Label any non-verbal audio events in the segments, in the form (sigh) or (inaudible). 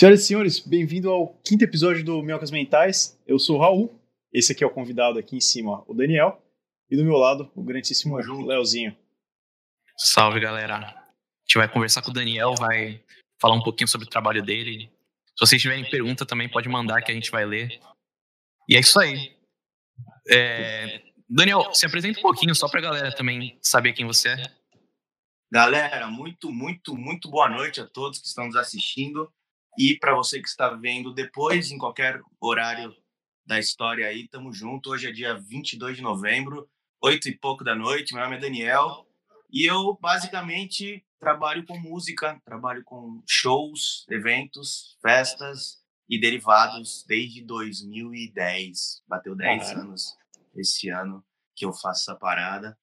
Senhoras e senhores, bem-vindo ao quinto episódio do Minhocas Mentais. Eu sou o Raul, esse aqui é o convidado aqui em cima, o Daniel, e do meu lado, o grandíssimo Leozinho. Salve, galera. A gente vai conversar com o Daniel, vai falar um pouquinho sobre o trabalho dele. Se vocês tiverem pergunta também, pode mandar que a gente vai ler. E é isso aí. É... Daniel, se apresenta um pouquinho só pra galera também saber quem você é. Galera, muito, muito, muito boa noite a todos que estão nos assistindo. E para você que está vendo depois, em qualquer horário da história aí, tamo junto. Hoje é dia 22 de novembro, oito e pouco da noite. Meu nome é Daniel e eu basicamente trabalho com música, trabalho com shows, eventos, festas e derivados desde 2010. Bateu 10 anos esse ano que eu faço essa parada.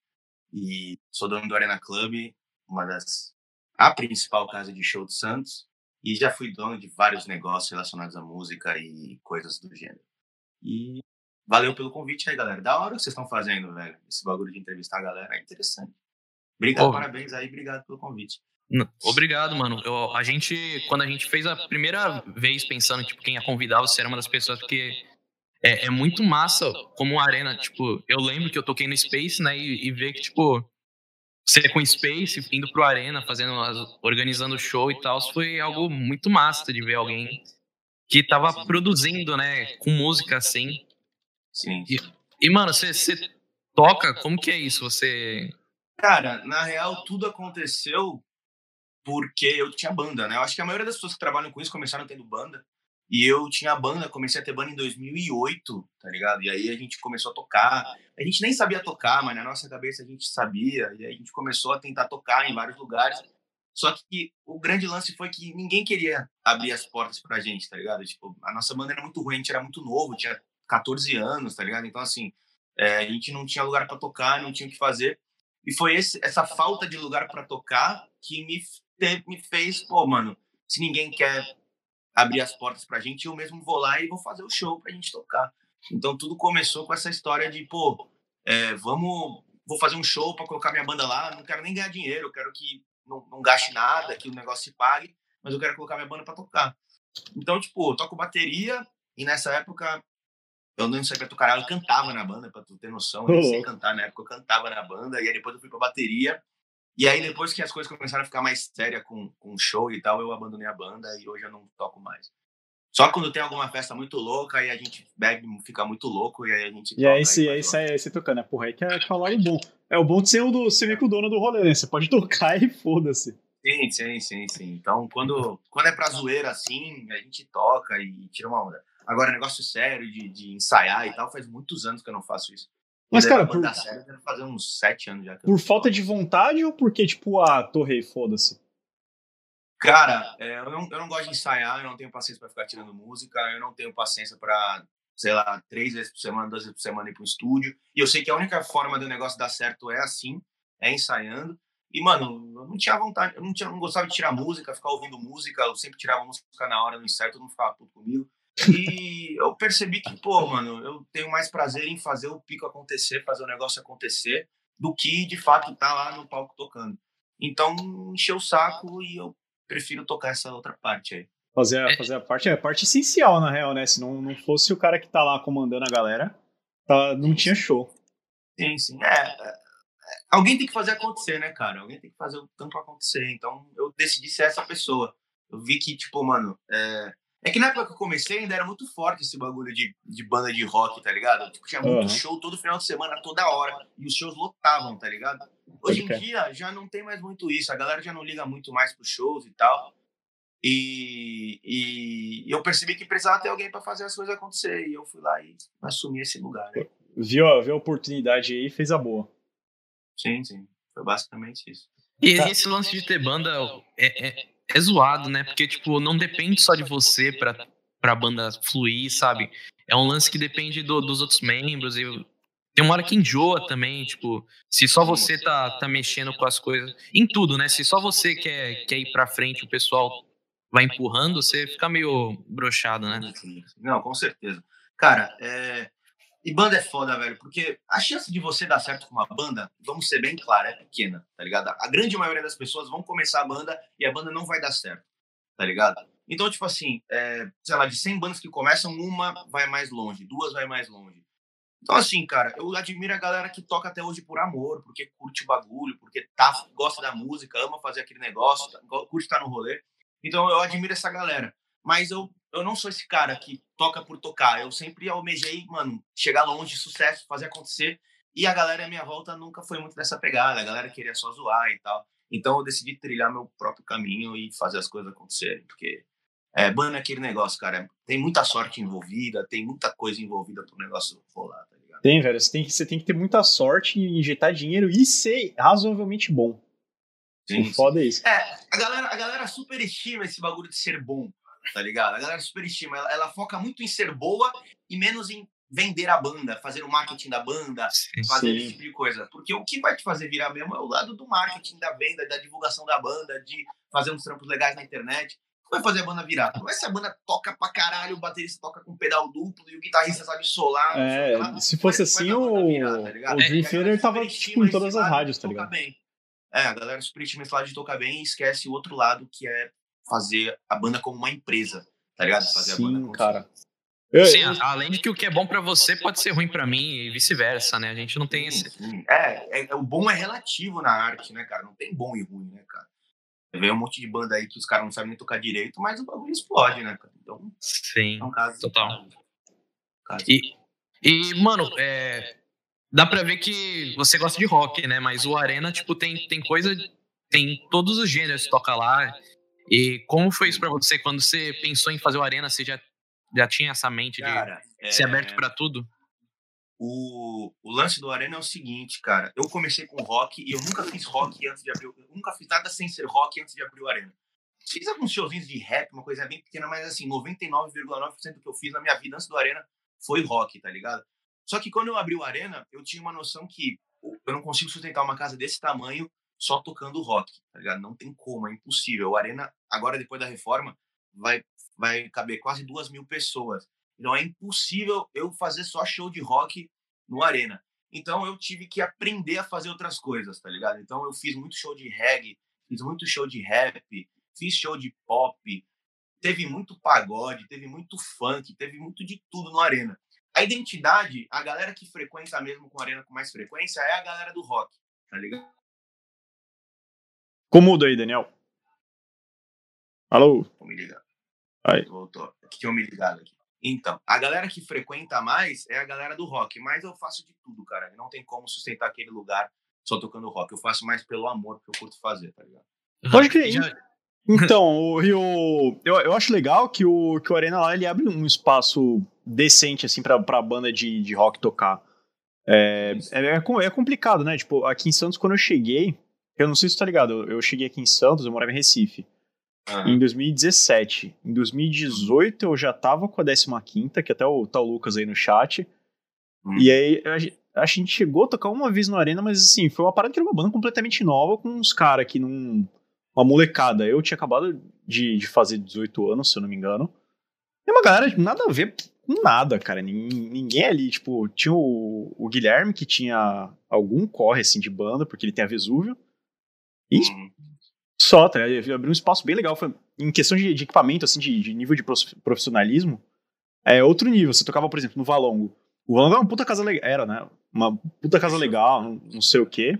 E sou dono do Arena Club, uma das a principal casa de show de Santos e já fui dono de vários negócios relacionados à música e coisas do gênero. E valeu pelo convite aí, galera. Da hora que vocês estão fazendo, velho. Esse bagulho de entrevistar a galera é interessante. Obrigado, parabéns aí, obrigado pelo convite. Obrigado, mano. Eu, a gente, quando a gente fez a primeira vez pensando, tipo, quem ia convidar, você era uma das pessoas que é, é muito massa como arena, tipo, eu lembro que eu toquei no Space, né, e, e ver que, tipo, você com Space, indo pro Arena, fazendo, organizando o show e tal, foi algo muito massa de ver alguém que tava produzindo, né, com música assim. Sim. E, e mano, você toca, como que é isso? Você. Cara, na real, tudo aconteceu porque eu tinha banda, né? Eu acho que a maioria das pessoas que trabalham com isso começaram tendo banda. E eu tinha banda, comecei a ter banda em 2008, tá ligado? E aí a gente começou a tocar. A gente nem sabia tocar, mas na nossa cabeça a gente sabia. E aí a gente começou a tentar tocar em vários lugares. Só que o grande lance foi que ninguém queria abrir as portas pra gente, tá ligado? Tipo, a nossa banda era muito ruim, a gente era muito novo, tinha 14 anos, tá ligado? Então, assim, é, a gente não tinha lugar para tocar, não tinha o que fazer. E foi esse, essa falta de lugar para tocar que me, me fez, pô, mano, se ninguém quer abrir as portas pra gente, eu mesmo vou lá e vou fazer o show pra gente tocar. Então tudo começou com essa história de, pô, é, vamos, vou fazer um show para colocar minha banda lá, não quero nem ganhar dinheiro, eu quero que não, não gaste nada, que o negócio se pague, mas eu quero colocar minha banda para tocar. Então, tipo, eu toco bateria e nessa época eu não sabia tocar, eu cantava na banda, para tu ter noção, eu nem sei cantar na época, eu cantava na banda, e aí depois eu fui pra bateria, e aí, depois que as coisas começaram a ficar mais sérias com, com show e tal, eu abandonei a banda e hoje eu não toco mais. Só quando tem alguma festa muito louca, aí a gente bebe, fica muito louco e aí a gente. E aí, se, aí, sai, aí você tocando, é porra, aí que é, que é o lado bom. É o bom de ser o do ser meio que o dono do rolê, né? Você pode (laughs) tocar e foda-se. Sim, sim, sim, sim. Então, quando, quando é pra zoeira assim, a gente toca e tira uma onda. Agora, negócio sério de, de ensaiar e tal, faz muitos anos que eu não faço isso. Mas, cara, por... série, fazer uns sete anos já. Por falta de vontade ou porque, tipo, ah, torrei, foda-se? Cara, é, eu, não, eu não gosto de ensaiar, eu não tenho paciência para ficar tirando música, eu não tenho paciência para, sei lá, três vezes por semana, duas vezes por semana ir pro estúdio. E eu sei que a única forma do negócio dar certo é assim, é ensaiando. E, mano, eu não tinha vontade, eu não, tinha, não gostava de tirar música, ficar ouvindo música, eu sempre tirava música na hora no ensaio, todo mundo ficava puto comigo. E eu percebi que, pô, mano, eu tenho mais prazer em fazer o pico acontecer, fazer o negócio acontecer, do que de fato estar tá lá no palco tocando. Então, encheu o saco e eu prefiro tocar essa outra parte aí. Fazer, a, fazer a parte é a parte essencial, na real, né? Se não, não fosse o cara que tá lá comandando a galera, tá, não tinha show. Sim, sim. É, é, alguém tem que fazer acontecer, né, cara? Alguém tem que fazer o tanto acontecer. Então, eu decidi ser essa pessoa. Eu vi que, tipo, mano, é, é que na época que eu comecei ainda era muito forte esse bagulho de, de banda de rock, tá ligado? Tipo, tinha muito uhum. show todo final de semana, toda hora. E os shows lotavam, tá ligado? Hoje em dia já não tem mais muito isso. A galera já não liga muito mais pros shows e tal. E, e eu percebi que precisava ter alguém para fazer as coisas acontecer. E eu fui lá e assumi esse lugar. Né? Viu, viu a oportunidade aí e fez a boa. Sim, sim. Foi basicamente isso. E esse lance de ter banda é, é é zoado, né? Porque, tipo, não depende só de você pra, pra banda fluir, sabe? É um lance que depende do, dos outros membros. E tem uma hora que enjoa também, tipo, se só você tá, tá mexendo com as coisas. Em tudo, né? Se só você quer, quer ir pra frente, o pessoal vai empurrando, você fica meio brochado, né? Não, com certeza. Cara, é, e banda é foda, velho, porque a chance de você dar certo com uma banda, vamos ser bem claro, é pequena, tá ligado? A grande maioria das pessoas vão começar a banda e a banda não vai dar certo, tá ligado? Então, tipo assim, é, sei lá, de 100 bandas que começam, uma vai mais longe, duas vai mais longe. Então, assim, cara, eu admiro a galera que toca até hoje por amor, porque curte o bagulho, porque tá, gosta da música, ama fazer aquele negócio, tá, curte estar no rolê. Então, eu admiro essa galera. Mas eu, eu não sou esse cara que toca por tocar. Eu sempre almejei, mano, chegar longe, sucesso, fazer acontecer. E a galera à minha volta nunca foi muito dessa pegada. A galera queria só zoar e tal. Então, eu decidi trilhar meu próprio caminho e fazer as coisas acontecerem. Porque é, banda é aquele negócio, cara. Tem muita sorte envolvida, tem muita coisa envolvida pro negócio rolar, tá ligado? Tem, velho. Você tem, que, você tem que ter muita sorte e injetar dinheiro e ser razoavelmente bom. Sim, o foda é isso. É, a galera, a galera superestima esse bagulho de ser bom, tá ligado? A galera superestima. Ela, ela foca muito em ser boa e menos em vender a banda, fazer o marketing da banda, sim, fazer sim. esse tipo de coisa. Porque o que vai te fazer virar mesmo é o lado do marketing, da venda, da divulgação da banda, de fazer uns trampos legais na internet vai fazer a banda virar? Não é se a banda toca pra caralho, o baterista toca com pedal duplo e o guitarrista sabe solar. É, lá, se fosse assim, o, virar, tá o Dream Theater tava tipo, em todas as rádios, tá ligado? Bem. É, a galera superestima esse lado de tocar bem e esquece o outro lado que é fazer a banda como uma empresa, tá ligado? Fazer Sim, a banda cara. Eu, sim, eu... além de que o que é bom para você pode ser ruim para mim e vice-versa, né? A gente não tem esse. É, é, o bom é relativo na arte, né, cara? Não tem bom e ruim, né, cara? Vem um monte de banda aí que os caras não sabem nem tocar direito, mas o bagulho explode, né, cara? Então, Sim, é um caso total. Caso. E, e, mano, é, dá pra ver que você gosta de rock, né? Mas o Arena, tipo, tem, tem coisa. Tem todos os gêneros que toca lá. E como foi isso pra você? Quando você pensou em fazer o Arena, você já, já tinha essa mente Cara, de é... ser aberto para tudo? O, o lance do Arena é o seguinte, cara. Eu comecei com rock e eu nunca fiz rock antes de abrir. Nunca fiz nada sem ser rock antes de abrir o Arena. Fiz alguns showzinhos de rap, uma coisa bem pequena, mas assim, 99,9% do que eu fiz na minha vida antes do Arena foi rock, tá ligado? Só que quando eu abri o Arena, eu tinha uma noção que eu não consigo sustentar uma casa desse tamanho só tocando rock, tá ligado? Não tem como, é impossível. O Arena, agora depois da reforma, vai, vai caber quase duas mil pessoas. Então é impossível eu fazer só show de rock no Arena. Então eu tive que aprender a fazer outras coisas, tá ligado? Então eu fiz muito show de reggae, fiz muito show de rap, fiz show de pop, teve muito pagode, teve muito funk, teve muito de tudo no Arena. A identidade, a galera que frequenta mesmo com a Arena com mais frequência é a galera do rock, tá ligado? Como muda aí, Daniel? Alô? Vou me ligar. Aí. Voltou. Aqui tinha me ligado aqui. Então, a galera que frequenta mais é a galera do rock, mas eu faço de tudo, cara. Não tem como sustentar aquele lugar só tocando rock. Eu faço mais pelo amor que eu curto fazer, tá ligado? Pode crer. Então, o Rio, eu, eu acho legal que o, que o Arena lá ele abre um espaço decente assim pra, pra banda de, de rock tocar. É, é, é, é complicado, né? Tipo, aqui em Santos, quando eu cheguei, eu não sei se você tá ligado, eu, cheguei aqui em Santos, eu morava em Recife. Uhum. Em 2017. Em 2018 eu já tava com a 15, que até o tal Lucas aí no chat. Uhum. E aí a, a, gente chegou a tocar uma vez na arena, mas assim, foi uma parada que era uma banda completamente nova, com uns caras que não. Uma molecada. Eu tinha acabado de, de fazer 18 anos, se eu não me engano. E uma galera nada a ver com nada, cara. Ninguém, ninguém ali, tipo, tinha o, o, Guilherme que tinha algum corre assim de banda, porque ele tem a Vesúvio. E uhum. Só, tá? Abriu um espaço bem legal. Foi, em questão de, de equipamento, assim, de, de, nível de profissionalismo, é outro nível. Você tocava, por exemplo, no Valongo. O Valongo era uma puta casa legal. Era, né? Uma puta casa legal, não, não sei o quê.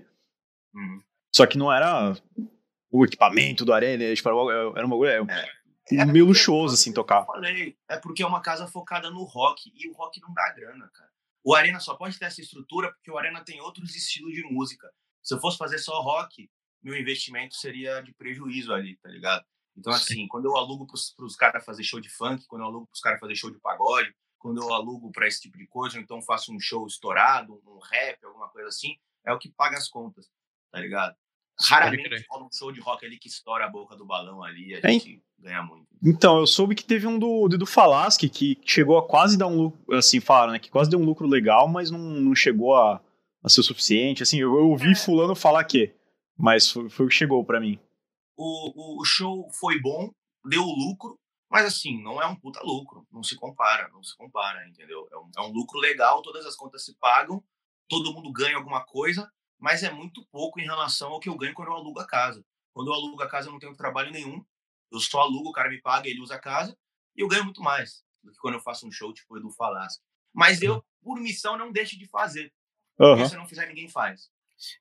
Uhum. Só que não era o equipamento do Arena, tipo, era uma é, é, meio luxuoso, assim, tocar. falei, é porque é uma casa focada no rock, e o rock não dá grana, cara. O Arena só pode ter essa estrutura porque o Arena tem outros estilos de música. Se eu fosse fazer só rock, meu investimento seria de prejuízo ali, tá ligado? Então, assim, quando eu alugo para os caras fazer show de funk, quando eu alugo para os caras fazer show de pagode, quando eu alugo para esse tipo de coisa, então faço um show estourado, um rap, alguma coisa assim, é o que paga as contas, tá ligado? Raramente rola um show de rock ali que estoura a boca do balão ali, a gente ganha muito. Então, eu soube que teve um do, do Falasque que chegou a quase dar um lucro, assim, falaram, né, que quase deu um lucro legal, mas não, não chegou a, a ser o suficiente, assim, eu, eu ouvi é. fulano falar que mas foi, foi o que chegou para mim. O, o show foi bom, deu lucro, mas assim, não é um puta lucro, não se compara, não se compara, entendeu? É um, é um lucro legal, todas as contas se pagam, todo mundo ganha alguma coisa, mas é muito pouco em relação ao que eu ganho quando eu alugo a casa. Quando eu alugo a casa, eu não tenho trabalho nenhum, Eu só alugo, o cara me paga, ele usa a casa, e eu ganho muito mais do que quando eu faço um show tipo o Edu Falasco. Mas eu, por missão, não deixo de fazer. Uhum. Porque se eu não fizer, ninguém faz.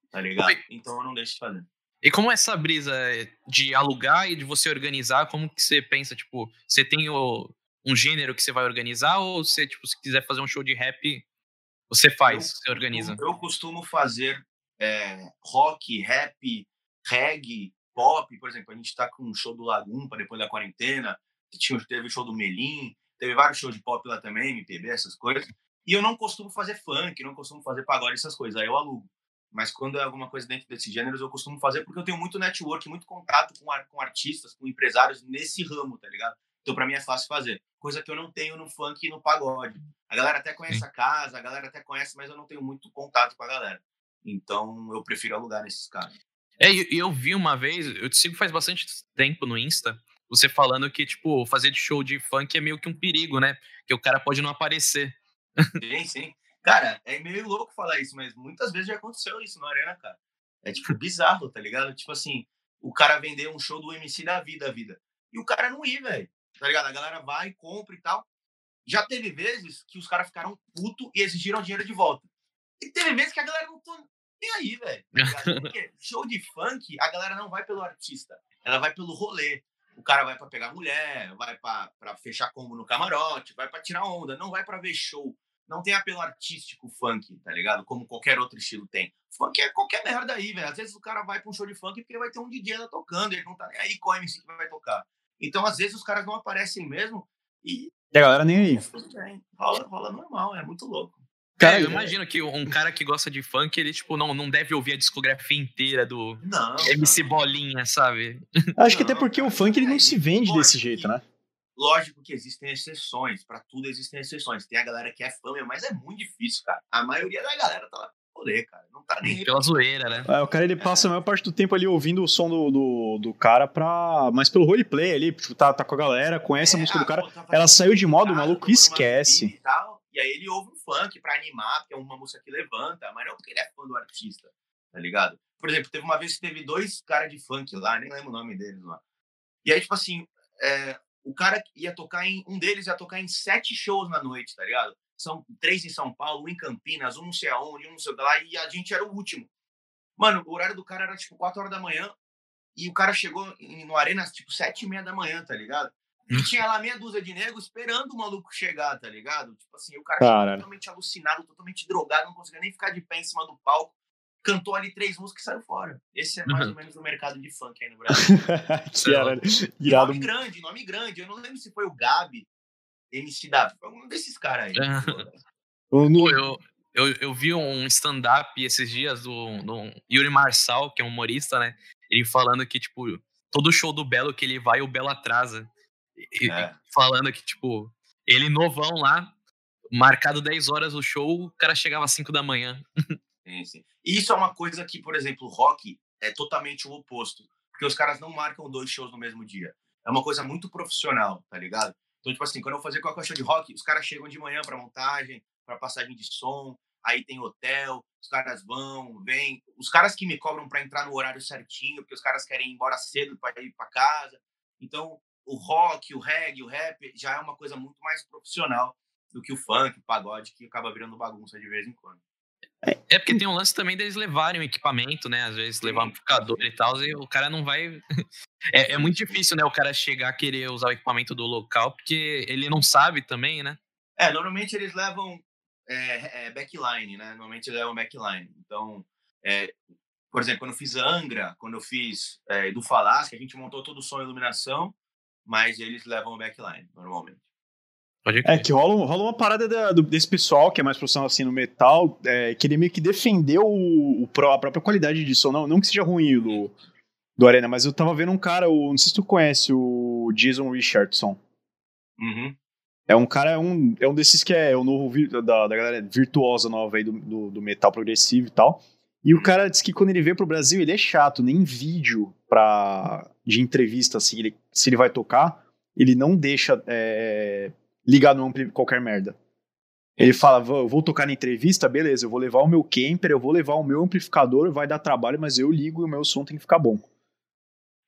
Tá ligado? Então eu não deixo de fazer. E como é essa brisa de alugar e de você organizar, como que você pensa, tipo, você tem o, um gênero que você vai organizar ou você, tipo, se quiser fazer um show de rap, você faz, eu, você organiza? Eu, eu costumo fazer é, rock, rap, reggae, pop, por exemplo, a gente tá com um show do Lagumpa depois da quarentena, tinha, teve o show do Melim, teve vários shows de pop lá também, MPB, essas coisas. E eu não costumo fazer funk, não costumo fazer pagode, essas coisas, aí eu alugo. Mas quando é alguma coisa dentro desses gêneros, eu costumo fazer porque eu tenho muito network, muito contato com, com artistas, com empresários nesse ramo, tá ligado? Então, para mim é fácil fazer. Coisa que eu não tenho no funk e no pagode. A galera até conhece a casa, a galera até conhece, mas eu não tenho muito contato com a galera. Então, eu prefiro alugar nesses casos. É, e eu, eu vi uma vez, eu te sigo faz bastante tempo no Insta, você falando que, tipo, fazer show de funk é meio que um perigo, né? Que o cara pode não aparecer. Sim, sim. Cara, é meio louco falar isso, mas muitas vezes já aconteceu isso na arena, cara. É tipo bizarro, tá ligado? Tipo assim, o cara vender um show do MC da vida, a vida. E o cara não ir, velho. Tá ligado? A galera vai, compra e tal. Já teve vezes que os caras ficaram puto e exigiram dinheiro de volta. E teve vezes que a galera não tô nem aí, velho. Tá (laughs) Porque show de funk, a galera não vai pelo artista. Ela vai pelo rolê. O cara vai para pegar mulher, vai para fechar combo no camarote, vai para tirar onda, não vai para ver show não tem apelo artístico funk, tá ligado? Como qualquer outro estilo tem. Funk é qualquer merda aí, velho. Às vezes o cara vai pra um show de funk porque vai ter um DJ lá tocando, ele não tá nem aí com o MC que vai tocar. Então, às vezes, os caras não aparecem mesmo e. E a galera nem aí. Rola, rola normal, é muito louco. Cara, é, eu imagino que um cara que gosta de funk, ele, tipo, não, não deve ouvir a discografia inteira do não, MC não. Bolinha, sabe? Acho que até porque o funk ele não se vende desse jeito, né? Lógico que existem exceções, para tudo existem exceções. Tem a galera que é fã, mas é muito difícil, cara. A maioria da galera tá lá rolê, cara. Não tá nem. Pela zoeira, né? É, o cara ele passa a maior parte do tempo ali ouvindo o som do, do, do cara pra. Mas pelo roleplay ali, tipo, tá, tá com a galera, conhece é, a música do cara. Tá ela saiu de modo, o maluco esquece. E, tal, e aí ele ouve um funk pra animar, porque é uma música que levanta, mas não porque ele é fã do artista, tá ligado? Por exemplo, teve uma vez que teve dois caras de funk lá, nem lembro o nome deles lá. E aí, tipo assim, é, o cara ia tocar em. Um deles ia tocar em sete shows na noite, tá ligado? São três em São Paulo, um em Campinas, um não sei aonde, um não sei lá, e a gente era o último. Mano, o horário do cara era tipo quatro horas da manhã, e o cara chegou no Arena tipo sete e meia da manhã, tá ligado? E hum. tinha lá meia dúzia de negros esperando o maluco chegar, tá ligado? Tipo assim, o cara, cara. totalmente alucinado, totalmente drogado, não conseguia nem ficar de pé em cima do palco cantou ali três músicas e saiu fora. Esse é mais uhum. ou menos o mercado de funk aí no (laughs) Brasil. que era, irado. Nome grande, nome grande. Eu não lembro se foi o Gabi, MC Davi, foi um desses caras aí. Pô, eu, eu, eu vi um stand-up esses dias do, do Yuri Marçal, que é um humorista, né? Ele falando que, tipo, todo show do Belo que ele vai, o Belo atrasa. E, é. Falando que, tipo, ele novão lá, marcado 10 horas o show, o cara chegava às 5 da manhã. (laughs) Sim, sim. E isso é uma coisa que, por exemplo, o rock é totalmente o oposto. Porque os caras não marcam dois shows no mesmo dia. É uma coisa muito profissional, tá ligado? Então, tipo assim, quando eu fazia qualquer show de rock, os caras chegam de manhã para montagem, para passagem de som, aí tem hotel, os caras vão, vêm. Os caras que me cobram para entrar no horário certinho, porque os caras querem ir embora cedo para ir para casa. Então, o rock, o reggae, o rap já é uma coisa muito mais profissional do que o funk, o pagode, que acaba virando bagunça de vez em quando. É, porque tem um lance também deles levarem o equipamento, né? Às vezes levar um amplificador e tal, e o cara não vai. (laughs) é, é, muito difícil, né? O cara chegar a querer usar o equipamento do local, porque ele não sabe também, né? É, normalmente eles levam é, é, backline, né? Normalmente eles levam backline. Então, é, por exemplo, quando eu fiz Angra, quando eu fiz é, do Falasque, a gente montou todo o som e iluminação, mas eles levam o backline, normalmente. Pode é que rola, rola uma parada da, do, desse pessoal que é mais profissional assim no metal, é, que ele meio que defendeu o, o, a própria qualidade de som. Não, não que seja ruim do, do Arena, mas eu tava vendo um cara, o, não sei se tu conhece, o Jason Richardson. Uhum. É um cara, é um, é um desses que é o novo da, da galera virtuosa nova aí do, do, do, metal progressivo e tal. E o cara disse que quando ele veio pro Brasil, ele é chato, nem vídeo pra, de entrevista, assim, ele, se ele vai tocar, ele não deixa é, ligado num ampli qualquer merda. Ele fala, vou, vou tocar na entrevista, beleza, eu vou levar o meu camper, eu vou levar o meu amplificador, vai dar trabalho, mas eu ligo e o meu som tem que ficar bom.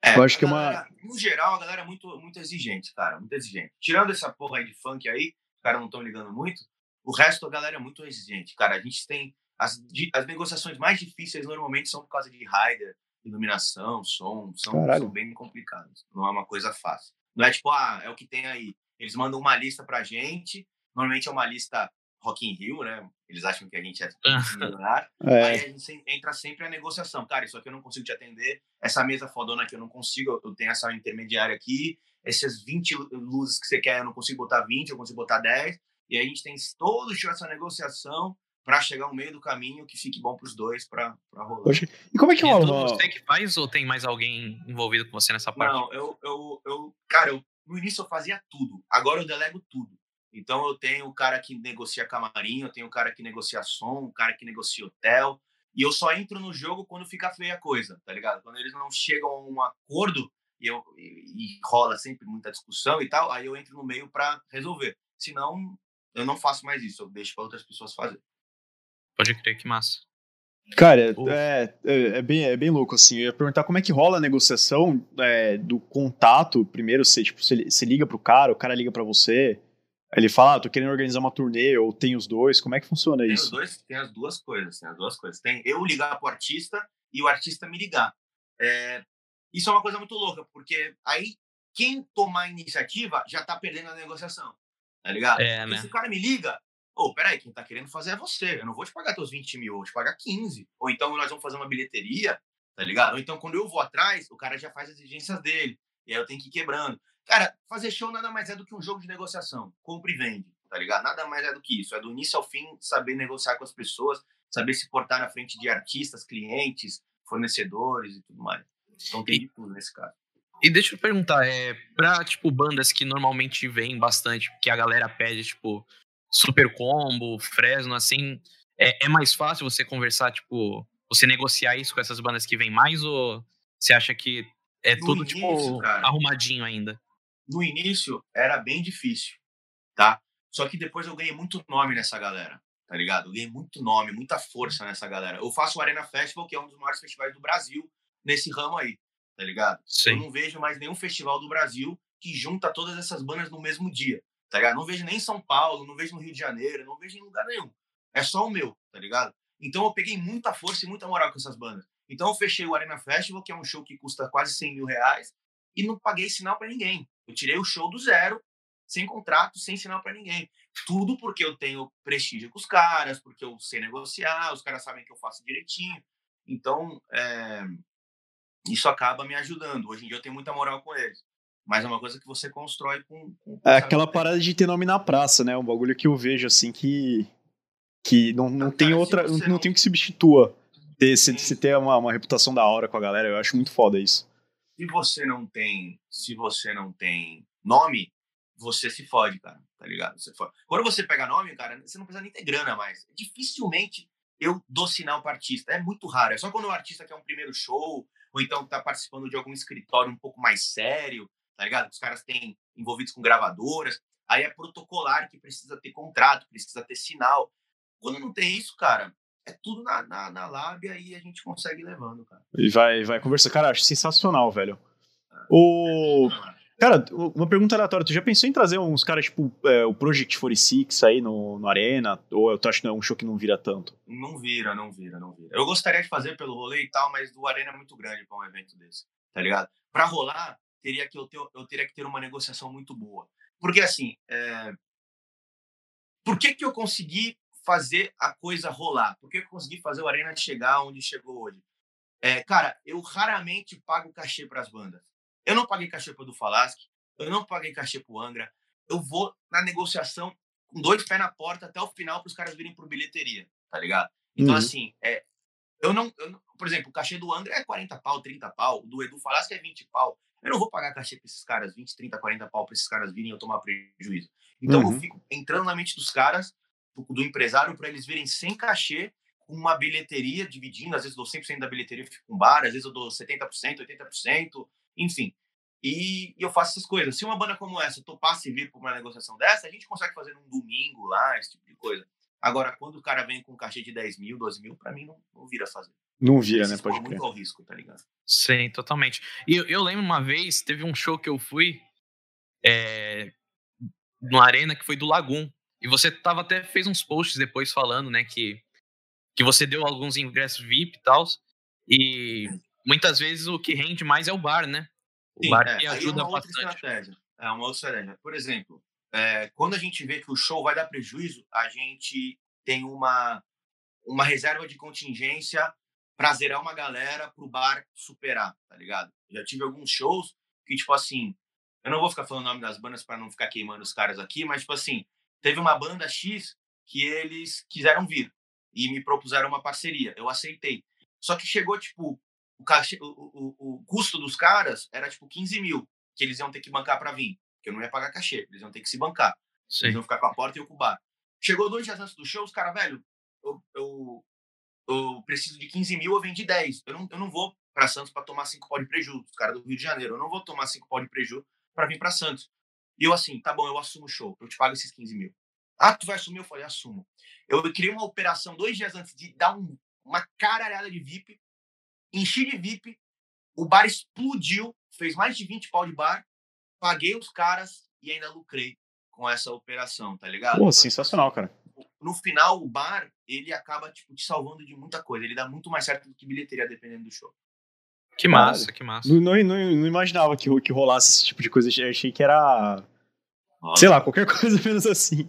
É, eu acho que é uma. No geral, a galera é muito, muito exigente, cara. Muito exigente. Tirando essa porra aí de funk aí, os caras não estão ligando muito. O resto, a galera é muito exigente. Cara, a gente tem. As, as negociações mais difíceis normalmente são por causa de rider, iluminação, som. São, são bem complicadas. Não é uma coisa fácil. Não é tipo, ah, é o que tem aí. Eles mandam uma lista pra gente. Normalmente é uma lista Rock in Rio, né? Eles acham que a gente é (laughs) milionário. é. Aí a gente entra sempre a negociação. Cara, isso aqui eu não consigo te atender. Essa mesa fodona aqui eu não consigo. Eu tenho essa intermediária aqui. Essas 20 luzes que você quer, eu não consigo botar 20, eu consigo botar 10. E aí a gente tem todo dia essa negociação para chegar no meio do caminho que fique bom para os dois para rolar. Poxa, e como é que rola? É você que faz ou tem mais alguém envolvido com você nessa parte? Não, eu, eu, eu cara, eu, no início eu fazia tudo. Agora eu delego tudo. Então eu tenho o cara que negocia camarim, eu tenho o cara que negocia som, o cara que negocia hotel, e eu só entro no jogo quando fica feia a coisa, tá ligado? Quando eles não chegam a um acordo e, eu, e, e rola sempre muita discussão e tal, aí eu entro no meio para resolver. Senão, eu não faço mais isso, eu deixo para outras pessoas fazer. Pode crer, que massa. Cara, é, é, é, bem, é bem louco, assim. Eu ia perguntar como é que rola a negociação é, do contato. Primeiro, você, tipo, você, você liga pro cara, o cara liga para você. Ele fala, ah, tô querendo organizar uma turnê, ou tem os dois, como é que funciona tem isso? Os dois, tem as duas coisas, tem as duas coisas. Tem eu ligar pro artista e o artista me ligar. É, isso é uma coisa muito louca, porque aí quem tomar a iniciativa já tá perdendo a negociação, tá ligado? É, né? se o cara me liga, ô, oh, peraí, quem tá querendo fazer é você, eu não vou te pagar teus 20 mil, eu vou te pagar 15. Ou então nós vamos fazer uma bilheteria, tá ligado? Ou então quando eu vou atrás, o cara já faz as exigências dele, e aí eu tenho que ir quebrando. Cara, fazer show nada mais é do que um jogo de negociação. Compre e vende, tá ligado? Nada mais é do que isso. É do início ao fim saber negociar com as pessoas, saber se portar na frente de artistas, clientes, fornecedores e tudo mais. Então tem de tudo nesse caso. E deixa eu perguntar, é, pra, tipo, bandas que normalmente vêm bastante, que a galera pede, tipo, Super Combo, Fresno, assim, é, é mais fácil você conversar, tipo, você negociar isso com essas bandas que vêm mais, ou você acha que é no tudo, tipo, início, tipo, cara, arrumadinho ainda? no início era bem difícil, tá? Só que depois eu ganhei muito nome nessa galera, tá ligado? Eu ganhei muito nome, muita força nessa galera. Eu faço o Arena Festival, que é um dos maiores festivais do Brasil nesse ramo aí, tá ligado? Sim. Eu não vejo mais nenhum festival do Brasil que junta todas essas bandas no mesmo dia, tá ligado? Não vejo nem em São Paulo, não vejo no Rio de Janeiro, não vejo em lugar nenhum. É só o meu, tá ligado? Então eu peguei muita força e muita moral com essas bandas. Então eu fechei o Arena Festival, que é um show que custa quase 100 mil reais, e não paguei sinal para ninguém. Eu tirei o show do zero, sem contrato, sem sinal para ninguém. Tudo porque eu tenho prestígio com os caras, porque eu sei negociar, os caras sabem que eu faço direitinho. Então, é, isso acaba me ajudando. Hoje em dia eu tenho muita moral com eles. Mas é uma coisa que você constrói com. com é aquela parada de ter nome na praça, né? Um bagulho que eu vejo assim que. Que não, não tem outra. Não, não tem que substitua. Ter, se, se ter uma, uma reputação da hora com a galera, eu acho muito foda isso se você não tem, se você não tem nome, você se fode, cara, tá ligado? Você fode. Quando você pega nome, cara, você não precisa nem ter grana mais. Dificilmente eu dou sinal para artista. É muito raro. É só quando o artista quer um primeiro show, ou então tá participando de algum escritório um pouco mais sério, tá ligado? Os caras têm envolvidos com gravadoras. Aí é protocolar que precisa ter contrato, precisa ter sinal. Quando não tem isso, cara, é tudo na, na, na lábia e a gente consegue levando, cara. E vai, vai conversar. Cara, acho sensacional, velho. O. Cara, uma pergunta aleatória. Tu já pensou em trazer uns caras tipo é, o Project 46 aí no, no Arena? Ou tu acha que é um show que não vira tanto? Não vira, não vira, não vira. Eu gostaria de fazer pelo rolê e tal, mas o Arena é muito grande para um evento desse, tá ligado? Pra rolar, teria que eu, ter, eu teria que ter uma negociação muito boa. Porque assim, é... por que que eu consegui fazer a coisa rolar? Por que eu consegui fazer o Arena chegar onde chegou hoje? É, cara, eu raramente pago cachê para as bandas. Eu não paguei cachê para o Falasque, eu não paguei cachê para o Angra. Eu vou na negociação com dois pés na porta até o final para os caras virem por bilheteria, tá ligado? Então, uhum. assim, é, eu, não, eu Por exemplo, o cachê do Angra é 40 pau, 30 pau, do Edu Falasque é 20 pau. Eu não vou pagar cachê para esses caras, 20, 30, 40 pau para esses caras virem e eu tomar prejuízo. Então, uhum. eu fico entrando na mente dos caras do empresário para eles virem sem cachê, com uma bilheteria dividindo, às vezes eu dou 100% da bilheteria fico com bar, às vezes eu dou 70%, 80%, enfim. E, e, eu faço essas coisas. Se uma banda como essa topasse vir para uma negociação dessa, a gente consegue fazer num domingo lá, esse tipo de coisa. Agora, quando o cara vem com um cachê de 10 mil, 12 mil, para mim não, não vira fazer. Não vira, né? Pode crer. muito ao risco, tá ligado? Sim, totalmente. E eu, eu, lembro uma vez, teve um show que eu fui é, no Arena que foi do Lagoon. E você tava até fez uns posts depois falando, né, que, que você deu alguns ingressos VIP e tal. E muitas vezes o que rende mais é o bar, né? O Sim, bar é, que ajuda é uma outra bastante. estratégia. É uma outra estratégia. Por exemplo, é, quando a gente vê que o show vai dar prejuízo, a gente tem uma, uma reserva de contingência pra zerar uma galera pro bar superar, tá ligado? Já tive alguns shows que, tipo assim, eu não vou ficar falando o nome das bandas para não ficar queimando os caras aqui, mas, tipo assim, teve uma banda X que eles quiseram vir e me propuseram uma parceria. Eu aceitei. Só que chegou, tipo, o, o, o, o custo dos caras era, tipo, 15 mil que eles iam ter que bancar para vir. Que eu não ia pagar cachê, eles iam ter que se bancar. Sim. Eles iam ficar com a porta e eu com o bar. Chegou dois dias antes do show, os caras, velho, eu, eu, eu preciso de 15 mil, eu vendi 10. Eu não, eu não vou para Santos para tomar cinco pau de prejuízo. Os caras do Rio de Janeiro, eu não vou tomar cinco pau de prejuízo para vir para Santos. E eu assim, tá bom, eu assumo o show, eu te pago esses 15 mil. Ah, tu vai assumir? Eu falei, assumo. Eu criei uma operação dois dias antes de dar um, uma caralhada de VIP, enchi de VIP, o bar explodiu, fez mais de 20 pau de bar, paguei os caras e ainda lucrei com essa operação, tá ligado? Pô, Então, sensacional, cara. No final, o bar, ele acaba, tipo, te salvando de muita coisa. Ele dá muito mais certo do que bilheteria, dependendo do show. Que massa, que massa. Não, não, não, não imaginava que, que rolasse esse tipo de coisa. Eu achei que era. Sei lá, qualquer (laughs) coisa menos assim.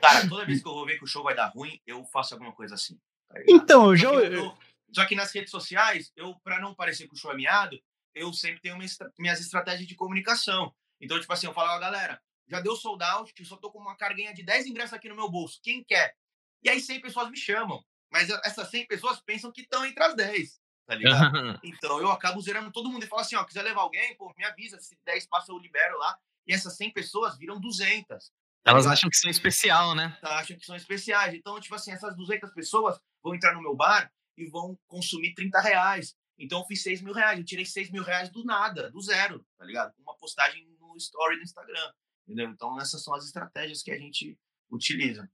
Cara, toda vez que eu vou ver que o show vai dar ruim, eu faço alguma coisa assim. tá? Então, eu já. Só que, eu- só que nas redes sociais, eu, pra não parecer que o show é miado, eu sempre tenho minhas, estra- minhas estratégias de comunicação. Então, tipo assim, eu falo, ó, galera, já deu sold out, eu só tô com uma carguinha de 10 ingressos aqui no meu bolso. Quem quer? E aí 100 pessoas me chamam. Mas essas 100 pessoas pensam que estão entre as 10. Tá ligado? Então eu acabo zerando todo mundo e falo assim, ó, quiser levar alguém, pô, me avisa, se 10 passa eu libero lá. E essas 100 pessoas viram 200. tá Elas ligado? acham que são especial, né? Tá, acham que são especiais. Então, tipo assim, essas 200 pessoas vão entrar no meu bar e vão consumir 30 reais. Então eu fiz 6 mil reais. Eu tirei 6 mil reais do nada, do zero, tá ligado? Uma postagem no story do Instagram. Entendeu? Então essas são as estratégias que a gente utiliza.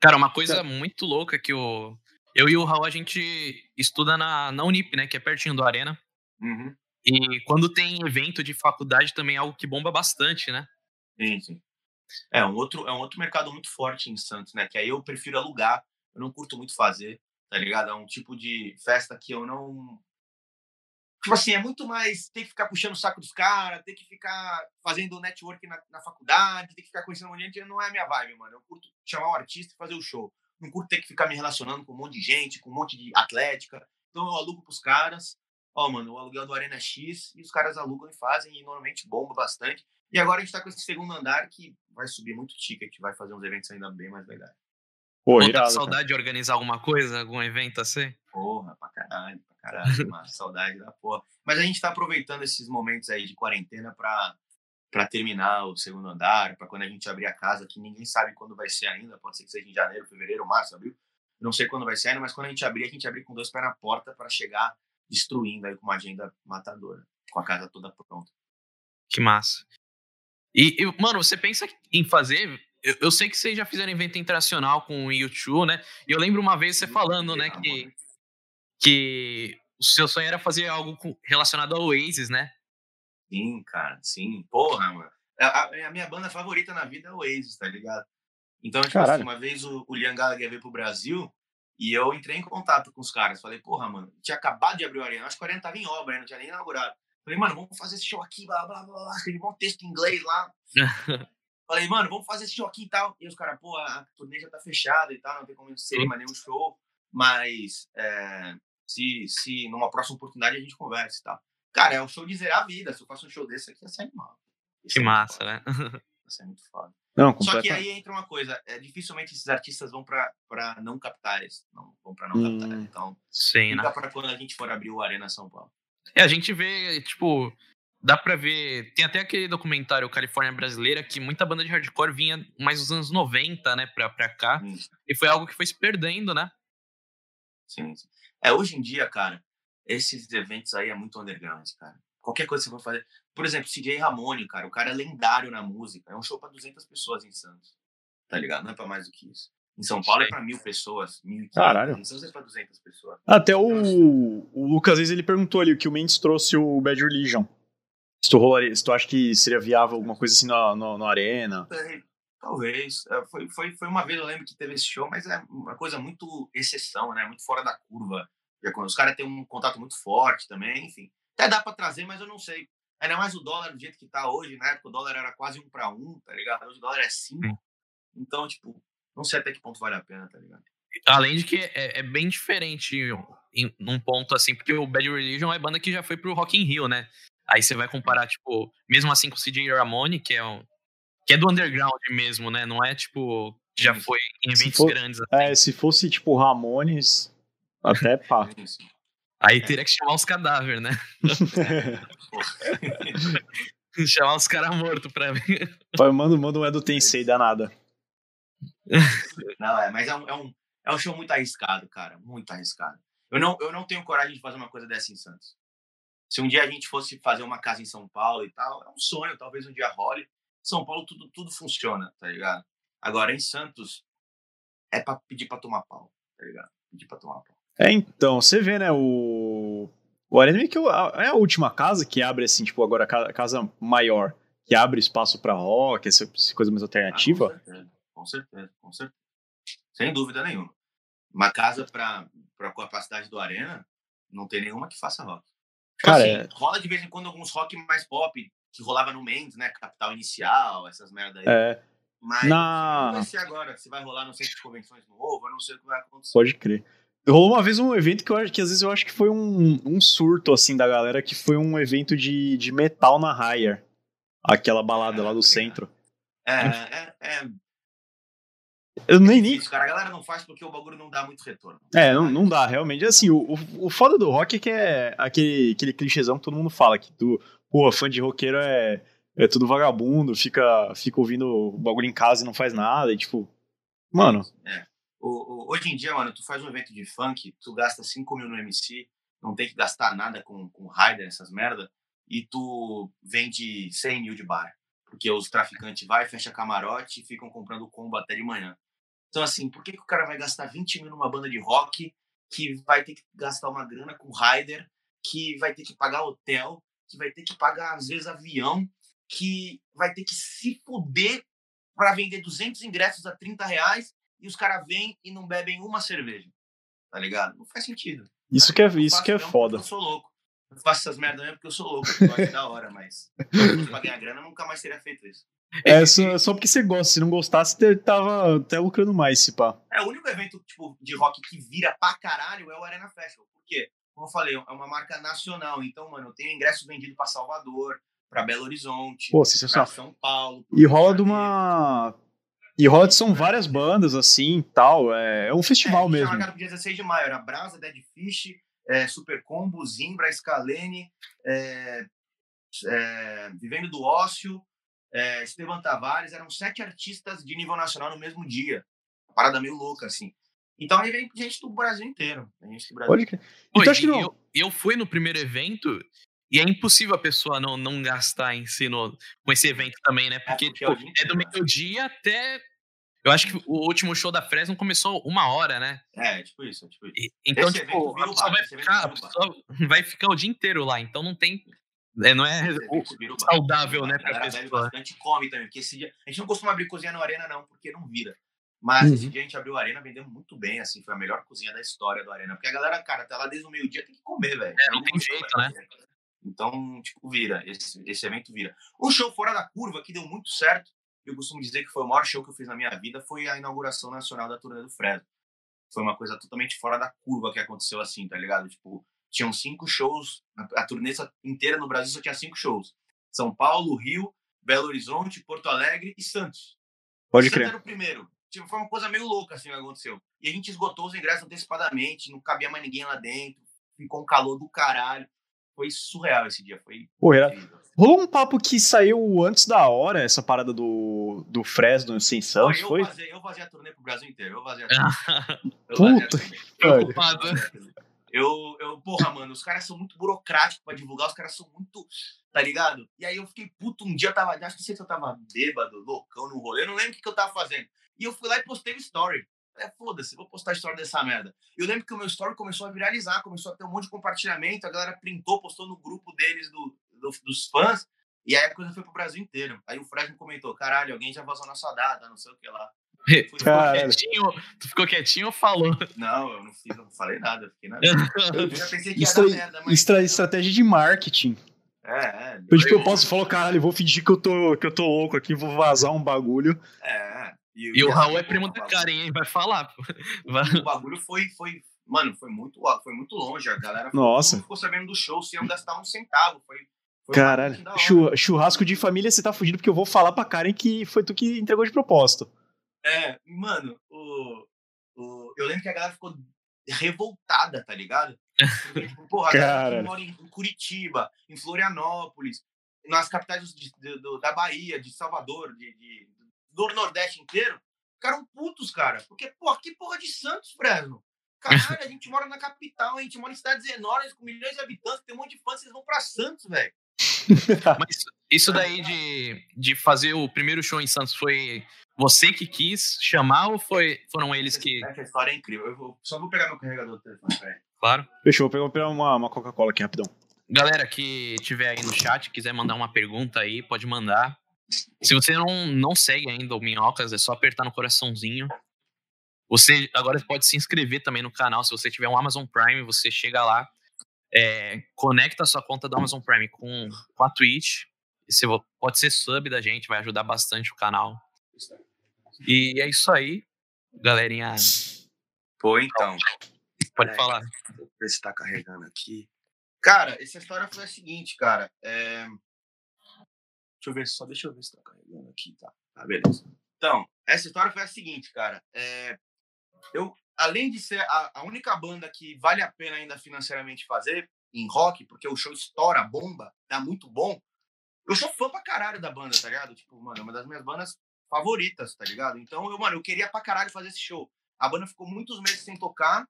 Cara, uma coisa muito louca que o. Eu e o Raul, a gente estuda na, na Unip, né? Que é pertinho do Arena. Uhum. E quando tem evento de faculdade também é algo que bomba bastante, né? Sim, sim. É um, outro, é um outro mercado muito forte em Santos, né? Que aí eu prefiro alugar. Eu não curto muito fazer, tá ligado? É um tipo de festa que eu não. Tipo assim, é muito mais ter que ficar puxando o saco dos caras, ter que ficar fazendo network na, na faculdade, ter que ficar conhecendo um monte de gente, não é a minha vibe, mano. Eu curto chamar um artista e fazer o show. Não curto ter que ficar me relacionando com um monte de gente, com um monte de atlética. Então eu alugo pros caras. Ó, mano, o aluguel do Arena X e os caras alugam e fazem e normalmente bomba bastante. E agora a gente tá com esse segundo andar que vai subir muito ticket, vai fazer uns eventos ainda bem mais legais. Pô, Pô, tá com irado. cara. saudade de organizar alguma coisa, algum evento assim? Porra, pra caralho, pra caralho, (laughs) mano, saudade da porra. Mas a gente tá aproveitando esses momentos aí de quarentena pra, pra terminar o segundo andar, pra quando a gente abrir a casa, que ninguém sabe quando vai ser ainda, pode ser que seja em janeiro, fevereiro, março, abril. Não sei quando vai ser ainda, mas quando a gente abrir, a gente abrir com dois pés na porta pra chegar destruindo aí com uma agenda matadora, com a casa toda pronta. Que massa. E, e, mano, você pensa em fazer. Eu, eu sei que vocês já fizeram evento internacional com o YouTube, né? E eu lembro uma vez você falando, né, que, que o seu sonho era fazer algo com- relacionado ao Oasis, né? Sim, cara, sim. Porra, mano. A, a- a minha banda favorita na vida é o Oasis, tá ligado? Então, tipo assim, uma vez o, o Liam Gallagher veio pro Brasil e eu entrei em contato com os caras. Falei, porra, mano, tinha acabado de abrir o Arena. Acho que o Arena tava em obra, né? não tinha nem inaugurado. Falei, mano, vamos fazer esse show aqui, blá, blá, blá, blá. Escrevi um texto em inglês lá. (laughs) Falei, mano, vamos fazer esse show aqui e tal. E os caras, pô, a turnê já tá fechada e tal, não tem como ser mais nenhum show. Mas é, se, se numa próxima oportunidade a gente conversa e tal. Cara, é um show de zerar a vida. Se eu faço um show desse aqui, ia ser animal. Ser Que muito massa, foda, né? Ia ser muito foda. Não, Só que aí entra uma coisa, é, dificilmente esses artistas vão pra, pra não capitais. Não, vão pra não Hum. capitais. Então, Sim, né? fica pra quando a gente for abrir o Arena São Paulo. É, a gente vê, tipo, dá pra ver. Tem até aquele documentário Califórnia Brasileira que muita banda de hardcore vinha mais dos anos 90, né, pra, pra cá. Hum, E foi algo que foi se perdendo, né? Sim, sim. É, hoje em dia, cara, esses eventos aí é muito underground, cara. Qualquer coisa que você for fazer. Por exemplo, CJ Ramone, cara, o cara é lendário na música. É um show pra 200 pessoas em Santos. Tá ligado? Não é pra mais do que isso. Em São Paulo é pra mil pessoas. Mil Caralho. Em Santos é pra 200 pessoas. Até o, o Lucas, às vezes, ele perguntou ali que o Mendes trouxe o Bad Religion. Se tu, rolaria, se tu acha que seria viável alguma coisa assim na, na, na arena. Talvez. É, Foi, foi, foi uma vez, eu lembro que teve esse show, mas é uma coisa muito exceção, né? Muito fora da curva. Os caras têm um contato muito forte também, enfim. Até dá pra trazer, mas eu não sei. Ainda mais o dólar do jeito que tá hoje, na época o dólar era quase um para um, tá ligado? Hoje o dólar é cinco. Sim. Então, tipo, não sei até que ponto vale a pena, tá ligado? Além de que é, é bem diferente em num ponto assim, porque o Bad Religion é banda que já foi pro Rock in Rio, né? Aí você vai comparar, tipo, mesmo assim com o CJ Ramone, que é um. Que é do underground mesmo, né? Não é tipo. Já foi em eventos for- grandes. assim. É, se fosse tipo Ramones, até (laughs) pá. Aí teria que chamar os cadáveres, né? (laughs) chamar os caras mortos pra ver. Pai, manda, manda um Edo Tensei danada. (laughs) Não, é, mas é um, é, um, é um show muito arriscado, cara. Muito arriscado. Eu não, eu não tenho coragem de fazer uma coisa dessa em Santos. Se um dia a gente fosse fazer uma casa em São Paulo e tal, é um sonho, talvez um dia role. São Paulo tudo, tudo funciona, tá ligado? Agora, em Santos, é pra pedir pra tomar pau, tá ligado? Pedir pra tomar pau. É, então, você vê, né, o... O Arena meio que é a última casa que abre, assim, tipo, agora a ca- casa maior, que abre espaço pra rock, essa, coisa mais Ah, alternativa. com certeza, com certeza, com certeza. Sem dúvida nenhuma. Uma casa pra, pra capacidade do Arena, não tem nenhuma que faça rock. Tipo Cara, assim, é- rola de vez em quando alguns rock mais pop, que rolava no Mendes, né? Capital Inicial, essas merda aí. É, Mas na- não vai ser agora. Se vai rolar no centro de convenções novo, eu não sei o que vai acontecer. pode crer. Rolou uma vez um evento que eu que às vezes eu acho que foi um, um surto, assim, da galera, que foi um evento de, de metal na Higher. Aquela balada lá do centro. É, é, é Eu nem, nem difícil, cara. A galera não faz porque o bagulho não dá muito retorno. É, não, não dá, realmente. Assim, o, o, o foda do rock é que é aquele, aquele clichêzão que todo mundo fala, que tu, pô, fã de roqueiro é, é tudo vagabundo, fica, fica ouvindo o bagulho em casa e não faz nada, e tipo, mano, É. O, o- hoje em dia, mano, tu faz um evento de funk, tu gasta 5 mil no MC, não tem que gastar nada com, com rider, essas merda, e tu vende 100 mil de bar. Porque os traficantes vai, fecha camarote e ficam comprando combo até de manhã. Então, assim, por que, que o cara vai gastar 20 mil numa banda de rock que vai ter que gastar uma grana com rider, que vai ter que pagar hotel, que vai ter que pagar, às vezes, avião, que vai ter que se fuder para vender 200 ingressos a 30 reais e os caras vêm e não bebem uma cerveja. Tá ligado? Não faz sentido. isso que é, Eu isso que é foda. Eu sou louco. Eu faço essas merdas mesmo porque eu sou louco. Eu acho da hora, mas se pra ganhar grana, eu nunca mais teria feito isso. É só, só porque você gosta, se não gostasse, você tava até lucrando mais, se pá. É o único evento tipo, de rock que vira pra caralho é o Arena Festival. Por quê? Como eu falei, é uma marca nacional. Então, mano, eu tenho ingresso vendido pra Salvador, pra Belo Horizonte, Pô, pra. São Paulo. E rola de uma. E rola de são várias bandas, assim, tal. É, é um festival é, mesmo. Tinha marcado pro dia 16 de maio. Era Brasa, Dead Fish, é, Super Combo, Zimbra, Scalene, é, é, Vivendo do Ócio, é, Esteban Tavares. Eram sete artistas de nível nacional no mesmo dia. Uma parada meio louca, assim. Então aí vem gente do Brasil inteiro. Gente do Brasil Pode Então acho que não. eu, eu fui no primeiro evento e é impossível a pessoa não, não gastar em si no, com esse evento também, né? Porque, porque é o tipo, é do né? meio-dia até. Eu acho que o último show da Fresno começou uma hora, né? É, tipo isso, tipo isso. E- então, Esse tipo, a o pessoa, vai ficar, vai ficar o dia inteiro lá. Então não tem. É, não é Esse o- o saudável, né, A pra pessoa. bastante come também. Porque esse dia... A gente não costuma abrir cozinha no Arena, não, porque não vira. Mas esse Uhum. dia a gente abriu a Arena, vendemos muito bem, assim. Foi a melhor cozinha da história do Arena. Porque a galera, cara, tá lá desde o meio-dia, tem que comer, velho. É, não tem jeito, né? Então, tipo, vira. Esse, esse evento vira. Um show fora da curva que deu muito certo, eu costumo dizer que foi o maior show que eu fiz na minha vida, foi a inauguração nacional da turnê do Fresno. Foi uma coisa totalmente fora da curva que aconteceu assim, tá ligado? Tipo, tinham cinco shows, a, a turnê inteira no Brasil só tinha cinco shows. São Paulo, Rio, Belo Horizonte, Porto Alegre e Santos. Pode Santos crer. era o primeiro. Tipo, foi uma coisa meio louca assim que aconteceu. E a gente esgotou os ingressos antecipadamente, não cabia mais ninguém lá dentro, ficou um calor do caralho. Foi surreal esse dia, foi Pô, era-. Rolou um papo que saiu antes da hora, essa parada do, do Fresno sem Santos, eu foi? Vazei, eu vazei a turnê pro Brasil inteiro. Eu vazei a turnê. Eu Puta vazei a turnê. Preocupado. Eu, eu, porra, mano, os caras são muito burocráticos pra divulgar, os caras são muito, tá ligado? E aí eu fiquei puto, um dia eu tava, acho que sei se eu tava bêbado, loucão no rolê, eu não lembro o que, que eu tava fazendo. E eu fui lá e postei o story. É, foda-se, vou postar a história dessa merda. Eu lembro que o meu story começou a viralizar, começou a ter um monte de compartilhamento, a galera printou, postou no grupo deles, do, do dos fãs, e aí a coisa foi pro Brasil inteiro. Aí o Fresno comentou, caralho, alguém já vazou na sua data, não sei o que lá. Tu ficou, (laughs) quietinho, tu ficou quietinho ou falou? Não, eu não, fiz, não falei nada, eu fiquei nada. (laughs) Eu já pensei que ia Estra merda, mas... Estra estratégia de marketing. É, é. Eu, tipo, eu posso falar, caralho, vou fingir que eu, tô, que eu tô louco aqui, vou vazar um bagulho. É. E, e o Raul é primo da Karen, hein? Vai falar. Vai. O bagulho foi, foi, mano, foi muito, foi muito longe. A galera Nossa. ficou sabendo do show sem gastar um centavo. Foi, foi Caralho, churrasco de família você tá fugindo porque eu vou falar pra Karen que foi tu que entregou de propósito. É, mano, o, o, eu lembro que a galera ficou revoltada, tá ligado? Porque, (laughs) tipo, porra, Cara. mora em Curitiba, em Florianópolis, nas capitais de, de, de, da Bahia, de Salvador, de, de, do Nordeste inteiro, ficaram putos, cara. Porque, pô, que porra de Santos, Fresno? Caralho, a gente mora na capital, a gente mora em cidades enormes, com milhões de habitantes, tem um monte de fãs, vocês vão pra Santos, velho. (laughs) Mas isso daí de, de fazer o primeiro show em Santos foi você que quis chamar ou foi, foram eles que. Essa história é incrível. Eu vou, só vou pegar meu carregador do telefone. Claro. Fechou, vou pegar uma, uma Coca-Cola aqui rapidão. Galera que tiver aí no chat, quiser mandar uma pergunta aí, pode mandar. Se você não, não segue ainda o Minhocas, é só apertar no coraçãozinho. Você agora pode se inscrever também no canal. Se você tiver um Amazon Prime, você chega lá, é, conecta a sua conta do Amazon Prime com, com a Twitch. Você pode ser sub da gente, vai ajudar bastante o canal. E é isso aí, galerinha. Pô, então. Pode é, falar. Vou ver se tá carregando aqui. Cara, essa história foi a seguinte, cara. É... Deixa eu ver, só deixa eu ver se tá carregando aqui, tá? Tá, beleza. Então, essa história foi a seguinte, cara. É... Eu, além de ser a, a única banda que vale a pena ainda financeiramente fazer em rock, porque o show estoura, bomba, dá muito bom. Eu sou fã pra caralho da banda, tá ligado? Tipo, mano, é uma das minhas bandas favoritas, tá ligado? Então, eu, mano, eu queria pra caralho fazer esse show. A banda ficou muitos meses sem tocar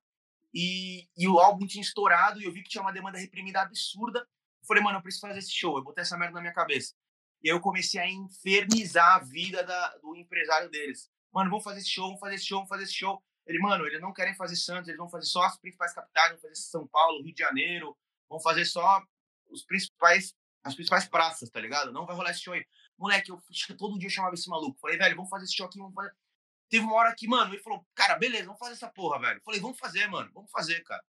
e, e o álbum tinha estourado e eu vi que tinha uma demanda reprimida absurda. Eu falei, mano, eu preciso fazer esse show. Eu botei essa merda na minha cabeça. E aí eu comecei a infernizar a vida da, do empresário deles. Mano, vamos fazer esse show, vamos fazer esse show, vamos fazer esse show. Ele, mano, eles não querem fazer Santos, eles vão fazer só as principais capitais, vão fazer São Paulo, Rio de Janeiro, vão fazer só os principais, as principais praças, tá ligado? Não vai rolar esse show aí. Moleque, eu (laughs) todo dia chamava esse maluco. Falei, velho, vamos fazer esse show aqui, vamos fazer. Teve uma hora que, mano, ele falou, cara, beleza, vamos fazer essa porra, velho. Falei, vamos fazer, mano, vamos fazer, cara.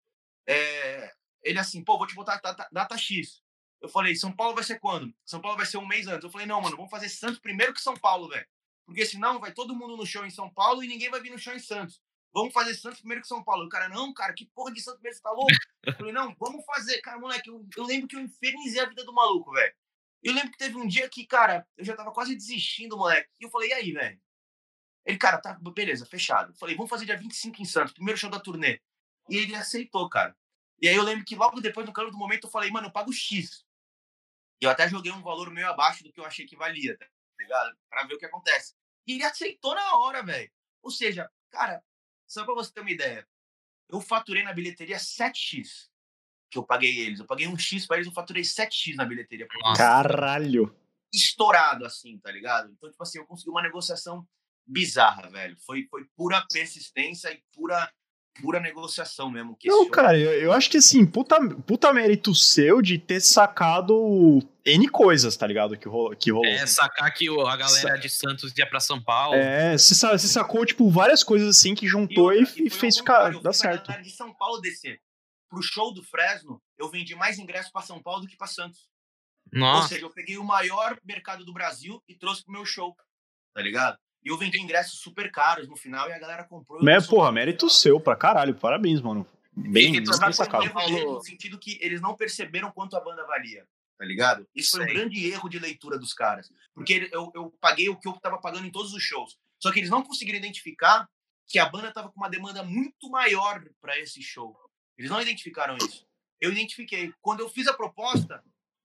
É... Ele assim, pô, vou te botar data, X. Eu falei, São Paulo vai ser quando? São Paulo vai ser um mês antes. Eu falei, não, mano, vamos fazer Santos primeiro que São Paulo, velho. Porque senão vai todo mundo no show em São Paulo e ninguém vai vir no show em Santos. Vamos fazer Santos primeiro que São Paulo. O cara, não, cara, que porra de Santos primeiro, você tá louco? Eu falei, não, vamos fazer. Cara, moleque, eu, eu lembro que eu infernizei a vida do maluco, velho. Eu lembro que teve um dia que, cara, eu já tava quase desistindo, moleque. E eu falei, e aí, velho? Ele, cara, tá, beleza, fechado. Eu falei, vamos fazer dia 25 em Santos, primeiro show da turnê. E ele aceitou, cara. E aí eu lembro que logo depois, no calor do momento, eu falei, mano, eu pago X. E eu até joguei um valor meio abaixo do que eu achei que valia, tá ligado? Pra ver o que acontece. E ele aceitou na hora, velho. Ou seja, cara, só pra você ter uma ideia, eu faturei na bilheteria 7x que eu paguei eles. Eu paguei um X pra eles, eu faturei 7x na bilheteria. Caralho! Estourado, assim, tá ligado? Então, tipo assim, eu consegui uma negociação bizarra, velho. Foi, foi pura persistência e pura pura negociação mesmo. não, cara, eu, eu, acho que assim, puta, puta mérito seu de ter sacado N coisas, tá ligado? Que, rolou, que rolou. É, sacar que a galera Sa de Santos ia pra São Paulo. É, você, sacou, tipo, várias coisas assim que juntou e, e, e fez ficar, dar certo. de São Paulo descer pro show do Fresno, eu vendi mais ingressos para São Paulo do que para Santos. Nossa. Ou seja, eu peguei o maior mercado do Brasil e trouxe pro meu show, tá ligado? E eu vendi ingressos super caros no final e a galera comprou. Mas, porra, mérito seu pra caralho. Parabéns, mano. Bem, bem sacado. No sentido que eles não perceberam quanto a banda valia, tá ligado? Isso Sei. foi um grande erro de leitura dos caras. Porque eu, eu paguei o que eu tava pagando em todos os shows. Só que eles não conseguiram identificar que a banda tava com uma demanda muito maior para esse show. Eles não identificaram isso. Eu identifiquei. Quando eu fiz a proposta,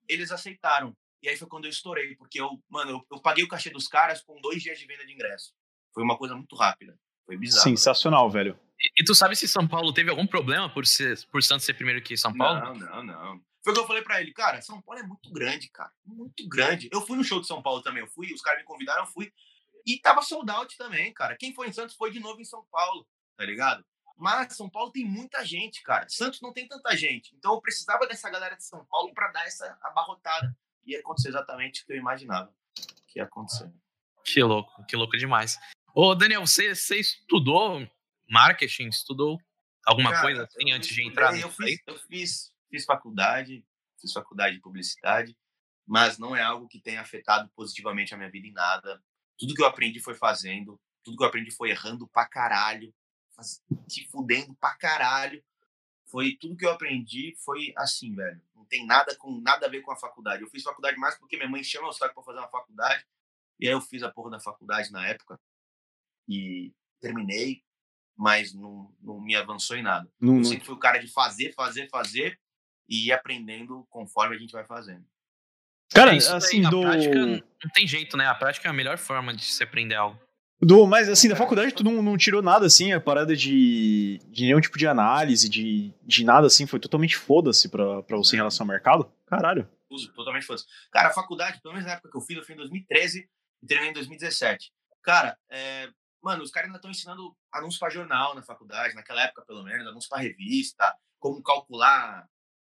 eles aceitaram. E aí foi quando eu estourei, porque eu, mano, eu, eu paguei o cachê dos caras com dois dias de venda de ingresso. Foi uma coisa muito rápida. Foi bizarro. Sensacional, velho. E, e, tu sabe se São Paulo teve algum problema por, ser, por Santos ser primeiro que São Paulo? Não, não, não. Foi o que eu falei pra ele, cara, São Paulo é muito grande, cara. Muito grande. Eu fui no show de São Paulo também, eu fui, os caras me convidaram, eu fui. E tava sold out também, cara. Quem foi em Santos foi de novo em São Paulo. tá ligado? Mas São Paulo tem muita gente, cara. Santos não tem tanta gente. Então eu precisava dessa galera de São Paulo para dar essa abarrotada. E aconteceu exatamente o que eu imaginava que ia acontecer. Que louco, que louco demais. Ô, Daniel, você, você estudou marketing? Estudou alguma cara, coisa assim antes de entrar eu fiz, eu fiz, fiz faculdade, fiz faculdade de publicidade, mas não é algo que tenha afetado positivamente a minha vida em nada. Tudo que eu aprendi foi fazendo, tudo que eu aprendi foi errando pra caralho, se fudendo pra caralho. Foi tudo que eu aprendi foi assim, velho. Não tem nada com nada a ver com a faculdade. Eu fiz faculdade mais porque minha mãe chama o saco para fazer uma faculdade. E aí eu fiz a porra da faculdade na época e terminei, mas não, não me avançou em nada. Não, eu sempre fui o cara de fazer, fazer, fazer e ir aprendendo conforme a gente vai fazendo. Cara, é assim, do... prática não tem jeito, né? A prática é a melhor forma de se aprender algo. Do, mas assim, da faculdade tu não, não tirou nada assim, a parada de, de nenhum tipo de análise, de, de nada assim, foi totalmente foda-se pra, pra você em relação ao mercado? Caralho. Totalmente foda-se. Cara, a faculdade, pelo menos na época que eu fiz, eu fiz em 2013 e terminei em 2017. Cara, é, mano, os caras ainda estão ensinando anúncio pra jornal na faculdade, naquela época pelo menos, anúncio pra revista, como calcular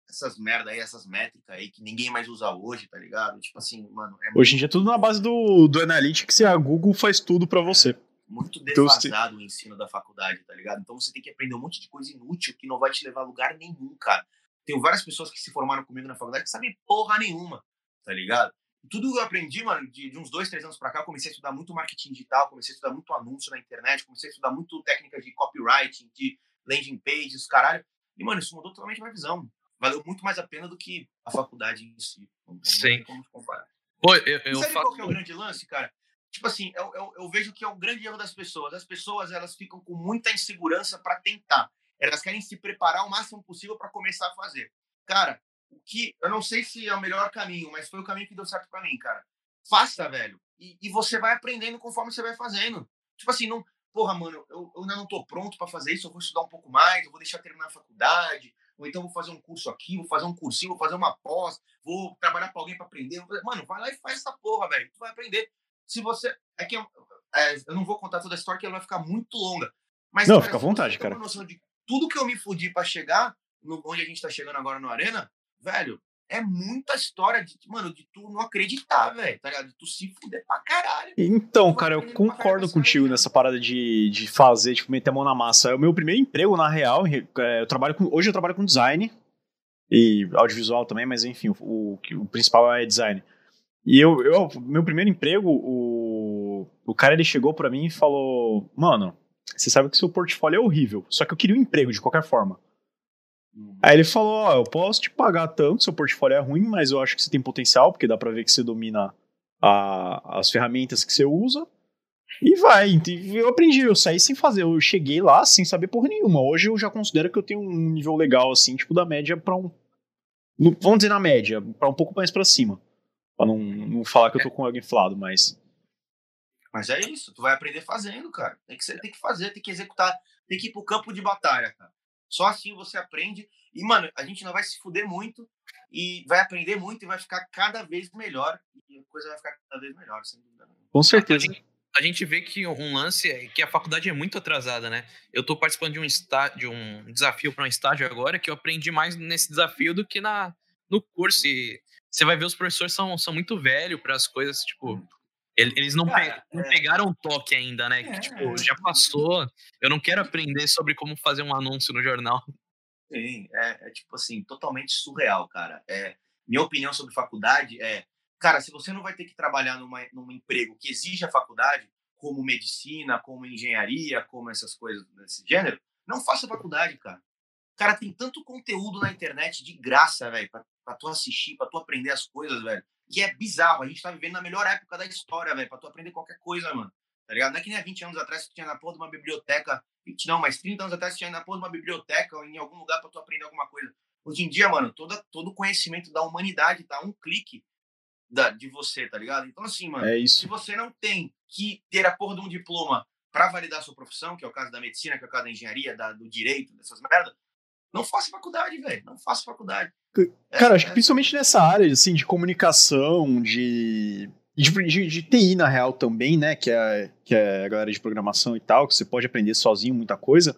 essas merda aí, essas métricas aí que ninguém mais usa hoje, tá ligado? Tipo assim, mano. É hoje em dia é tudo na base do, do Analytics e a Google faz tudo para você. Muito então, defasado então, o ensino da faculdade, tá ligado? Então você tem que aprender um monte de coisa inútil que não vai te levar a lugar nenhum, cara. Tenho várias pessoas que se formaram comigo na faculdade que sabem porra nenhuma, tá ligado? Tudo que eu aprendi, mano, de, de uns dois, três anos pra cá, eu comecei a estudar muito marketing digital, comecei a estudar muito anúncio na internet, comecei a estudar muito técnicas de copywriting, de landing pages, caralho. E, mano, isso mudou totalmente a minha visão valeu muito mais a pena do que a faculdade em si. Não, Sim. como comparar. Pô, eu, eu sabe faço... qual que é o grande lance, cara? Tipo assim, eu, eu, eu, vejo que é o grande erro das pessoas. As pessoas, elas ficam com muita insegurança para tentar. Elas querem se preparar o máximo possível para começar a fazer. Cara, o que... Eu não sei se é o melhor caminho, mas foi o caminho que deu certo para mim, cara. Faça, velho. E, e, você vai aprendendo conforme você vai fazendo. Tipo assim, não... Porra, mano, eu, eu ainda não tô pronto para fazer isso, eu vou estudar um pouco mais, eu vou deixar terminar a faculdade, ou então vou fazer um curso aqui, vou fazer um cursinho, vou fazer uma pós, vou trabalhar para alguém para aprender. Mano, vai lá e faz essa porra, velho. Tu vai aprender. Se você. É que eu, é, eu não vou contar toda a história, que ela vai ficar muito longa. Mas, não, cara, fica à vontade, cara. noção de tudo que eu me fudi para chegar no, onde a gente tá chegando agora no Arena, velho, é muita história de, mano, de tu não acreditar, velho, tá ligado? De tu se fuder pra caralho. Então, cara, eu concordo contigo nessa parada de, de fazer, tipo, meter a mão na massa. É o meu primeiro emprego, na real, é, eu trabalho com, hoje eu trabalho com design e audiovisual também, mas enfim, o, o, principal é design. E eu, eu, meu primeiro emprego, o, o cara ele chegou para mim e falou, mano, você sabe que seu portfólio é horrível, só que eu queria um emprego de qualquer forma. Uhum. Aí ele falou: Ó, oh, eu posso te pagar tanto, seu portfólio é ruim, mas eu acho que você tem potencial, porque dá pra ver que você domina a, as ferramentas que você usa. E vai. Eu aprendi, eu saí sem fazer. Eu cheguei lá sem saber porra nenhuma. Hoje eu já considero que eu tenho um nível legal, assim, tipo, da média pra um. Vamos dizer na média, pra um pouco mais pra cima. Pra não, não falar que eu tô com algo inflado, mas. Mas é isso, tu vai aprender fazendo, cara. Tem que, tem que fazer, tem que executar, tem que ir pro campo de batalha, cara. Só assim você aprende. E, mano, a gente não vai se fuder muito e vai aprender muito e vai ficar cada vez melhor. E a coisa vai ficar cada vez melhor, sem dúvida. Com certeza. A gente, a gente vê que um lance é que a faculdade é muito atrasada, né? Eu estou participando de um, estágio, de um desafio para um estágio agora que eu aprendi mais nesse desafio do que na, no curso. E você vai ver os professores são, são muito velhos para as coisas, tipo, eles não, Cara, pe não é... pegaram o toque ainda, né? É, que, tipo, já passou. Eu não quero aprender sobre como fazer um anúncio no jornal. (laughs) Sim, é, é tipo assim, totalmente surreal, cara. É, minha opinião sobre faculdade é, cara, se você não vai ter que trabalhar numa, num emprego que exige a faculdade, como medicina, como engenharia, como essas coisas desse gênero, não faça faculdade, cara. Cara, tem tanto conteúdo na internet de graça, velho, pra, pra tu assistir, pra tu aprender as coisas, velho que é bizarro. A gente tá vivendo na melhor época da história, velho, pra tu aprender qualquer coisa, mano. Tá ligado? Não é que nem há 20 anos atrás que tu tinha na porra de uma biblioteca. 20 não, mas 30 anos atrás tu tinha na porra de uma biblioteca ou em algum lugar pra tu aprender alguma coisa. Hoje em dia, mano, toda, todo o conhecimento da humanidade tá um clique da, de você, tá ligado? Então, assim, mano, é se você não tem que ter a porra de um diploma para validar a sua profissão, que é o caso da medicina, que é o caso da engenharia, da, do direito, dessas merdas, não faça faculdade, velho. Não faça faculdade. Cara, é, acho que principalmente nessa área, assim, de comunicação, de de, de, de, TI na real também, né? Que é, que é a galera de programação e tal, que você pode aprender sozinho muita coisa.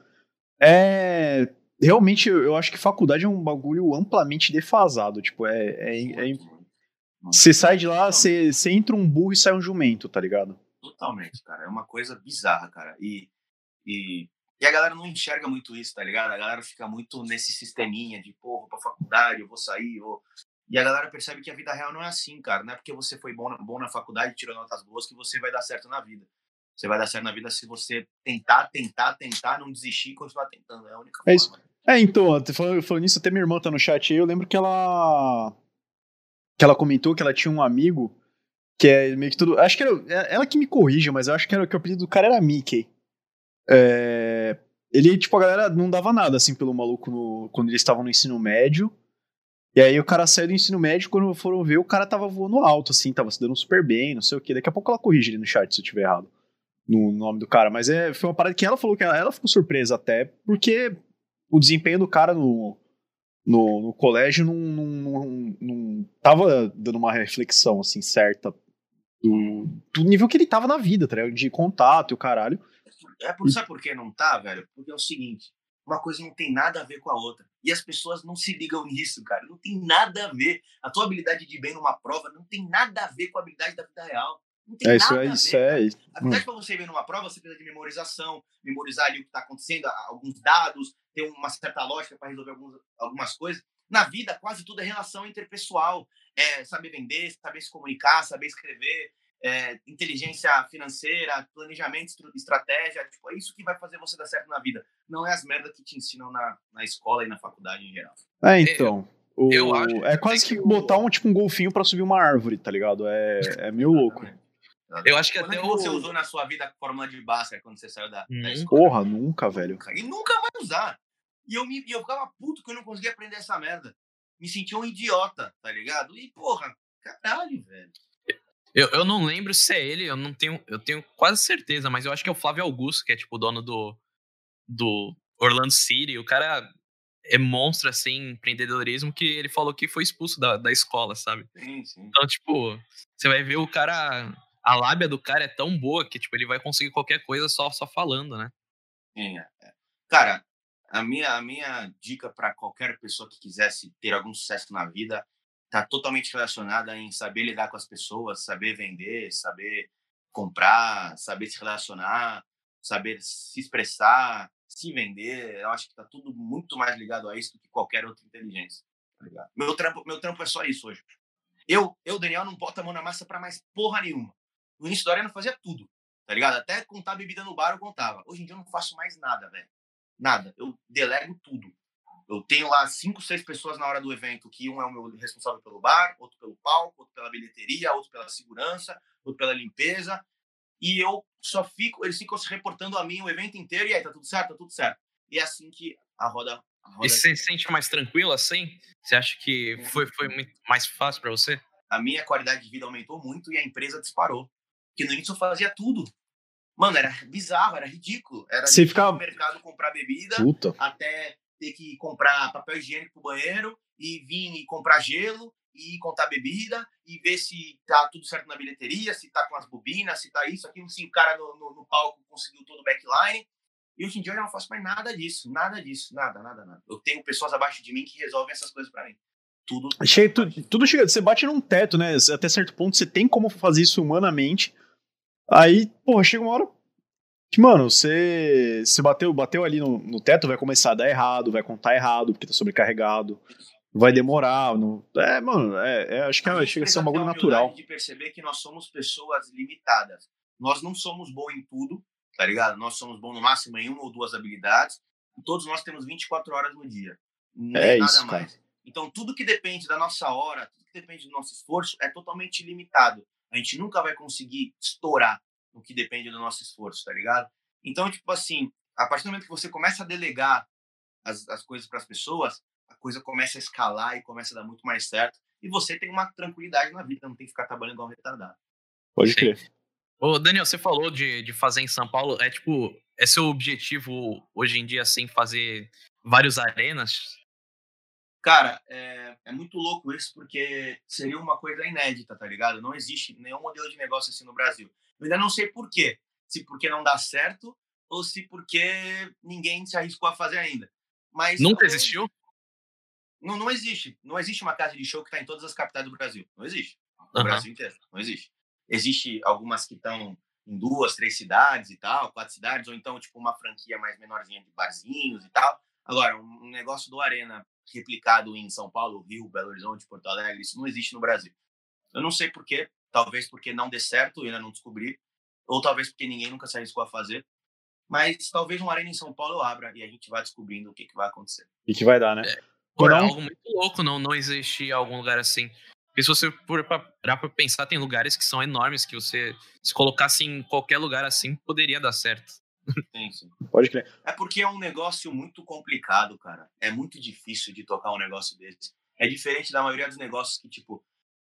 É. Realmente, eu acho que faculdade é um bagulho amplamente defasado. Tipo, é. é, é você sai de lá, você, você entra um burro e sai um jumento, tá ligado? Totalmente, cara. É uma coisa bizarra, cara. E, e, e a galera não enxerga muito isso, tá ligado? A galera fica muito nesse sisteminha de, pô, vou pra faculdade, eu vou sair, eu vou e a galera percebe que a vida real não é assim, cara. Não é porque você foi bom na, bom na faculdade, tirou notas boas, que você vai dar certo na vida. Você vai dar certo na vida se você tentar, tentar, tentar, não desistir e continuar tentando. É a única é Isso. É, então, falando, falando nisso, até minha irmã tá no chat aí, eu lembro que ela. que ela comentou que ela tinha um amigo que é meio que tudo. Acho que era. É, ela que me corrige, mas eu acho que, era, que o apelido do cara era Mickey. É, ele, tipo, a galera não dava nada, assim, pelo maluco no, quando eles estavam no ensino médio. E aí o cara saiu do ensino médio, quando foram ver, o cara tava voando alto, assim, tava se dando super bem, não sei o quê. Daqui a pouco ela corrige ali no chat se eu tiver errado no nome do cara. Mas é, foi uma parada que ela falou que ela, ela ficou surpresa até, porque o desempenho do cara no, no, no colégio não, não, não, não, tava dando uma reflexão, assim, certa do, do nível que ele tava na vida, tá De contato e o caralho. É por, sabe por que não tá, velho? Porque é o seguinte, uma coisa não tem nada a ver com a outra. E as pessoas não se ligam nisso, cara. Não tem nada a ver. A tua habilidade de ir bem numa prova não tem nada a ver com a habilidade da vida real. Não tem é, nada isso, é, a isso, ver. É, isso. A habilidade hum. para você bem numa prova, você precisa de memorização, memorizar ali o que está acontecendo, alguns dados, ter uma certa lógica para resolver alguns, algumas coisas. Na vida, quase tudo é relação interpessoal. É saber vender, saber se comunicar, saber escrever, é, inteligência financeira, planejamento, estratégia, tipo, é isso que vai fazer você dar certo na vida. Não é as merdas que te ensinam na, na escola e na faculdade em geral. É, então. O, eu acho, é quase que, que botar um, tipo, um golfinho para subir uma árvore, tá ligado? É, é meio louco. Eu acho que quando até o... você usou na sua vida a fórmula de Bhaskara quando você saiu da, hum. da escola? Porra, nunca, velho. E nunca vai usar. E eu, me, eu ficava puto que eu não conseguia aprender essa merda. Me sentia um idiota, tá ligado? E, porra, caralho, velho. Eu, eu não lembro se é ele, eu não tenho. Eu tenho quase certeza, mas eu acho que é o Flávio Augusto, que é tipo o dono do, do Orlando City. O cara é monstro, assim, empreendedorismo, que ele falou que foi expulso da, da escola, sabe? Sim, sim. Então, tipo, você vai ver o cara. A lábia do cara é tão boa que, tipo, ele vai conseguir qualquer coisa só, só falando, né? Sim, é. é. Cara, a minha, a minha dica para qualquer pessoa que quisesse ter algum sucesso na vida está totalmente relacionada em saber lidar com as pessoas, saber vender, saber comprar, saber se relacionar, saber se expressar, se vender. Eu acho que está tudo muito mais ligado a isso do que qualquer outra inteligência. Tá meu trampo, meu trampo é só isso hoje. Eu, eu Daniel, não boto a mão na massa para mais porra nenhuma. No início da hora eu não fazia tudo, tá ligado? Até contar bebida no bar eu contava. Hoje em dia eu não faço mais nada, velho. Nada. Eu delego tudo. Eu tenho lá cinco, seis pessoas na hora do evento, que um é o meu responsável pelo bar, outro pelo palco, outro pela bilheteria, outro pela segurança, outro pela limpeza. E eu só fico, eles ficam se reportando a mim o evento inteiro, e aí, tá tudo certo? Tá tudo certo. E é assim que a roda. A roda e você se sente mais tranquilo assim? Você acha que foi, foi muito mais fácil para você? A minha qualidade de vida aumentou muito e a empresa disparou. Porque no início eu fazia tudo. Mano, era bizarro, era ridículo. Era você ficava no mercado comprar bebida, Puta. até ter que comprar papel higiênico pro banheiro e vir e comprar gelo e contar bebida e ver se tá tudo certo na bilheteria, se tá com as bobinas, se tá isso, aquilo, se o cara no, no, no palco conseguiu todo o backline. E hoje em dia eu não faço mais nada disso, nada disso, nada, nada, nada. Eu tenho pessoas abaixo de mim que resolvem essas coisas para mim. Tudo. Chega, tudo, tudo chega, você bate num teto, né? Até certo ponto você tem como fazer isso humanamente. Aí, porra, chega uma hora, que, mano, você, você bateu, bateu ali no, no teto, vai começar a dar errado, vai contar errado, porque tá sobrecarregado, vai demorar. No, é, mano, é, é acho que é, chega a ser um bagulho natural. de perceber que nós somos pessoas limitadas. Nós não somos bons em tudo, tá ligado? Nós somos bons no máximo em uma ou duas habilidades. Todos nós temos 24 horas no dia. Nem é nada isso, mais. Cara. Então, tudo que depende da nossa hora, tudo que depende do nosso esforço é totalmente limitado. A gente nunca vai conseguir estourar no que depende do nosso esforço, tá ligado? Então, tipo assim, a partir do momento que você começa a delegar as, as coisas para as pessoas, a coisa começa a escalar e começa a dar muito mais certo. E você tem uma tranquilidade na vida, não tem que ficar trabalhando igual um retardado. Pode crer. Ô, Daniel, você falou de, de fazer em São Paulo. É tipo, é seu objetivo hoje em dia, assim, fazer vários arenas? Cara, é, é, muito louco isso, porque seria uma coisa inédita, tá ligado? Não existe nenhum modelo de negócio assim no Brasil. Eu ainda não sei por quê. Se porque não dá certo, ou se porque ninguém se arriscou a fazer ainda. Mas Nunca existiu? Não, não existe. Não existe uma casa de show que está em todas as capitais do Brasil. Não existe. No uhum. Brasil inteiro. Não existe. Existe algumas que estão em duas, três cidades e tal, quatro cidades, ou então, tipo, uma franquia mais menorzinha de barzinhos e tal. Agora, um negócio do Arena replicado em São Paulo, Rio, Belo Horizonte, Porto Alegre, isso não existe no Brasil. Eu não sei porquê, talvez porque não dê certo, ainda não descobri, ou talvez porque ninguém nunca se arriscou a fazer. Mas talvez um Arena em São Paulo abra e a gente vá descobrindo o que, que vai acontecer. E que vai dar, né? É, por não... algo muito louco não, não existir algum lugar assim. Porque se você for parar pra pensar, tem lugares que são enormes, que você, se colocasse em qualquer lugar assim, poderia dar certo. Sim, sim. Pode crer. É porque é um negócio muito complicado, cara. É muito difícil de tocar um negócio desse. É diferente da maioria dos negócios que, tipo,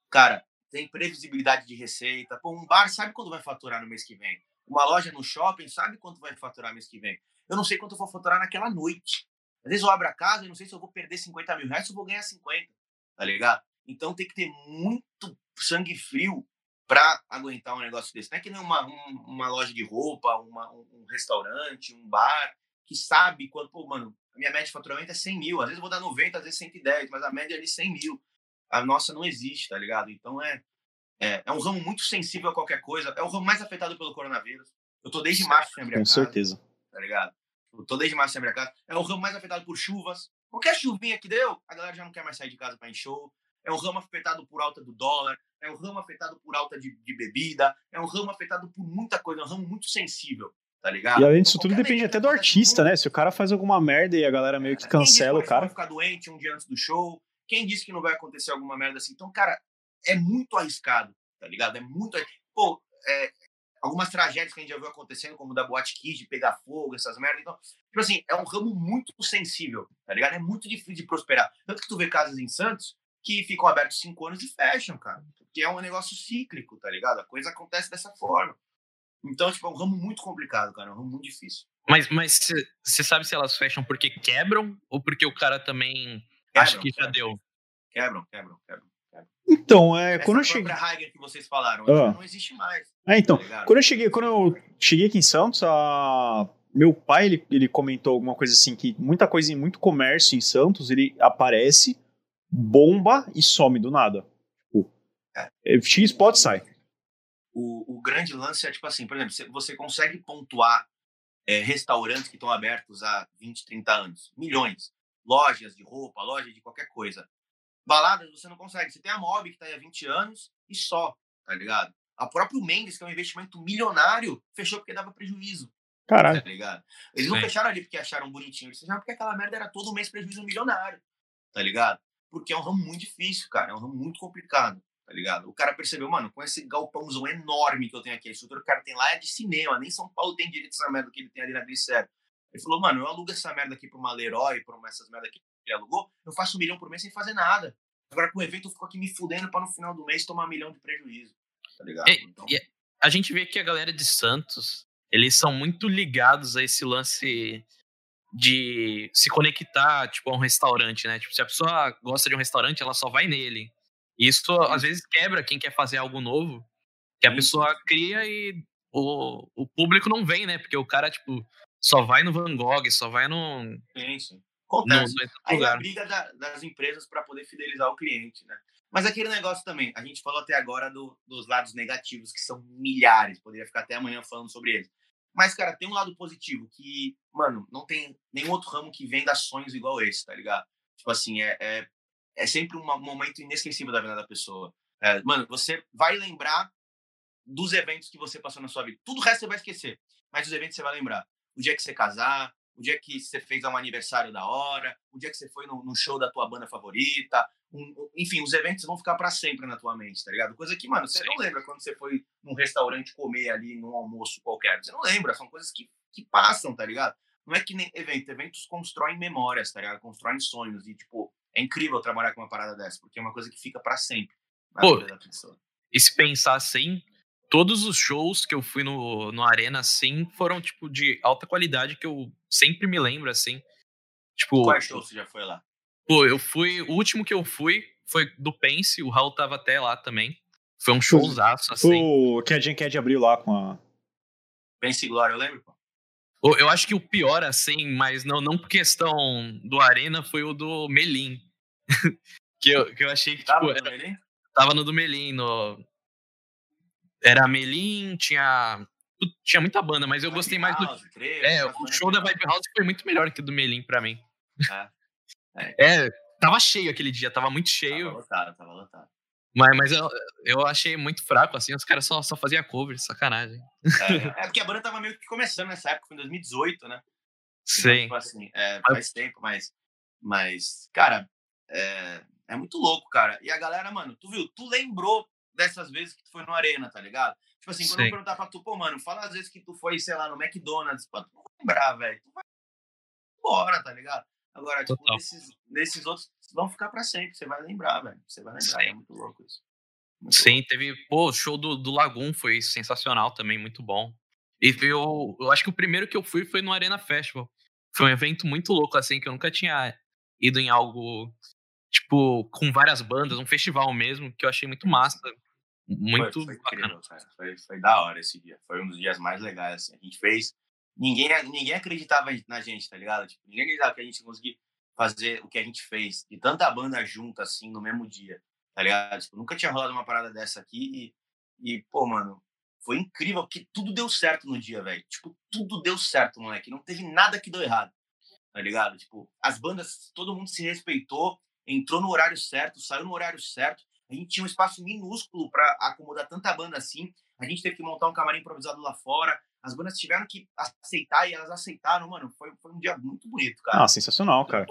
cara, tem previsibilidade de receita. Pô, um bar sabe quando vai faturar no mês que vem. Uma loja no shopping sabe quanto vai faturar no mês que vem. Eu não sei quanto eu vou faturar naquela noite. Às vezes eu abro a casa e não sei se eu vou perder 50 mil reais ou vou ganhar 50, tá ligado? Então tem que ter muito sangue frio para aguentar um negócio desse. Não é que nem uma, um, uma loja de roupa, uma, um, um, restaurante, um bar, que sabe quanto, pô, mano, a minha média de faturamento é 100 mil. Às vezes eu vou dar 90, às vezes 110, mas a média é ali 100 mil. A nossa não existe, tá ligado? Então é, é, é um ramo muito sensível a qualquer coisa. É o ramo mais afetado pelo coronavírus. Eu tô desde março sem abrir Com certeza. Tá ligado? Eu tô desde março sem abrir a casa. É o ramo mais afetado por chuvas. Qualquer chuvinha que deu, a galera já não quer mais sair de casa para ir show é um ramo afetado por alta do dólar, é um ramo afetado por alta de, de bebida, é um ramo afetado por muita coisa, é um ramo muito sensível, tá ligado? E além disso então, tudo depende até do artista, né? Se o cara faz alguma merda e a galera meio que cancela o cara. Vai ficar doente um dia antes do show, quem disse que não vai acontecer alguma merda assim? Então, cara, é muito arriscado, tá ligado? É muito. Pô, é, algumas tragédias que a gente já viu acontecendo, como da Boate Kids, de pegar fogo, essas merdas. Então, tipo assim, é um ramo muito sensível, tá ligado? É muito difícil de prosperar. Tanto que tu vê casas em Santos que ficam abertos cinco anos e fecham, cara. Porque é um negócio cíclico, tá ligado? A coisa acontece dessa forma. Então, tipo, é um ramo muito complicado, cara. É um ramo muito difícil. Mas você sabe se elas fecham porque quebram ou porque o cara também quebram, acha que já deu? Quebram, quebram, quebram. Então, é, Essa quando eu cheguei. Heiger que vocês falaram, ah. não existe mais. É, então, tá quando eu cheguei, quando eu cheguei aqui em Santos, a... meu pai ele, ele comentou alguma coisa assim que muita coisa em muito comércio em Santos ele aparece bomba e some do nada. Tipo, é. X pode sai. O, o grande lance é tipo assim, por exemplo, você consegue pontuar é, restaurantes que estão abertos há 20, 30 anos, milhões, lojas de roupa, lojas de qualquer coisa. Baladas você não consegue. Você tem a Mob que está aí há 20 anos e só, tá ligado? A próprio Mendes, que é um investimento milionário, fechou porque dava prejuízo. Caralho. Tá ligado? Eles não Sim. fecharam ali porque acharam bonitinho, eles fecharam porque aquela merda era todo mês prejuízo milionário. Tá ligado? porque é um ramo muito difícil, cara. É um ramo muito complicado, tá ligado? O cara percebeu, mano, com esse galpãozão enorme que eu tenho aqui, a estrutura que o cara tem lá é de cinema, nem São Paulo tem direito a essa merda que ele tem ali na Glicério. Ele falou, mano, eu alugo essa merda aqui pra uma Leroy, pra uma, essas merda que ele alugou, eu faço um milhão por mês sem fazer nada. Agora, com o evento, eu fico aqui me fudendo pra no final do mês tomar um milhão de prejuízo, tá ligado? É, então... a gente vê que a galera de Santos, eles são muito ligados a esse lance de se conectar, tipo, a um restaurante, né? Tipo, se a pessoa gosta de um restaurante, ela só vai nele. E isso, às vezes, quebra quem quer fazer algo novo, que a pessoa cria e o, o público não vem, né? Porque o cara, tipo, só vai no Van Gogh, só vai no... Sim, sim. Acontece. No, Aí a briga da, das empresas para poder fidelizar o cliente, né? Mas aquele negócio também, a gente falou até agora do, dos lados negativos, que são milhares, poderia ficar até amanhã falando sobre eles. Mas, cara, tem um lado positivo que, mano, não tem nenhum outro ramo que venda sonhos igual esse, tá ligado? Tipo assim, é, é, é sempre um momento inesquecível da vida da pessoa. É, mano, você vai lembrar dos eventos que você passou na sua vida. Tudo o resto você vai esquecer, mas os eventos você vai lembrar. O dia que você casar, o dia que você fez um aniversário da hora, o dia que você foi no, no show da tua banda favorita, um, enfim, os eventos vão ficar para sempre na tua mente, tá ligado? Coisa que, mano, você Sim. não lembra quando você foi num restaurante comer ali num almoço qualquer. Você não lembra, são coisas que, que passam, tá ligado? Não é que nem evento, eventos constroem memórias, tá ligado? Constroem sonhos e, tipo, é incrível trabalhar com uma parada dessa, porque é uma coisa que fica para sempre na Pô, vida da pessoa. E se pensar assim, todos os shows que eu fui no, no Arena, assim, foram, tipo, de alta qualidade que eu sempre me lembro, assim. Tipo, Quais shows você já foi lá? Pô, eu fui. O último que eu fui foi do Pense, o Raul tava até lá também. Foi um showzaço, assim. O que a Jet abriu lá com a. Pense Glória, eu lembro, pô. Eu acho que o pior, assim, mas não, não por questão do Arena, foi o do Melim. (laughs) que, eu, que eu achei que, Tava tipo, no Melim? tava no do Melim, no... Era Melim, tinha... Tinha muita banda, mas eu Vibe gostei mais do... House, Trevo, É, o show da legais. Vibe House foi muito melhor que o do Melim pra mim. (laughs) É. É, tava cheio aquele dia, tava muito cheio, Tava lotado, tava lotado. mas, mas eu, eu achei muito fraco, assim, os caras só, só faziam cover, sacanagem. É, é (laughs) porque a banda tava meio que começando nessa época, foi em 2018, né? Então, Sim. tipo assim, é, faz tempo, mas, mas cara, é, é muito louco, cara. E a galera, mano, tu viu, tu lembrou dessas vezes que tu foi no Arena, tá ligado? Tipo assim, quando eu Sim. perguntar pra tu, pô, mano, fala às vezes que tu foi, sei lá, no McDonald's, pô, tu não vai lembrar, velho. Tu vai embora, tá ligado? Agora, tipo, nesses, nesses outros vão ficar pra sempre, você vai lembrar, velho. Você vai lembrar, Sim. é muito louco isso. Muito Sim, teve. Pô, o show do, do Lagoon foi sensacional também, muito bom. E eu, eu acho que o primeiro que eu fui foi no Arena Festival. Foi um evento muito louco, assim, que eu nunca tinha ido em algo, tipo, com várias bandas, um festival mesmo, que eu achei muito massa. Muito foi, foi bacana. incrível. Foi, foi da hora esse dia. Foi um dos dias mais legais, assim. A gente fez. Ninguém, ninguém acreditava na gente, tá ligado? Tipo, ninguém acreditava que a gente ia conseguir fazer o que a gente fez. E tanta banda junta, assim, no mesmo dia, tá ligado? Tipo, nunca tinha rolado uma parada dessa aqui. E, e pô, mano, foi incrível, porque tudo deu certo no dia, velho. Tipo, tudo deu certo, moleque. Não teve nada que deu errado, tá ligado? Tipo, as bandas, todo mundo se respeitou, entrou no horário certo, saiu no horário certo. A gente tinha um espaço minúsculo para acomodar tanta banda assim. A gente teve que montar um camarim improvisado lá fora. As bandas tiveram que aceitar e elas aceitaram, mano. Foi, foi um dia muito bonito, cara. Ah, sensacional, cara.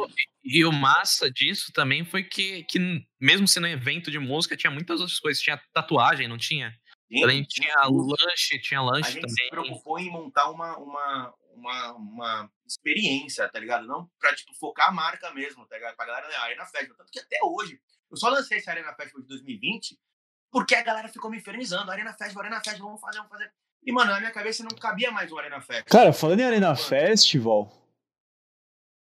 E o massa disso também foi que, que, mesmo sendo um evento de música, tinha muitas outras coisas. Tinha tatuagem, não tinha? Sim, Além tinha tudo. lanche, tinha a lanche gente se também. preocupou em montar uma, uma, uma, uma experiência, tá ligado? Não pra, tipo, focar a marca mesmo, tá ligado? Pra galera da Arena Festival. Tanto que até hoje, eu só lancei esse Arena Festival de 2020 porque a galera ficou me infernizando. Arena Festival, Arena Festival, vamos fazer, vamos fazer. E, mano, na minha cabeça não cabia mais o Arena Festival. Cara, falando em Arena Festival.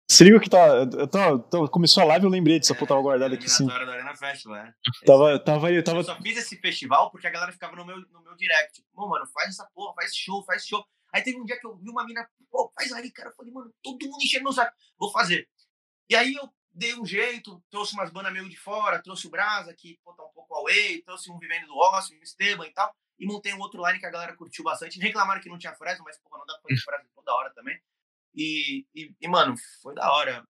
Se liga que tá. Eu tava, tava- começou a live, eu lembrei disso, pô, tava guardado aqui assim. Eliminatória do Arena Festival, né? Tava, tava, eu tava. Eu só fiz esse festival porque a galera ficava no meu, no meu direct. Tipo, "Pô, mano, faz essa porra, faz show, faz show. Aí teve um dia que eu vi uma mina, pô, faz aí, cara. Eu falei, mano, todo mundo enchendo meu saco. Vou fazer. E aí eu dei um jeito, trouxe umas bandas meio de fora, trouxe o Brasa, que pô, tá um pouco away, trouxe um Vivendo do Ócio, um Esteban e tal. E montei um outro line que a galera curtiu bastante. Reclamaram que não tinha Fresno, mas, porra, não dá pra fazer Fresno toda hora também. E, e, e, mano, foi da hora.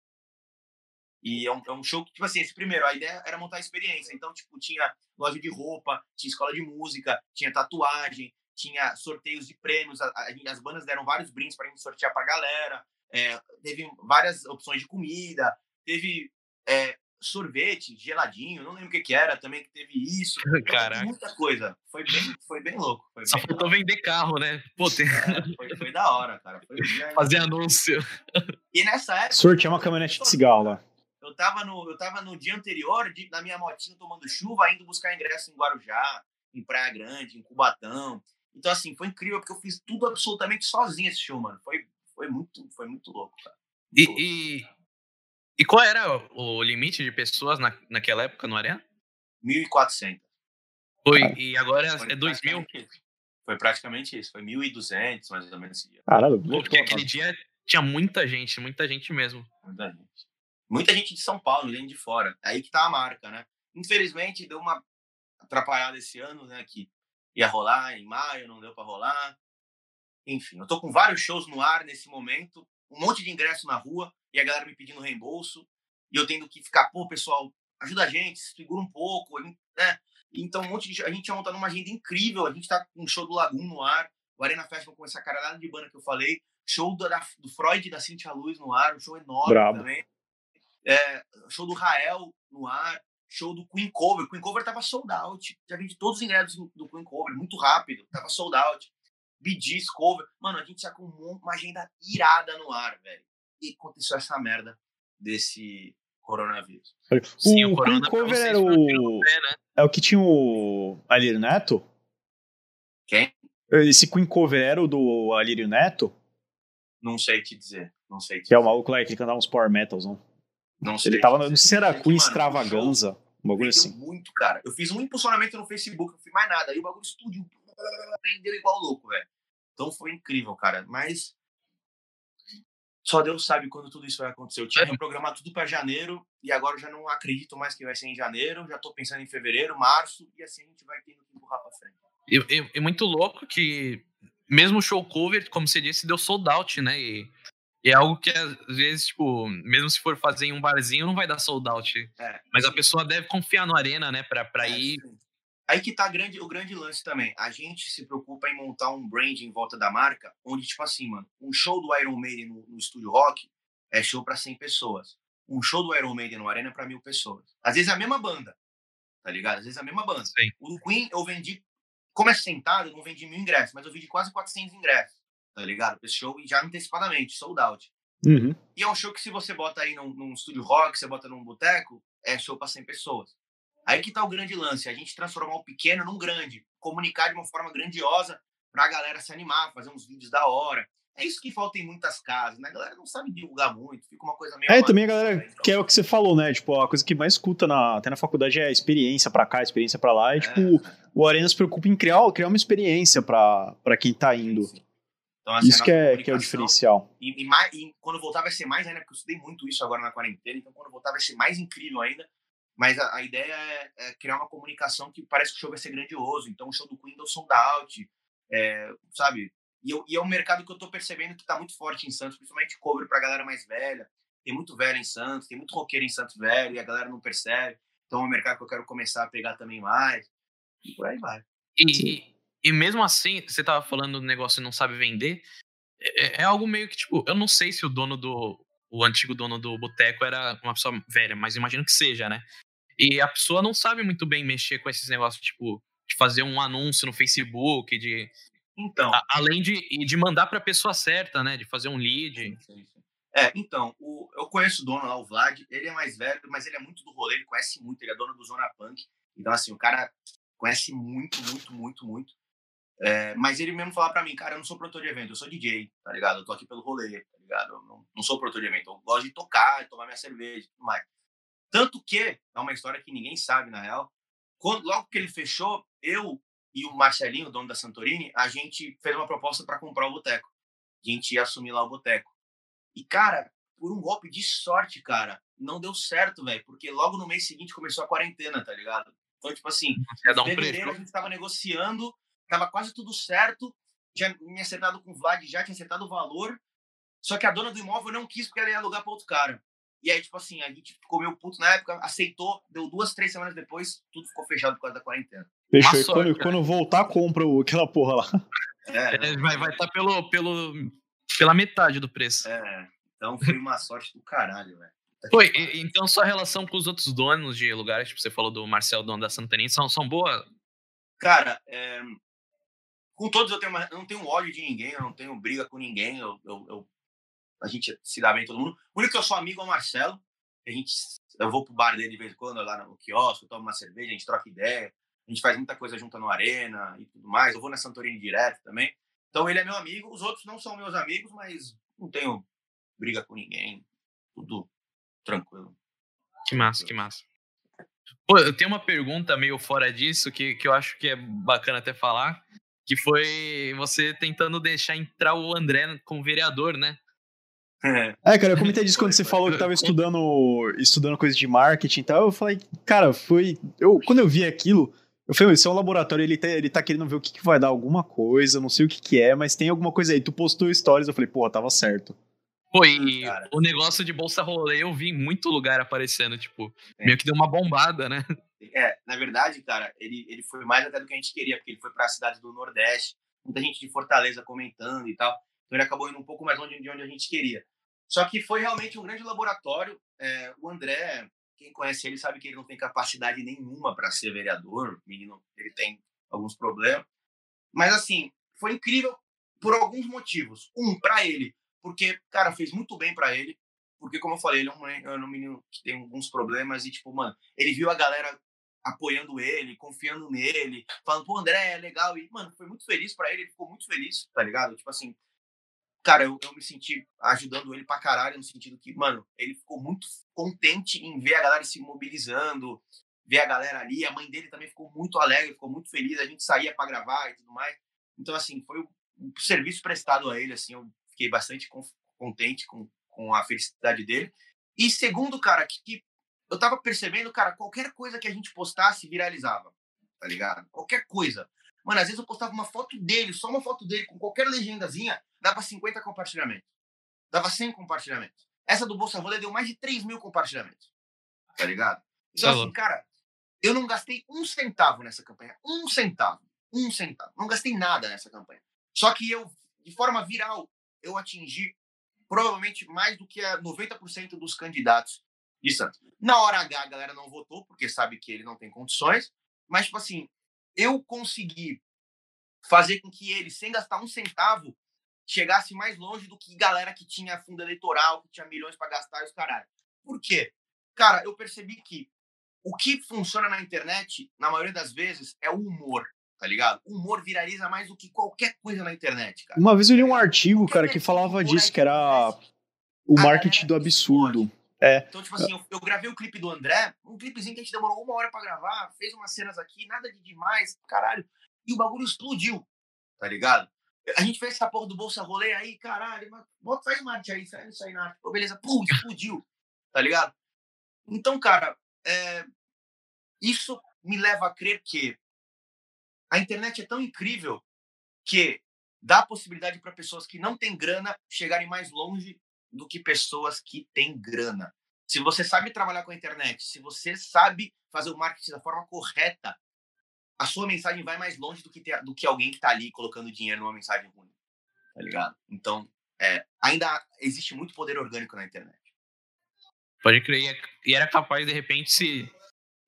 E é um, é um show que, tipo assim, esse primeiro, a ideia era montar a experiência. Então, tipo, tinha loja de roupa, tinha escola de música, tinha tatuagem, tinha sorteios de prêmios. A- a- as bandas deram vários brindes pra gente sortear pra galera. É, teve várias opções de comida, teve é, sorvete geladinho, não lembro o que, que era também, que teve isso. (laughs) Então, Caraca. Muita coisa. Foi bem, foi bem louco. Foi, Só bem faltou vender carro, né? Pô, tem... é, foi, foi da hora, cara. Foi dia- (laughs) fazer anúncio. E nessa época. Sortear uma caminhonete de cigarro lá. Eu tava no, eu tava no dia anterior, de, na minha motinha tomando chuva, indo buscar ingresso em Guarujá, em Praia Grande, em Cubatão. Então, assim, foi incrível, porque eu fiz tudo absolutamente sozinho esse show, mano. Foi, foi, muito, foi muito louco, cara. E, louco. e, e qual era o limite de pessoas na, naquela época no Arena? 1.400. Foi, e agora Foi é 2 mil? praticamente isso. Foi praticamente isso. Foi 1.200, mais ou menos esse dia. Caralho, Porque bom, aquele dia tinha muita gente, muita gente mesmo. Muita gente. Muita gente de São Paulo, gente de fora. Aí que tá a marca, né? Infelizmente, deu uma atrapalhada esse ano, né? Que ia rolar em maio, não deu pra rolar. Enfim, eu tô com vários shows no ar nesse momento, um monte de ingresso na rua e a galera me pedindo reembolso. E eu tendo que ficar, pô, pessoal, ajuda a gente, segura um pouco, né? Então, um monte de. A gente tinha montado uma agenda incrível. A gente tá com um show do Lagoon no ar, o Arena Festival com essa caralhada de banda que eu falei, show do, da- do Freud e da Cintia Luz no ar, um show enorme Brabo. também. É, show do Rael no ar, show do Queen Cover. Queen Cover tava sold out. Já vendi todos os ingressos do Queen Cover, muito rápido, tava sold out. Gees Cover. Mano, a gente já com um- uma agenda irada no ar, velho. E aconteceu essa merda desse coronavírus. Sim, o o Corona Cover era o. no pé, né? É o que tinha o Alírio Neto? Quem? Esse Queen Cover era o do Alírio Neto? Não sei te dizer. Não sei te Que é o dizer. maluco lá que cantava uns power metals, não? Não sei. Ele tava, não sei se era extravaganza, um bagulho assim. muito, cara. Eu fiz um impulsionamento no Facebook, não fiz mais nada. Aí o bagulho explodiu, vendeu igual louco, velho. Então foi incrível, cara. Mas só Deus sabe quando tudo isso vai acontecer. Eu tinha programado tudo para janeiro e agora eu já não acredito mais que vai ser em janeiro. Já tô pensando em fevereiro, março e assim a gente vai tendo que empurrar para frente. E, é muito louco que mesmo o show cover, como você disse, deu sold out, né? E, e, é algo que às vezes, tipo, mesmo se for fazer em um barzinho, não vai dar sold out. É, mas a pessoa deve confiar no Arena, né? Pra, pra é, ir. Sim. Aí que tá grande, o grande lance também. A gente se preocupa em montar um brand em volta da marca, onde, tipo assim, mano, um show do Iron Maiden no, no estúdio rock é show para 100 pessoas. Um show do Iron Maiden no Arena é pra mil pessoas. Às vezes é a mesma banda, tá ligado? Às vezes é a mesma banda. Sim. O Queen eu vendi, como é sentado, eu não vendi mil ingressos, mas eu vendi quase 400 ingressos, tá ligado? Esse show já antecipadamente, sold out. Uhum. E é um show que se você bota aí num, num estúdio rock, você bota num boteco, é show pra 100 pessoas. Aí que tá o grande lance, a gente transformar o pequeno num grande, comunicar de uma forma grandiosa pra galera se animar, fazer uns vídeos da hora. É isso que falta em muitas casas, né? A galera não sabe divulgar muito, fica uma coisa meio. É, também a galera né? que é o que você falou, né? Tipo, a coisa que mais escuta na, até na faculdade é a experiência pra cá, a experiência pra lá. E, é. tipo, o Arena se preocupa em criar, criar uma experiência pra, pra quem tá indo. Então, assim, isso que é, que é o diferencial. E, e, mais, e, quando voltar vai ser mais ainda, porque eu estudei muito isso agora na quarentena, então quando voltar vai ser mais incrível ainda, mas a, a ideia é, é, criar uma comunicação que parece que o show vai ser grandioso. Então, o show do Queen deu sold out, é, sabe? E, eu, e, é um mercado que eu tô percebendo que tá muito forte em Santos, principalmente cover pra galera mais velha. Tem muito velho em Santos, tem muito roqueiro em Santos velho, e a galera não percebe. Então, é um mercado que eu quero começar a pegar também mais. E por aí vai. E, e mesmo assim, você tava falando do negócio e não sabe vender, é, é, algo meio que, tipo, eu não sei se o dono do, o antigo dono do boteco era uma pessoa velha, mas imagino que seja, né? E a pessoa não sabe muito bem mexer com esses negócios, tipo, de fazer um anúncio no Facebook, de. Então. A, além de, de mandar para a pessoa certa, né? De fazer um lead. Sim, sim, sim. É, então, o, eu conheço o dono lá, o Vlad, ele é mais velho, mas ele é muito do rolê, ele conhece muito, ele é dono do Zona Punk. Então, assim, o cara conhece muito, muito, muito, muito. É, mas ele mesmo fala para mim, cara, eu não sou produtor de evento, eu sou DJ, tá ligado? Eu tô aqui pelo rolê, tá ligado? Eu não, não sou produtor de evento, eu gosto de tocar, tomar minha cerveja e tudo mais. Tanto que, é uma história que ninguém sabe, na real, quando, logo que ele fechou, eu e o Marcelinho, dono da Santorini, a gente fez uma proposta para comprar o boteco. A gente ia assumir lá o boteco. E, cara, por um golpe de sorte, cara, não deu certo, velho, porque logo no mês seguinte começou a quarentena, tá ligado? Então, tipo assim, em fevereiro a gente tava negociando, tava quase tudo certo, tinha me acertado com o Vlad, já tinha acertado o valor, só que a dona do imóvel não quis porque ela ia alugar para outro cara. E aí, tipo assim, a gente ficou meio puto na época, aceitou, deu duas, três semanas depois, tudo ficou fechado por causa da quarentena. Fechou. E quando, quando, voltar, compra aquela porra lá. É, é, vai estar tá pelo, pelo, pela metade do preço. É, então foi uma sorte do caralho, velho. Foi, então sua relação com os outros donos de lugares, tipo, você falou do Marcel, dono da Santanin, são, são boas? Cara, é, com todos eu, tenho uma, eu não tenho ódio de ninguém, eu não tenho briga com ninguém, eu, eu, eu, a gente se dá bem todo mundo. O único que eu sou amigo é o Marcelo, a gente, eu vou pro bar dele de vez em quando, lá no quiosque, tomo uma cerveja, a gente troca ideia, a gente faz muita coisa junto no Arena e tudo mais, eu vou na Santorini direto também. Então ele é meu amigo, os outros não são meus amigos, mas não tenho briga com ninguém, tudo tranquilo. Que massa, que massa. Pô, eu tenho uma pergunta meio fora disso que, que eu acho que é bacana até falar, que foi você tentando deixar entrar o André como vereador, né? É, cara, eu comentei disso (laughs) quando você falou que tava estudando, estudando coisa de marketing e tal. Eu falei, cara, foi. Eu, quando eu vi aquilo, eu falei, isso é um laboratório, ele tá, ele tá querendo ver o que, que vai dar alguma coisa, não sei o que, que é, mas tem alguma coisa aí. Tu postou stories, eu falei, porra, tava certo. Pô, e o negócio de bolsa rolê eu vi em muito lugar aparecendo, tipo, é. meio que deu uma bombada, né? É, na verdade, cara, ele, ele foi mais até do que a gente queria, porque ele foi para cidades do Nordeste, muita gente de Fortaleza comentando e tal. Então ele acabou indo um pouco mais longe de onde a gente queria. Só que foi realmente um grande laboratório. É, o André, quem conhece ele sabe que ele não tem capacidade nenhuma para ser vereador. O menino, ele tem alguns problemas. Mas assim, foi incrível por alguns motivos. Um, para ele, porque, cara, fez muito bem para ele. Porque, como eu falei, ele é é um menino que tem alguns problemas e, tipo, mano, ele viu a galera apoiando ele, confiando nele, falando, pô, André, é legal. E, mano, foi muito feliz para ele, ele ficou muito feliz, tá ligado? Tipo assim, cara, eu, eu me senti ajudando ele pra caralho, no sentido que, mano, ele ficou muito contente em ver a galera se mobilizando, ver a galera ali. A mãe dele também ficou muito alegre, ficou muito feliz. A gente saía para gravar e tudo mais. Então, assim, foi o, o serviço prestado a ele, assim, eu fiquei bastante contente com, com a felicidade dele. E segundo, cara, que, que eu tava percebendo, cara, qualquer coisa que a gente postasse viralizava, tá ligado? Qualquer coisa. Mano, às vezes eu postava uma foto dele, só uma foto dele, com qualquer legendazinha, dava 50 compartilhamentos. Dava 100 compartilhamentos. Essa do Bolsa Rolê deu mais de 3 mil compartilhamentos. Tá ligado? Então, assim, cara, eu não gastei um centavo nessa campanha. Um centavo. Um centavo. Não gastei nada nessa campanha. Só que eu, de forma viral, eu atingi provavelmente mais do que a 90% dos candidatos de Santos. Na hora H, a galera não votou, porque sabe que ele não tem condições. Mas, tipo assim, eu consegui fazer com que ele, sem gastar um centavo, chegasse mais longe do que galera que tinha fundo eleitoral, que tinha milhões para gastar e os caralho. Por quê? Cara, eu percebi que o que funciona na internet, na maioria das vezes, é o humor, tá ligado? O humor viraliza mais do que qualquer coisa na internet, cara. Uma vez eu li um artigo, cara, que falava disso, que era o marketing do absurdo. É. Então, tipo assim, eu, eu, gravei o clipe do André, um clipezinho que a gente demorou uma hora para gravar, fez umas cenas aqui, nada de demais, caralho. E o bagulho explodiu, tá ligado? A gente fez essa porra do Bolsa Rolê aí, caralho, mas bota, faz uma aí, faz isso aí na arte. beleza, pum, explodiu, tá ligado? Então, cara, é, isso me leva a crer que a internet é tão incrível que dá a possibilidade para pessoas que não têm grana chegarem mais longe do que pessoas que têm grana. Se você sabe trabalhar com a internet, se você sabe fazer o marketing da forma correta, a sua mensagem vai mais longe do que, ter, do que alguém que está ali colocando dinheiro numa mensagem ruim. Tá ligado? Então, é, ainda existe muito poder orgânico na internet. Pode crer. E era capaz, de repente, se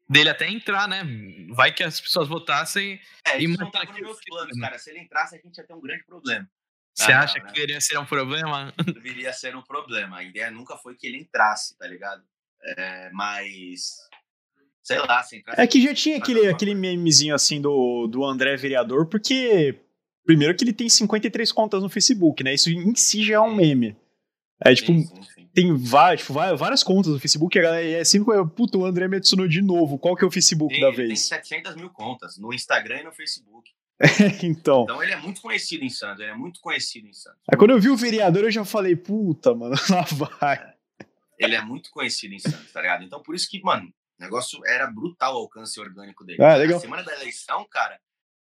dele até entrar, né? Vai que as pessoas votassem é, e não tava nos meus planos, cara. Se ele entrasse, a gente ia ter um grande problema. Você ah, acha não, que né? iria ser um problema? (laughs) Deveria ser um problema. A ideia nunca foi que ele entrasse, tá ligado? É, mas. Sei lá, se entrasse. É que já tinha aquele, aquele memezinho assim do, do André vereador, porque. Primeiro que ele tem 53 contas no Facebook, né? Isso em si já é um meme. É tipo. Sim, sim, sim. Tem várias, tipo, várias contas no Facebook, e a galera é sempre. Puta, o André me adicionou de novo. Qual que é o Facebook tem, da vez? Tem 700 mil contas no Instagram e no Facebook. (laughs) então. Então ele é muito conhecido em Santos, ele é muito conhecido em Santos. Aí quando eu vi o vereador, eu já falei, puta, mano, (laughs) lá vai. Ele é muito conhecido em Santos, tá ligado? Então por isso que, mano, o negócio era brutal o alcance orgânico dele. Ah, legal. Na semana da eleição, cara,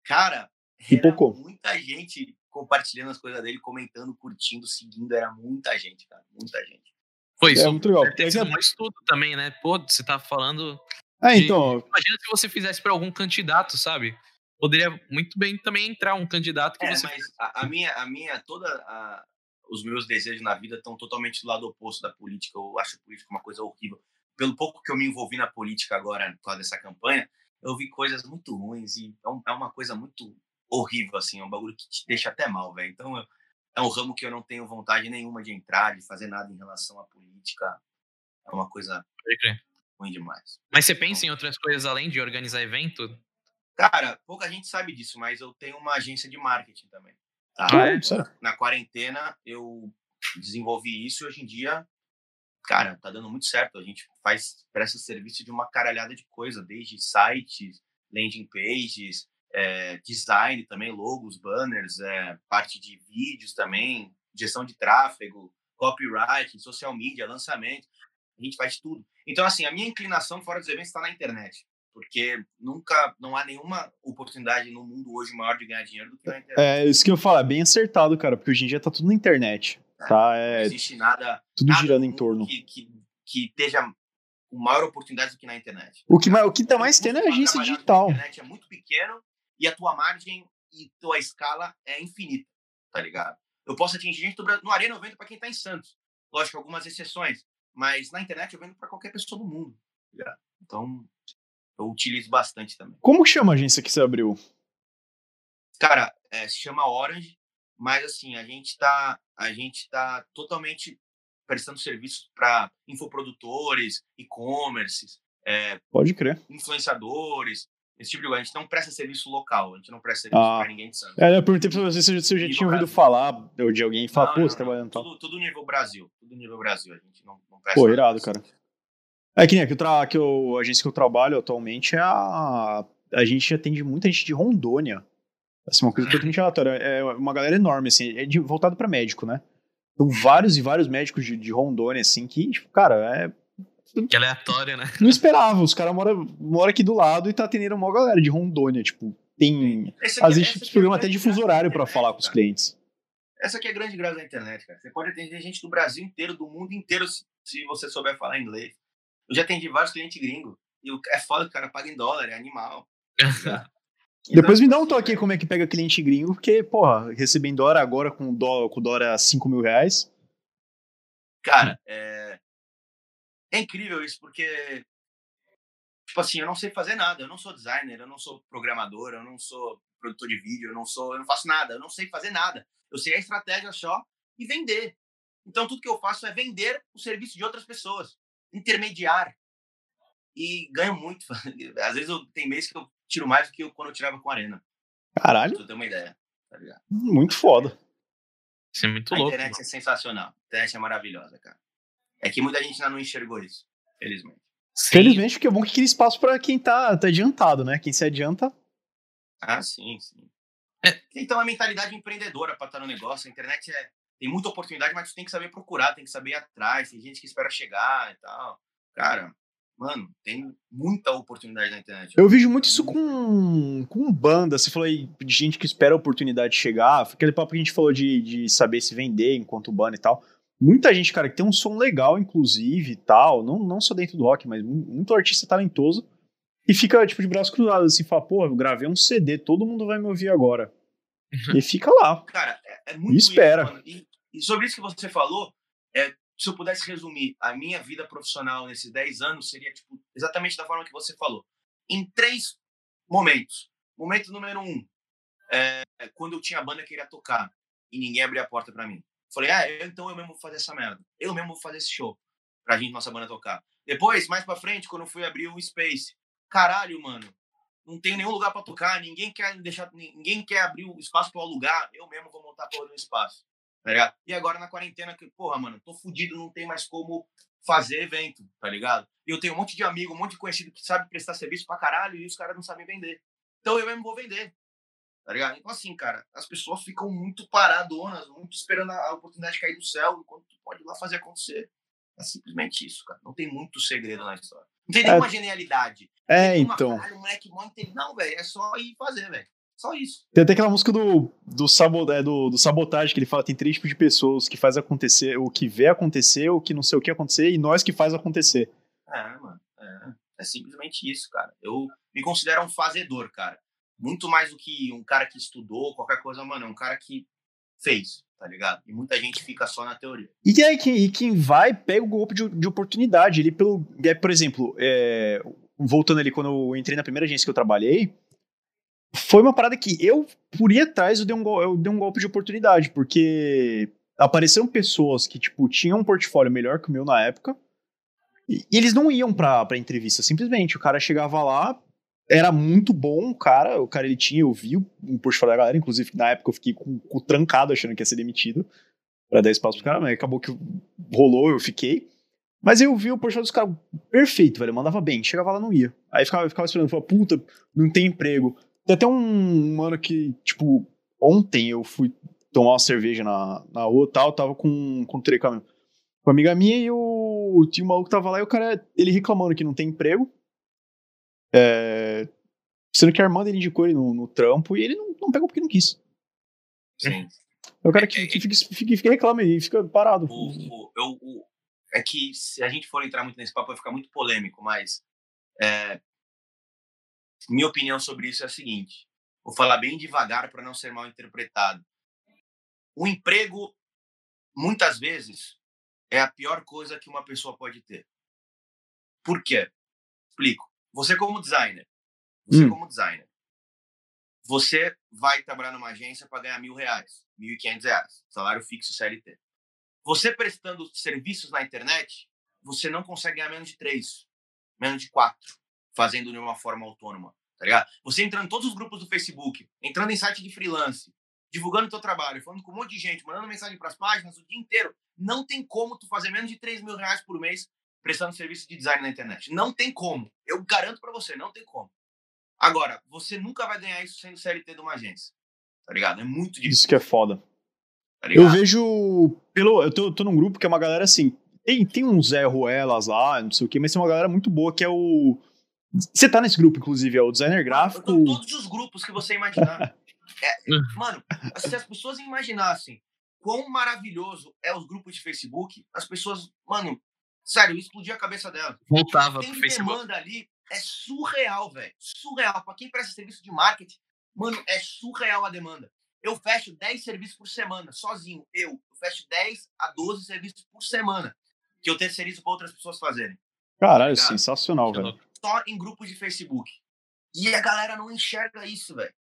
cara, era muita gente compartilhando as coisas dele, comentando, curtindo, seguindo, era muita gente, cara, muita gente. Foi isso. É muito legal. Tem é... um estudo também, né? Pô, você tá falando. É, de... então. Imagina se você fizesse para algum candidato, sabe? Poderia muito bem também entrar um candidato que é, você. Mas a, a, minha, a minha, toda a, os meus desejos na vida estão totalmente do lado oposto da política. Eu acho a política uma coisa horrível. Pelo pouco que eu me envolvi na política agora, por causa dessa campanha, eu vi coisas muito ruins e é, é uma coisa muito horrível, assim, é um bagulho que te deixa até mal, velho. Então, eu, é um ramo que eu não tenho vontade nenhuma de entrar, de fazer nada em relação à política. É uma coisa ruim demais. Mas você pensa então, em outras coisas além de organizar evento? Cara, pouca gente sabe disso, mas eu tenho uma agência de marketing também. Tá? Ah, é? Na quarentena, eu desenvolvi isso e hoje em dia, cara, tá dando muito certo. A gente faz, presta serviço de uma caralhada de coisa, desde sites, landing pages, é, design também, logos, banners, é, parte de vídeos também, gestão de tráfego, copyright, social media, lançamento. A gente faz tudo. Então, assim, a minha inclinação fora dos eventos está na internet porque nunca, não há nenhuma oportunidade no mundo hoje maior de ganhar dinheiro do que na internet. É, isso que eu falo, é bem acertado, cara, porque hoje em dia tá tudo na internet, é, tá? É, não existe nada... Tudo nada girando em torno. Que, que, que esteja com maior oportunidade do que na internet. O que, o que tá mais tendo é a agência digital. A internet é muito pequeno e a tua margem e tua escala é infinita, tá ligado? Eu posso atingir gente do Brasil, no Arena eu vendo para quem tá em Santos. Lógico, algumas exceções, mas na internet eu vendo para qualquer pessoa do mundo. Tá então, eu utilizo bastante também. Como chama a agência que você abriu? Cara, é, se chama Orange, mas assim, a gente está a gente tá totalmente prestando serviços para infoprodutores, e-commerces, é, pode crer, influenciadores. Esse tipo de coisa. A gente não presta serviço local, a gente não presta serviço ah. pra ninguém de Santos. É, eu perguntei pra você se, se eu já tinha ouvido falar ou de alguém falar, pô, você trabalhando tal. Tudo, tudo nível Brasil. Tudo nível Brasil. A gente não, não presta. Pô, irado, cara. É que nem aqui, tra... que eu, a agência que eu trabalho atualmente é a. A gente atende muita gente de Rondônia. Assim, uma coisa totalmente (laughs) aleatória. É uma galera enorme, assim, é de, voltado pra médico, né? Então, vários e vários médicos de, de Rondônia, assim, que, tipo, cara, é que aleatória, né? Não esperava. Os caras moram, moram aqui do lado e tá atendendo uma galera de Rondônia. Tipo, tem. Às vezes esse programa é até de fuso horário para falar com os clientes. Essa aqui é a grande graça da internet, cara. Você pode atender gente do Brasil inteiro, do mundo inteiro, se, se você souber falar inglês. Eu já atendi vários clientes gringos. E é foda que o cara paga em dólar, é animal. Então, Depois me dá um toque aí como é que pega cliente gringo, porque, porra, receber em dólar agora com dólar, com dólar a 5 mil reais. Cara, é, é incrível isso, porque, tipo assim, eu não sei fazer nada. Eu não sou designer, eu não sou programador, eu não sou produtor de vídeo, eu não sou, eu não faço nada, eu não sei fazer nada. Eu sei a estratégia só e vender. Então tudo que eu faço é vender o serviço de outras pessoas, intermediar. E ganho muito. (laughs) Às vezes eu tem mês que eu tiro mais do que eu, quando eu tirava com a arena. Caralho. Pra você ter uma ideia. Tá muito foda. Isso é muito a louco. A internet mano. é sensacional. A internet é maravilhosa, cara. É que muita gente ainda não enxergou isso, felizmente. Sim. Felizmente, porque é bom que cria espaço para quem tá, tá adiantado, né? Quem se adianta. Ah, sim, sim. É. Então, a mentalidade empreendedora para estar no negócio, a internet é, tem muita oportunidade, mas tu tem que saber procurar, tem que saber ir atrás, tem gente que espera chegar e tal. Cara, mano, tem muita oportunidade na internet. Eu vejo muito isso com, com banda. Você falou aí de gente que espera a oportunidade chegar. Aquele papo que a gente falou de, de saber se vender enquanto banda e tal. Muita gente, cara, que tem um som legal, inclusive, e tal, não, não só dentro do rock, mas muito artista talentoso, e fica, tipo, de braço cruzado, assim, fala, pô, eu gravei um CD, todo mundo vai me ouvir agora. (laughs) e fica lá. Cara, é, é muito E espera. Isso, e, e, sobre isso que você falou, é, se eu pudesse resumir a minha vida profissional nesses 10 anos, seria, tipo, exatamente da forma que você falou. Em três momentos. Momento número um, é, quando eu tinha a banda que queria tocar e ninguém abria a porta para mim. Falei, ah, então eu mesmo vou fazer essa merda. Eu mesmo vou fazer esse show pra gente, nossa banda tocar. Depois, mais pra frente, quando eu fui abrir o Space, caralho, mano, não tem nenhum lugar para tocar, ninguém quer deixar, ninguém quer abrir o espaço para alugar, eu mesmo vou montar porra no espaço. Tá ligado? E agora na quarentena, que, porra, mano, tô fudido, não tem mais como fazer evento, tá ligado? E eu tenho um monte de amigo, um monte de conhecido que sabe prestar serviço pra caralho e os caras não sabem vender. Então eu mesmo vou vender. Tá ligado? Então, assim, cara, as pessoas ficam muito paradonas, muito esperando a oportunidade cair do céu, enquanto tu pode ir lá fazer acontecer. É simplesmente isso, cara. Não tem muito segredo na história. Não tem nenhuma é, genialidade. É, então. Caralho, moleque Não, velho, é só ir fazer, velho. Só isso. Tem até aquela música do, do, é, do, do sabotagem que ele fala: tem três tipos de pessoas que faz acontecer, o que vê acontecer, o que não sei o que acontecer, e nós que faz acontecer. É, mano. É, é simplesmente isso, cara. Eu me considero um fazedor, cara muito mais do que um cara que estudou, qualquer coisa, mano, é um cara que fez, tá ligado? E muita gente fica só na teoria. E aí, quem, e quem vai, pega o golpe de, de oportunidade. Ele, pelo, é, por exemplo, é, voltando ali, quando eu entrei na primeira agência que eu trabalhei, foi uma parada que eu, por ir atrás, eu dei um, eu dei um golpe de oportunidade, porque apareceram pessoas que, tipo, tinham um portfólio melhor que o meu na época, e, e eles não iam pra, pra entrevista, simplesmente. O cara chegava lá, era muito bom o cara, o cara ele tinha, eu vi o portfólio da galera, inclusive na época eu fiquei com, com trancado achando que ia ser demitido para dar espaço pro cara, mas acabou que rolou, eu fiquei. Mas eu vi o portfólio dos caras perfeito, velho, mandava bem, chegava lá não ia. Aí ficava, ficava esperando, falava, puta, não tem emprego. Tem até um mano que, tipo, ontem eu fui tomar uma cerveja na, na rua e tal, tava com, com, com uma amiga minha e o, tinha um maluco que tava lá e o cara, ele reclamando que não tem emprego, é, sendo que a irmã dele indicou ele no, no trampo e ele não, não pegou porque não quis. Sim. É o cara que, que fica, fica, fica reclama e fica parado. O, o, eu, o, é que se a gente for entrar muito nesse papo vai ficar muito polêmico, mas é, minha opinião sobre isso é a seguinte: vou falar bem devagar para não ser mal interpretado. O emprego, muitas vezes, é a pior coisa que uma pessoa pode ter. Por quê? Explico. Você como designer, você hum. como designer, você vai trabalhar numa agência para ganhar mil reais, mil e quinhentos reais, salário fixo CLT. Você prestando serviços na internet, você não consegue ganhar menos de três, menos de quatro, fazendo de uma forma autônoma, tá ligado? Você entrando em todos os grupos do Facebook, entrando em site de freelance, divulgando teu trabalho, falando com um monte de gente, mandando mensagem para as páginas o dia inteiro, não tem como tu fazer menos de 3 mil reais por mês prestando serviço de design na internet. Não tem como. Eu garanto para você, não tem como. Agora, você nunca vai ganhar isso sendo CLT de uma agência. Tá ligado? É muito difícil. Isso que é foda. Tá eu vejo. Pelo, eu tô, tô num grupo que é uma galera assim. Tem, tem uns Zé Ruelas lá, não sei o quê, mas tem uma galera muito boa que é o. Você tá nesse grupo, inclusive, é o designer gráfico. Eu tô todos os grupos que você imaginar. (laughs) é, mano, se as pessoas imaginassem quão maravilhoso é os grupos de Facebook, as pessoas, mano, sério, explodia a cabeça delas. Voltava Tem pro Facebook. demanda ali, é surreal, velho. Surreal. Pra quem presta serviço de marketing, mano, é surreal a demanda. Eu fecho 10 serviços por semana, sozinho. Eu, eu fecho 10 a 12 serviços por semana que eu terceirizo para outras pessoas fazerem. Caralho, tá sensacional, velho. Só em grupos de Facebook. E a galera não enxerga isso, velho.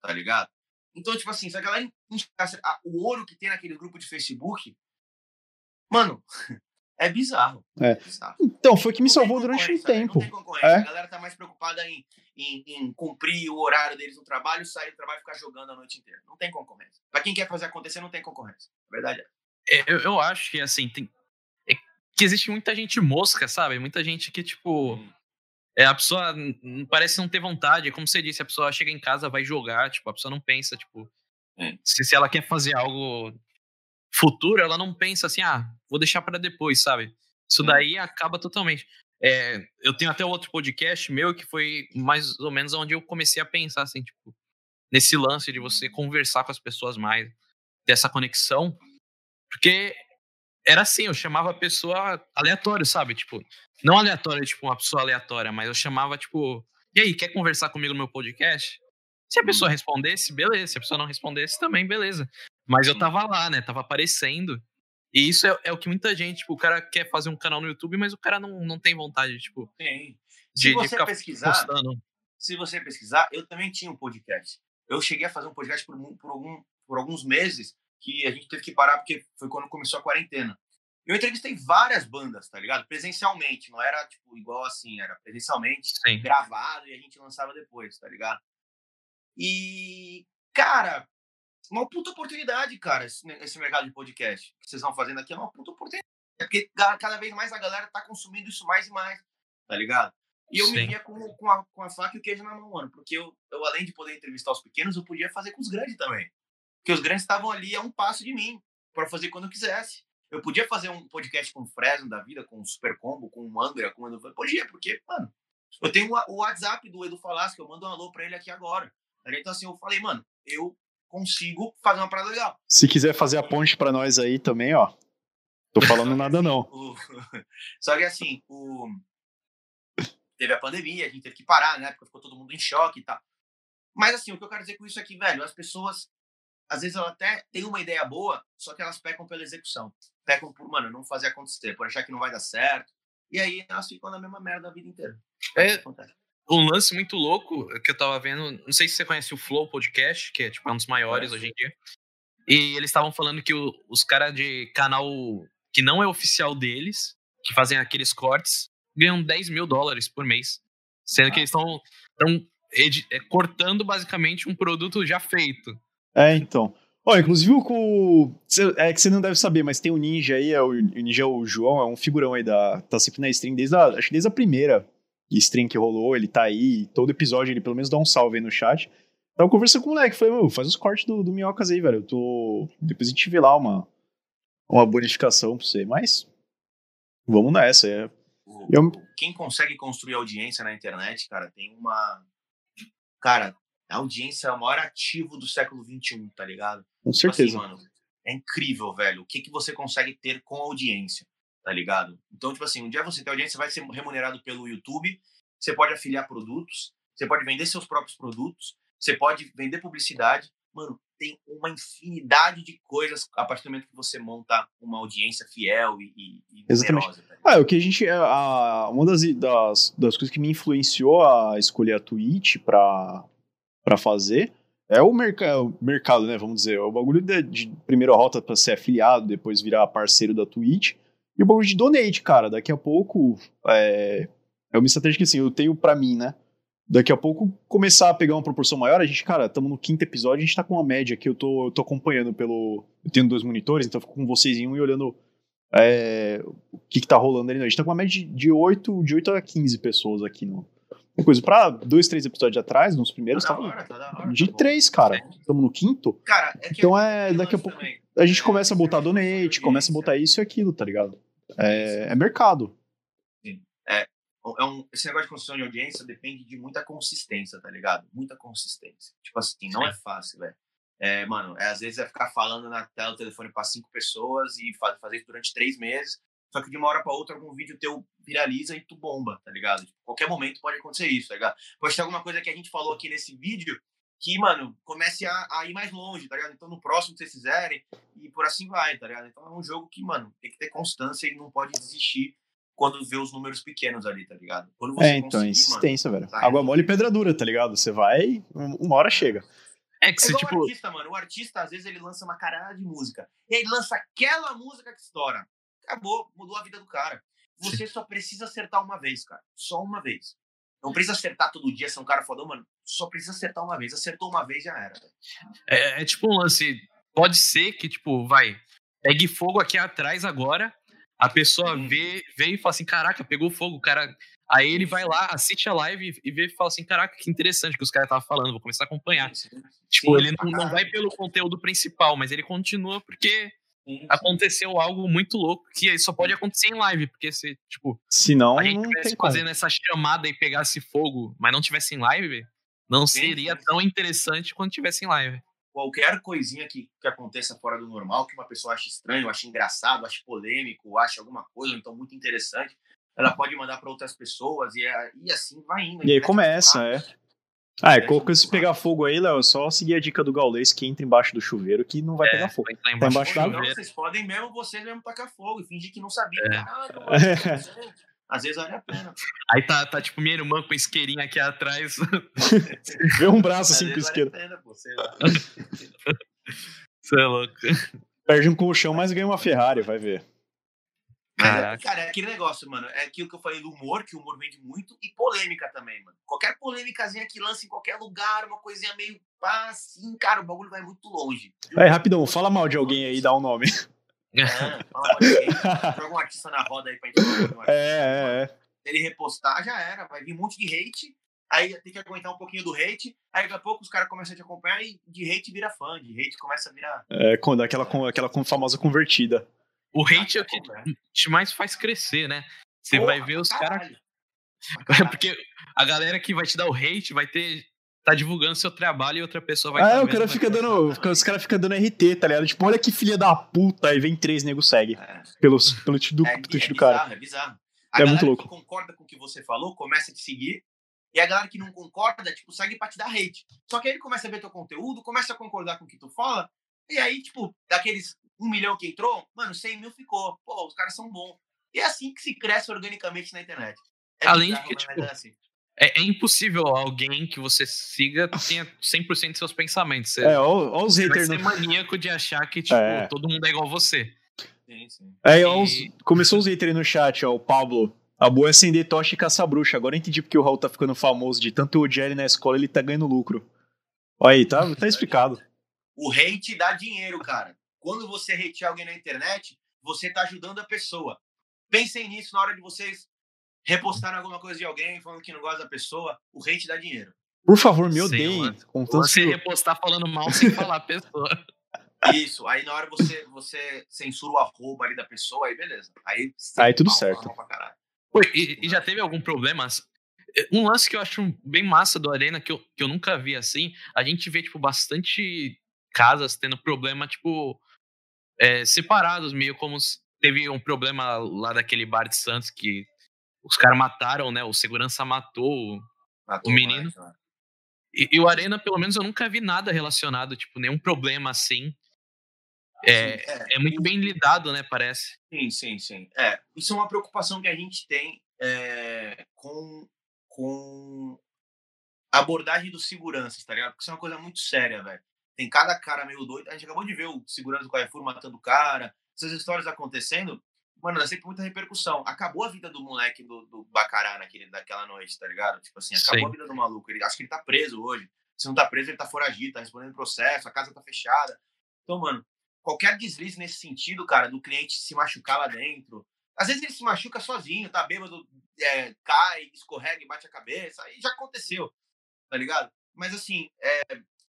Tá ligado? Então, tipo assim, se a galera enxergasse o ouro que tem naquele grupo de Facebook, mano, (laughs) é bizarro. É. bizarro. Então, foi que me salvou durante um tempo. Não tem concorrência. É. A galera tá mais preocupada em, em, em, cumprir o horário deles no trabalho, sair do trabalho e ficar jogando a noite inteira. Não tem concorrência. Pra quem quer fazer acontecer, não tem concorrência. A verdade é. é eu, eu acho que, assim, tem, é que existe muita gente mosca, sabe? Muita gente que, tipo. Hum. É, a pessoa parece não ter vontade. Como você disse, a pessoa chega em casa, vai jogar, tipo, a pessoa não pensa, tipo. É. Se, se ela quer fazer algo futuro, ela não pensa assim, ah, vou deixar para depois, sabe? Isso daí acaba totalmente. É, eu tenho até outro podcast meu que foi mais ou menos onde eu comecei a pensar, assim, tipo, nesse lance de você conversar com as pessoas mais, ter essa conexão. Porque era assim, eu chamava a pessoa aleatório, sabe? Tipo, não aleatório, tipo, uma pessoa aleatória, mas eu chamava, tipo, e aí, quer conversar comigo no meu podcast? Se a pessoa uhum. respondesse, beleza. Se a pessoa não respondesse, também, beleza. Mas eu tava lá, né? Tava aparecendo. E isso é, é, o que muita gente, tipo, o cara quer fazer um canal no YouTube, mas o cara não, não tem vontade, tipo. Tem. Se de, você de pesquisar, postando. se você pesquisar, eu também tinha um podcast. Eu cheguei a fazer um podcast por, por, algum, por alguns meses que a gente teve que parar porque foi quando começou a quarentena. Eu entrevistei várias bandas, tá ligado? Presencialmente, não era tipo igual assim, era presencialmente, Sim. gravado e a gente lançava depois, tá ligado? E, cara, uma puta oportunidade, cara, esse, esse mercado de podcast que vocês estão fazendo aqui é uma puta oportunidade. É porque cada vez mais a galera tá consumindo isso mais e mais, tá ligado? E eu Sim. me via com, com, a, com a faca e o queijo na mão, mano. Porque eu, eu, além de poder entrevistar os pequenos, eu podia fazer com os grandes também. Porque os grandes estavam ali a um passo de mim, para fazer quando eu quisesse. Eu podia fazer um podcast com o Fresno da vida, com o Super Combo, com o Angra, com o Edu. Podia, porque, mano, eu tenho o WhatsApp do Edu Falasco, eu mando um alô pra ele aqui agora. Então, assim, eu falei, mano, eu consigo fazer uma parada legal. Se quiser fazer a ponte para nós aí também, ó. Tô falando nada não. (laughs) (laughs) Só que assim, o... teve a pandemia, a gente teve que parar, né? Porque ficou todo mundo em choque e tal. Mas assim, o que eu quero dizer com isso aqui, velho, as pessoas, às vezes elas até têm uma ideia boa, só que elas pecam pela execução. Pecam por, mano, não fazer acontecer, por achar que não vai dar certo. E aí elas ficam na mesma merda a vida inteira. É, um lance muito louco que eu tava vendo, não sei se você conhece o Flow Podcast, que é tipo um dos maiores é. hoje em dia. E eles estavam falando que o, os caras de canal que não é oficial deles, que fazem aqueles cortes, ganham 10 mil dólares por mês. Sendo ah. que eles estão é, cortando basicamente um produto já feito. É, então. Ó, inclusive o. É que você não deve saber, mas tem o um Ninja aí, é o, o Ninja o João, é um figurão aí da. Tá sempre na stream desde a, acho que desde a primeira stream que rolou, ele tá aí, todo episódio ele pelo menos dá um salve aí no chat. Tava conversando com o moleque, falei, meu, faz os cortes do, do Minhocas aí, velho. Eu tô. Depois a gente vê lá uma, uma bonificação pra você, mas. Vamos nessa. É. Eu... Quem consegue construir audiência na internet, cara, tem uma. Cara, a audiência é o maior ativo do século XXI, tá ligado? Com tipo assim, certeza. Assim, mano, é incrível, velho. O que, que você consegue ter com audiência? tá ligado? Então, tipo assim, um dia você tem audiência, você vai ser remunerado pelo YouTube, você pode afiliar produtos, você pode vender seus próprios produtos, você pode vender publicidade. Mano, tem uma infinidade de coisas a partir do momento que você monta uma audiência fiel e, e Exatamente. numerosa. Tá ah, o que a gente. A, uma das, das, das coisas que me influenciou a escolher a Twitch pra, pra fazer é o mercado, mercado, né? Vamos dizer. O bagulho de, de primeira rota para ser afiliado, depois virar parceiro da Twitch. E o bagulho de donate, cara, daqui a pouco é, é uma estratégia que assim, eu tenho para mim, né? daqui a pouco começar a pegar uma proporção maior, a gente, cara, estamos no quinto episódio, a gente tá com uma média que eu tô, eu tô acompanhando pelo. Eu tenho dois monitores, então eu fico com vocês em um e olhando é, o que, que tá rolando ali. A gente tá com uma média de, de, 8, de 8 a 15 pessoas aqui no. Coisa, pra dois, três episódios atrás, nos primeiros, tá tava tá de tá três, cara. Estamos no quinto. Cara, é então é, daqui a pouco também. a gente começa a botar donate, começa a botar isso e aquilo, tá ligado? É, é mercado. Sim. É, é um, esse negócio de construção de audiência depende de muita consistência, tá ligado? Muita consistência. Tipo assim, não é fácil, velho. É, mano, é, às vezes é ficar falando na tela do telefone para cinco pessoas e faz, fazer isso durante três meses. Só que de uma hora para outra algum vídeo teu viraliza e tu bomba, tá ligado? Tipo, qualquer momento pode acontecer isso, tá ligado? Pode ter alguma coisa que a gente falou aqui nesse vídeo que, mano, comece a, a, ir mais longe, tá ligado? Então no próximo que vocês fizerem e por assim vai, tá ligado? Então é um jogo que, mano, tem que ter constância e não pode desistir quando vê os números pequenos ali, tá ligado? Quando você é, então, insistência, mano, velho. Tá Água mole e pedra dura, tá ligado? Você vai, uma hora chega. É que é você, tipo... o artista, mano. O artista, às vezes, ele lança uma caralho de música. E aí lança aquela música que estoura. Acabou, mudou a vida do cara. Você só precisa acertar uma vez, cara. Só uma vez. Não precisa acertar todo dia, ser um cara fodão, mano. Só precisa acertar uma vez. Acertou uma vez, já era. É, é tipo um lance. Pode ser que, tipo, vai, pegue fogo aqui atrás agora. A pessoa vê, vê e fala assim: caraca, pegou fogo, o cara Aí ele vai lá, assiste a live e vê e fala assim: caraca, que interessante que os caras estavam falando, vou começar a acompanhar. Sim, sim. Tipo, sim, ele não, não, vai pelo conteúdo principal, mas ele continua porque aconteceu algo muito louco que só pode acontecer em live, porque se, tipo, se não, a gente tivesse fazendo essa chamada e pegasse fogo, mas não tivesse em live, não seria tão interessante quando tivesse em live. Qualquer coisinha que, que aconteça fora do normal, que uma pessoa ache estranho, ache engraçado, ache polêmico, ache alguma coisa, então muito interessante, ela pode mandar para outras pessoas e, é, e assim vai indo. E aí começa, é. Ah, é, quando se pegar fogo aí, Léo, é só seguir a dica do Gaulês que entra embaixo do chuveiro que não vai é, pegar fogo. Vai tá embaixo, tá embaixo da água. Vocês podem mesmo, vocês mesmo tacar fogo e fingir que não sabia. É. Ah, não, é. Às vezes vale a pena. Aí tá, tá tipo minha irmã com isqueirinho aqui atrás. (laughs) Vê um braço assim com isqueiro. Vale a pena, pô, sei lá. Você é louco. Perde um colchão, mas ganha uma Ferrari, vai ver. Caraca. Cara, é aquele negócio, mano. É aquilo que eu falei do humor, que o humor vende muito, e polêmica também, mano. Qualquer polêmicazinha que lança em qualquer lugar, uma coisinha meio pá, assim, cara, o bagulho vai muito longe. Aí, rapidão, fala mal de alguém aí, dá um nome. É, fala mal de alguém. (laughs) Joga um artista na roda aí pra gente falar. É, é, é. Se ele repostar, já era. Vai vir um monte de hate. Aí tem que aguentar um pouquinho do hate. Aí daqui a pouco os caras começam a te acompanhar e de hate vira fã. De hate começa a virar. É, quando aquela, aquela famosa convertida. O hate é o que te mais faz crescer, né? Você vai ver os caras. (laughs) Porque a galera que vai te dar o hate vai ter. Tá divulgando seu trabalho e outra pessoa vai. Ah, tá o cara fica dando. Os caras ficam dando RT, tá ligado? Tipo, olha que filha da puta. Aí vem três nego segue. É. Pelo, pelo tweet do, é, tweet é do bizarro, cara. É bizarro. A é muito louco. que concorda com o que você falou, começa a te seguir. E a galera que não concorda, tipo, segue pra te dar hate. Só que aí ele começa a ver teu conteúdo, começa a concordar com o que tu fala. E aí, tipo, daqueles um milhão que entrou, mano, 100 mil ficou. Pô, os caras são bons. E é assim que se cresce organicamente na internet. É Além de que, tipo, é, assim. é, é, impossível alguém que você siga tenha 100% dos seus pensamentos. Você, é, olha os haters. Você no... maníaco de achar que, tipo, é. todo mundo é igual você. Sim, sim. É, e... os... começou os haters no chat, ó, o Pablo. A boa é acender tocha e caçar bruxa. Agora eu entendi porque o Raul tá ficando famoso. De tanto odiar ele na escola, ele tá ganhando lucro. Olha aí, tá, tá explicado. O hate dá dinheiro, cara. Quando você hatear alguém na internet, você está ajudando a pessoa. Pensem nisso na hora de vocês repostarem alguma coisa de alguém falando que não gosta da pessoa. O hate dá dinheiro. Por favor, me odeiem. Você repostar falando mal sem (laughs) falar a pessoa. Isso, aí na hora você, você censura o arroba ali da pessoa, aí beleza. Aí, aí tudo mal, certo. Oi, e, e, já teve algum problema? Um lance que eu acho bem massa do Arena, que eu, que eu nunca vi assim, a gente vê, tipo, bastante casas tendo problema, tipo, é, separados, meio como teve um problema lá daquele bar de Santos que os caras mataram, né? O segurança matou, matou o menino. Mais, né? e, e, o Arena, pelo menos, eu nunca vi nada relacionado, tipo, nenhum problema assim. É, é, é, muito bem lidado, né? Parece. Sim, sim, sim. É, isso é uma preocupação que a gente tem é, com, com a abordagem dos seguranças, tá ligado? Porque isso é uma coisa muito séria, velho. Tem cada cara meio doido. A gente acabou de ver o segurança do Carrefour matando o cara, essas histórias acontecendo. mano, dá sempre muita repercussão. Acabou a vida do moleque do, do Bacará naquele, daquela noite, tá ligado? Tipo assim, acabou Sim. a vida do maluco. Ele, acho que ele tá preso hoje. Se não tá preso, ele tá foragido, tá respondendo processo, a casa tá fechada. Então, mano, qualquer deslize nesse sentido, cara, do cliente se machucar lá dentro. Às vezes ele se machuca sozinho, tá bêbado, é, cai, escorrega e bate a cabeça. Aí já aconteceu, tá ligado? Mas assim, é,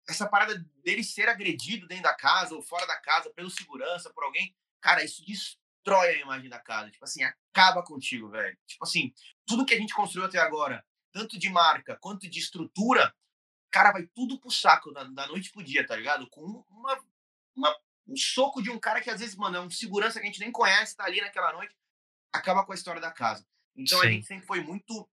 essa parada dele ser agredido dentro da casa ou fora da casa pelo segurança, por alguém, cara, isso destrói a imagem da casa. Tipo assim, acaba contigo, velho. Tipo assim, tudo que a gente construiu até agora, tanto de marca quanto de estrutura, cara, vai tudo pro saco da, da noite pro dia, tá ligado? Com uma, uma, um soco de um cara que às vezes, mano, é um segurança que a gente nem conhece, tá ali naquela noite, acaba com a história da casa. Então Sim. a gente sempre foi muito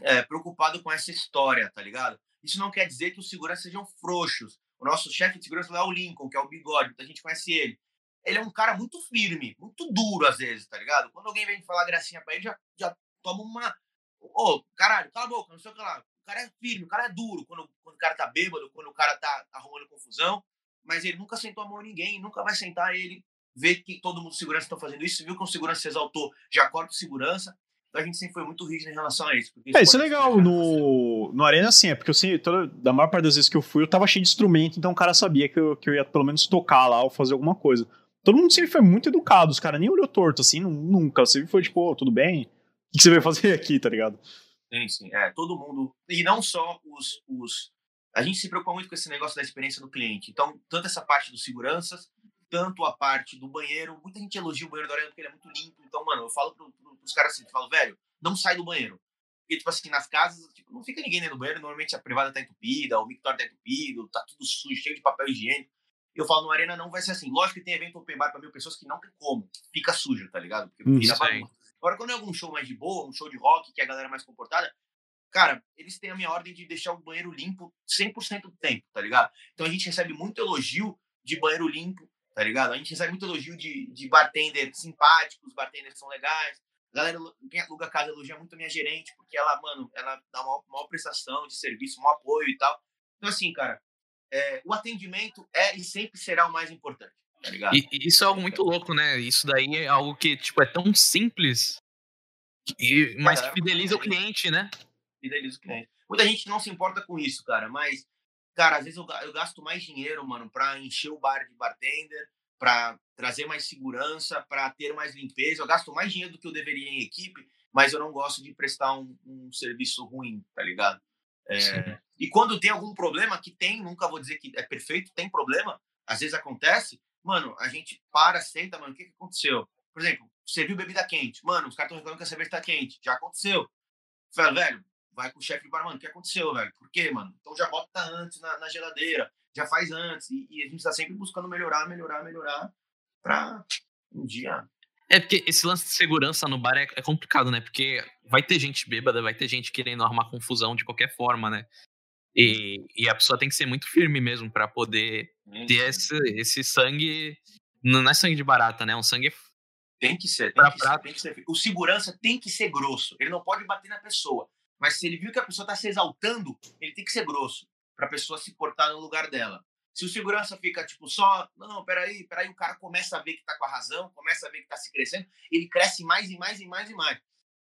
é, preocupado com essa história, tá ligado? Isso não quer dizer que os seguranças sejam frouxos. O nosso chefe de segurança lá é o Lincoln, que é o bigode, muita gente conhece ele. Ele é um cara muito firme, muito duro às vezes, tá ligado? Quando alguém vem falar gracinha pra ele, já, já toma uma. Ô, oh, caralho, cala a boca, não sei o que lá. O cara é firme, o cara é duro quando, quando o cara tá bêbado, quando o cara tá arrumando confusão. Mas ele nunca sentou a mão em ninguém, nunca vai sentar ele, ver que todo mundo segurança está fazendo isso, viu que o segurança se exaltou, já corta o segurança a gente sempre foi muito rígido em relação a isso. É, isso é legal. No, no Arena, sim, é porque eu sempre, toda, da maior parte das vezes que eu fui, eu tava cheio de instrumento, então o cara sabia que eu, que eu ia pelo menos tocar lá ou fazer alguma coisa. Todo mundo sempre foi muito educado, os caras nem olhou torto, assim, nunca. Sempre foi tipo, oh, tudo bem? O que você veio fazer aqui, tá ligado? Sim, sim. É, todo mundo. E não só os, os. A gente se preocupa muito com esse negócio da experiência do cliente. Então, tanto essa parte dos seguranças, tanto a parte do banheiro. Muita gente elogia o banheiro do Arena porque ele é muito limpo. Então, mano, eu falo pro, pro, pros caras assim, eu falo, velho, não sai do banheiro. Porque, tipo assim, nas casas, tipo, não fica ninguém dentro do banheiro. Normalmente a privada tá entupida, o mictório tá entupido, tá tudo sujo, cheio de papel higiênico. Eu falo, no Arena não vai ser assim. Lógico que tem evento open bar pra mil pessoas que não tem como. Fica sujo, tá ligado? Porque hum, vira bagunça. Agora, quando é algum show mais de boa, um show de rock, que a galera é mais comportada, cara, eles têm a minha ordem de deixar o banheiro limpo 100% do tempo, tá ligado? Então a gente recebe muito elogio de banheiro limpo, tá ligado? A gente recebe muito elogio de, de bartender simpáticos, bartenders são legais. A galera, quem aluga casa elogia muito a minha gerente, porque ela, mano, ela dá uma maior prestação de serviço, um apoio e tal. Então, assim, cara, é, o atendimento é e sempre será o mais importante, tá ligado? E, isso é algo muito louco, né? Isso daí é algo que, tipo, é tão simples, e, mas que fideliza o cliente, né? Fideliza o cliente. Muita gente não se importa com isso, cara, mas Cara, às vezes eu, eu gasto mais dinheiro, mano, para encher o bar de bartender, para trazer mais segurança, para ter mais limpeza. Eu gasto mais dinheiro do que eu deveria em equipe, mas eu não gosto de prestar um, um serviço ruim, tá ligado? É, e quando tem algum problema, que tem, nunca vou dizer que é perfeito, tem problema, às vezes acontece, mano, a gente para, senta, mano, o que, que aconteceu? Por exemplo, você viu bebida quente, mano, os caras estão reclamando que a cerveja tá quente, já aconteceu. Fala, velho, vai com o chefe para, mano, o que aconteceu, velho? Por quê, mano? Então já bota antes na, na geladeira, já faz antes. E, e, a gente tá sempre buscando melhorar, melhorar, melhorar pra um dia. É porque esse lance de segurança no bar é, é complicado, né? Porque vai ter gente bêbada, vai ter gente querendo arrumar confusão de qualquer forma, né? E, e a pessoa tem que ser muito firme mesmo para poder ter esse, esse sangue. Não é sangue de barata, né? É um sangue. Tem que ser, tem, que ser, tem que ser. O segurança tem que ser grosso. Ele não pode bater na pessoa. Mas se ele viu que a pessoa está se exaltando, ele tem que ser grosso para a pessoa se portar no lugar dela. Se o segurança fica tipo só, não, peraí, peraí, o cara começa a ver que está com a razão, começa a ver que está se crescendo, ele cresce mais e mais e mais e mais.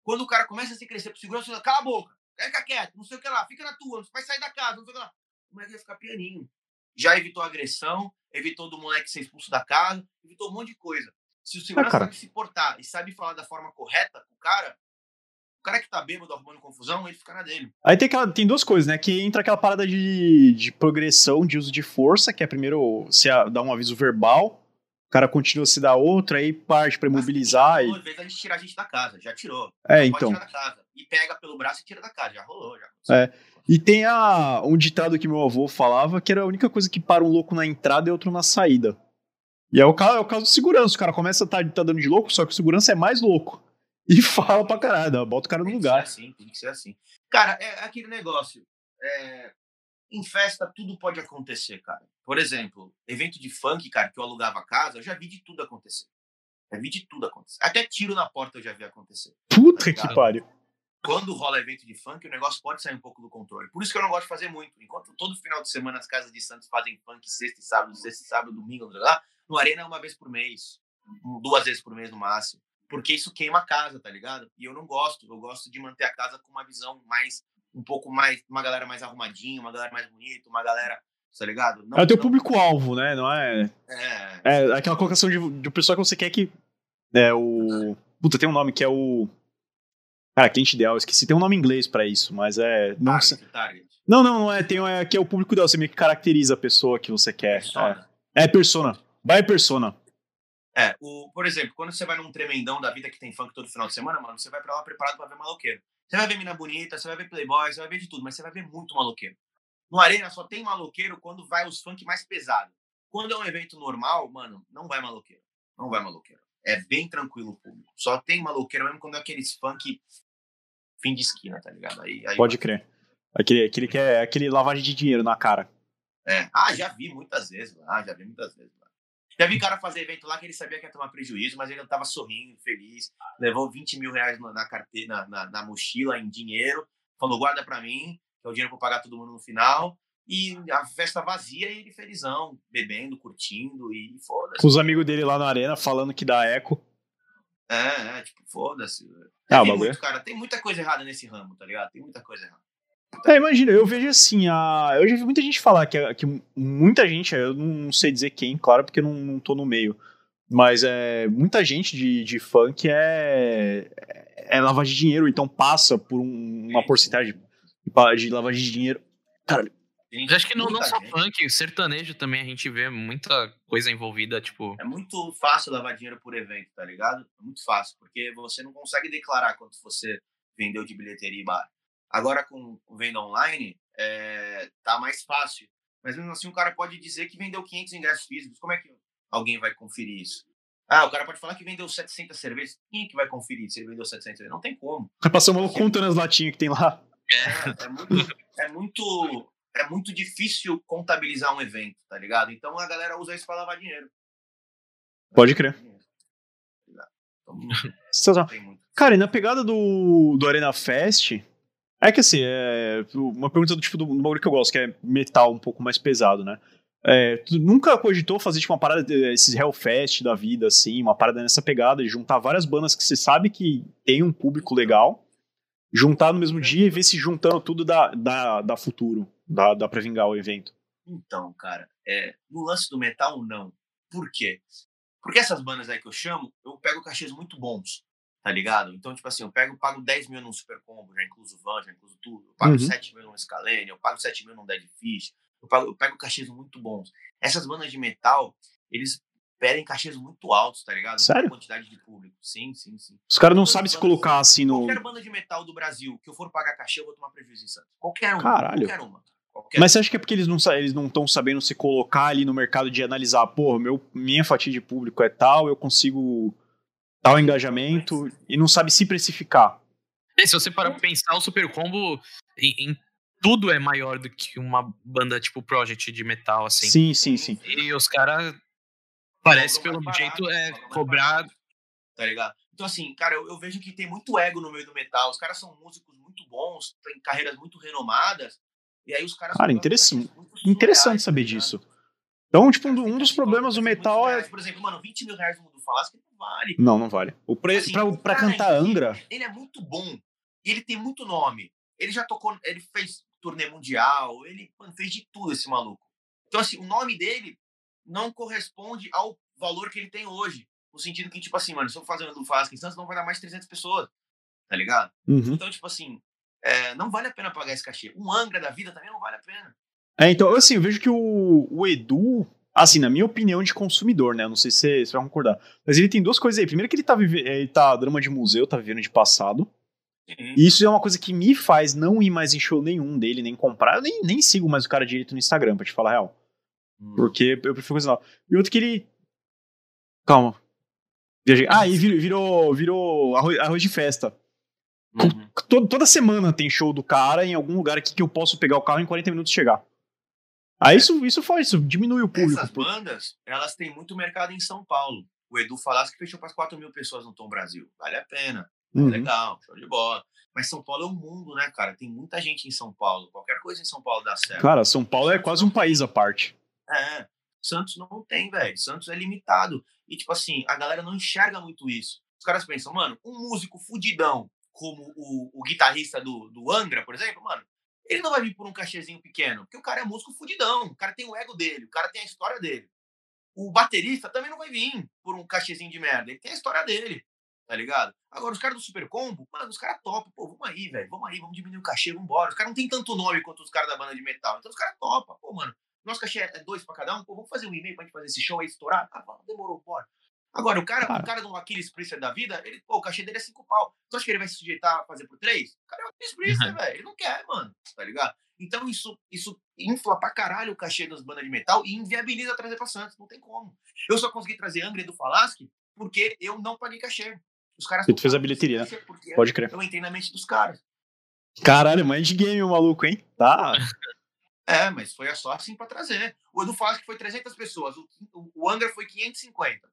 Quando o cara começa a se crescer pro segurança, fala, cala a boca, fica quieto, não sei o que lá, fica na tua, não vai sair da casa, não sei o que lá. O moleque vai ficar pianinho. Já evitou agressão, evitou do moleque ser expulso da casa, evitou um monte de coisa. Se o segurança ah, sabe se portar e sabe falar da forma correta com o cara, cara que tá bêbado arrumando confusão, ele fica na dele. Aí tem, aquela, tem duas coisas, né? Que entra aquela parada de, de progressão, de uso de força, que é primeiro você dá um aviso verbal, o cara continua a se dar outra, aí parte pra imobilizar. Mas, e... Às vezes a gente tira a gente da casa, já tirou. É, já então. E pega pelo braço e tira da casa, já rolou, já. É. E tem a, um ditado que meu avô falava que era a única coisa que para um louco na entrada e outro na saída. E é o caso, é o caso do segurança. O cara começa a tá, tá dando de louco, só que o segurança é mais louco e fala pra caralho, bota o cara no tem lugar. Tem que ser assim, tem que ser assim. Cara, é aquele negócio. É, em festa tudo pode acontecer, cara. Por exemplo, evento de funk, cara, que eu alugava casa, eu já vi de tudo acontecer. Já vi de tudo acontecer. Até tiro na porta eu já vi acontecer. Puta tá que pariu. Quando rola evento de funk, o negócio pode sair um pouco do controle. Por isso que eu não gosto de fazer muito. Enquanto todo final de semana as casas de Santos fazem funk sexta e sábado, sexta e sábado, domingo, lá, no Arena é uma vez por mês. duas vezes por mês no máximo. Porque isso queima a casa, tá ligado? E eu não gosto. Eu gosto de manter a casa com uma visão mais, um pouco mais, uma galera mais arrumadinha, uma galera mais bonita, uma galera tá ligado? Não, é o teu público-alvo, né? Não é. É. É aquela colocação de, de pessoa que você quer que. É o. Puta, tem um nome que é o. Cara, cliente ideal, esqueci. Tem um nome em inglês pra isso, mas é. Não, target, target. não, não, não é. Tem é, que é o público ideal. Você meio que caracteriza a pessoa que você quer. Persona. É, é persona. Vai persona. É, o, por exemplo, quando você vai num tremendão da vida que tem funk todo final de semana, mano, você vai pra lá preparado pra ver maloqueiro. Você vai ver mina bonita, você vai ver playboy, você vai ver de tudo, mas você vai ver muito maloqueiro. No Arena só tem maloqueiro quando vai os funk mais pesado. Quando é um evento normal, mano, não vai maloqueiro. Não vai maloqueiro. É bem tranquilo o público. Só tem maloqueiro mesmo quando é aqueles funk fim de esquina, tá ligado? Aí, aí Pode crer. Aquele, aquele que é aquele lavagem de dinheiro na cara. É. Ah, já vi muitas vezes lá, já vi muitas vezes Já vi cara fazer evento lá que ele sabia que ia tomar prejuízo, mas ele não tava sorrindo, feliz. Levou 20 mil reais na, carteira, na, na, na mochila em dinheiro. Falou, guarda pra mim que é o dinheiro para pagar todo mundo no final. E a festa vazia e ele felizão, bebendo, curtindo e foda-se. Os amigos dele lá na arena falando que dá eco. É, é tipo, foda-se. Ah, tem, muito, cara, tem muita coisa errada nesse ramo, tá ligado? Tem muita coisa errada. É, imagina, eu vejo assim, a... eu já vi muita gente falar que, que muita gente, eu não sei dizer quem, claro, porque eu não, não tô no meio, mas é, muita gente de, de funk é, é lavagem de dinheiro, então passa por um, uma porcentagem de lavagem de dinheiro. Caralho. Acho que não, não só funk, sertanejo também a gente vê muita coisa envolvida, tipo. É muito fácil lavar dinheiro por evento, tá ligado? É muito fácil, porque você não consegue declarar quanto você vendeu de bilheteria e bar. Agora com venda online, é, tá mais fácil. Mas mesmo assim, o cara pode dizer que vendeu 500 ingressos físicos. Como é que alguém vai conferir isso? Ah, o cara pode falar que vendeu 700 cervejas. Quem é que vai conferir se ele vendeu 700 cervejas? Não tem como. Vai passar uma conta nas latinhas que tem lá. É, é, muito, é, muito, é muito difícil contabilizar um evento, tá ligado? Então a galera usa isso pra lavar dinheiro. Pode crer. (laughs) Então, Cara, e na pegada do, do Arena Fest, é que assim, é uma pergunta do tipo do, do bagulho que eu gosto, que é metal um pouco mais pesado, né? É, tu nunca cogitou fazer tipo uma parada, esses Hellfest da vida, assim, uma parada nessa pegada, de juntar várias bandas que você sabe que tem um público legal, juntar no mesmo dia e ver se juntando tudo dá, dá, dá futuro, dá, dá pra vingar o evento. Então, cara, é, no lance do metal, não. Por quê? Porque essas bandas aí que eu chamo, eu pego cachês muito bons, tá ligado? Então, tipo assim, eu pego, pago 10 mil num Super Combo, já incluso van, já incluso tudo. Eu pago uhum. 7 mil num Scalene, eu pago 7 mil num Dead Fish. Eu, pago, eu pego cachês muito bons. Essas bandas de metal, eles pedem cachês muito altos, tá ligado? Sério? quantidade de público. Sim, sim, sim. Os caras não sabem se colocar assim no. Qualquer banda de metal do Brasil que eu for pagar cachê, eu vou tomar prejuízo em Santos. Qualquer uma. Caralho. Qualquer uma. Qualquer Mas você acha que é porque eles não eles não estão sabendo se colocar ali no mercado de analisar, pô, meu, minha fatia de público é tal, eu consigo tal engajamento e não sabe se precificar. É, se você parar pra pensar, o Super Combo em, em, tudo é maior do que uma banda tipo Project de metal, assim. Sim, sim, sim. E os caras Parece pelo barato, jeito é cobrar. Tá ligado? Então, assim, cara, eu, eu, vejo que tem muito ego no meio do metal. Os caras são músicos muito bons, têm carreiras muito renomadas. E aí os caras. Cara, interessante, interessante saber tá disso. Então, tipo, um, um dos problemas do metal é. Por exemplo, mano, 20 mil reais no mundo Falasque não vale. Não, não vale. O pre... assim, pra, pra cantar Angra. Ele é muito bom. E ele tem muito nome. Ele já tocou. Ele fez turnê mundial. Ele mano, fez de tudo esse maluco. Então, assim, o nome dele não corresponde ao valor que ele tem hoje. No sentido que, tipo assim, mano, se eu fazer do Fasca em Santos, não vai dar mais 300 pessoas. Tá ligado? Uhum. Então, tipo assim, é, não vale a pena pagar esse cachê. Um Angra da vida também não vale a pena. É, então, assim, eu vejo que o, o Edu, assim, na minha opinião de consumidor, né? Eu não sei se você, vai concordar. Mas ele tem duas coisas aí. Primeiro que ele tá, vive, ele tá drama de museu, tá vivendo de passado. Uhum. E isso é uma coisa que me faz não ir mais em show nenhum dele, nem comprar. Eu nem, nem sigo mais o cara direito no Instagram, pra te falar a real. Uhum. Porque eu prefiro coisa nova. E outro que ele Calma. Ah, e virou, virou, virou arroz, arroz, de festa. Uhum. Toda, toda semana tem show do cara em algum lugar aqui que eu posso pegar o carro em 40 minutos chegar. Aí isso, isso faz, isso diminui o público. Essas bandas, elas têm muito mercado em São Paulo. O Edu falasse que fechou para 4 mil pessoas no Tom Brasil. Vale a pena. Uhum. Legal, show de bola. Mas São Paulo é um mundo, né, cara? Tem muita gente em São Paulo. Qualquer coisa em São Paulo dá certo. Cara, São Paulo é quase um país à parte. É. Santos não tem, velho. Santos é limitado. E, tipo assim, a galera não enxerga muito isso. Os caras pensam, mano, um músico fudidão, como o, o guitarrista do, do Angra, por exemplo, mano, ele não vai vir por um cachezinho pequeno, porque o cara é músico fudidão, o cara tem o ego dele, o cara tem a história dele. O baterista também não vai vir por um cachezinho de merda, ele tem a história dele, tá ligado? Agora, os caras do Super Combo, mano, os caras topam, pô, vamos aí, velho, vamos aí, vamos diminuir o cachê, vamos embora. Os caras não tem tanto nome quanto os caras da banda de metal, então os caras topam, pô, mano, nosso cachê é dois pra cada um, pô, vamos fazer um e-mail pra gente fazer esse show aí estourar? Ah, demorou, bora. Agora, o cara, o cara do Aquiles Priester da vida, ele, pô, o cachê dele é cinco pau. Tu acha que ele vai se sujeitar a fazer por três? O cara é o Aquiles Priester, uhum. velho. Ele não quer, mano. Tá ligado? Então isso, isso infla pra caralho o cachê das bandas de metal e inviabiliza trazer pra Santos. Não tem como. Eu só consegui trazer Angra do Falasque porque eu não paguei cachê. Os caras. E tu fez a bilheteria, né? Pode crer. Eu entrei na mente dos caras. Caralho, mais de game, o maluco, hein? Tá. (laughs) É, mas foi só assim pra trazer. O Edu Falasque foi 300 pessoas. O, o Angra foi 550.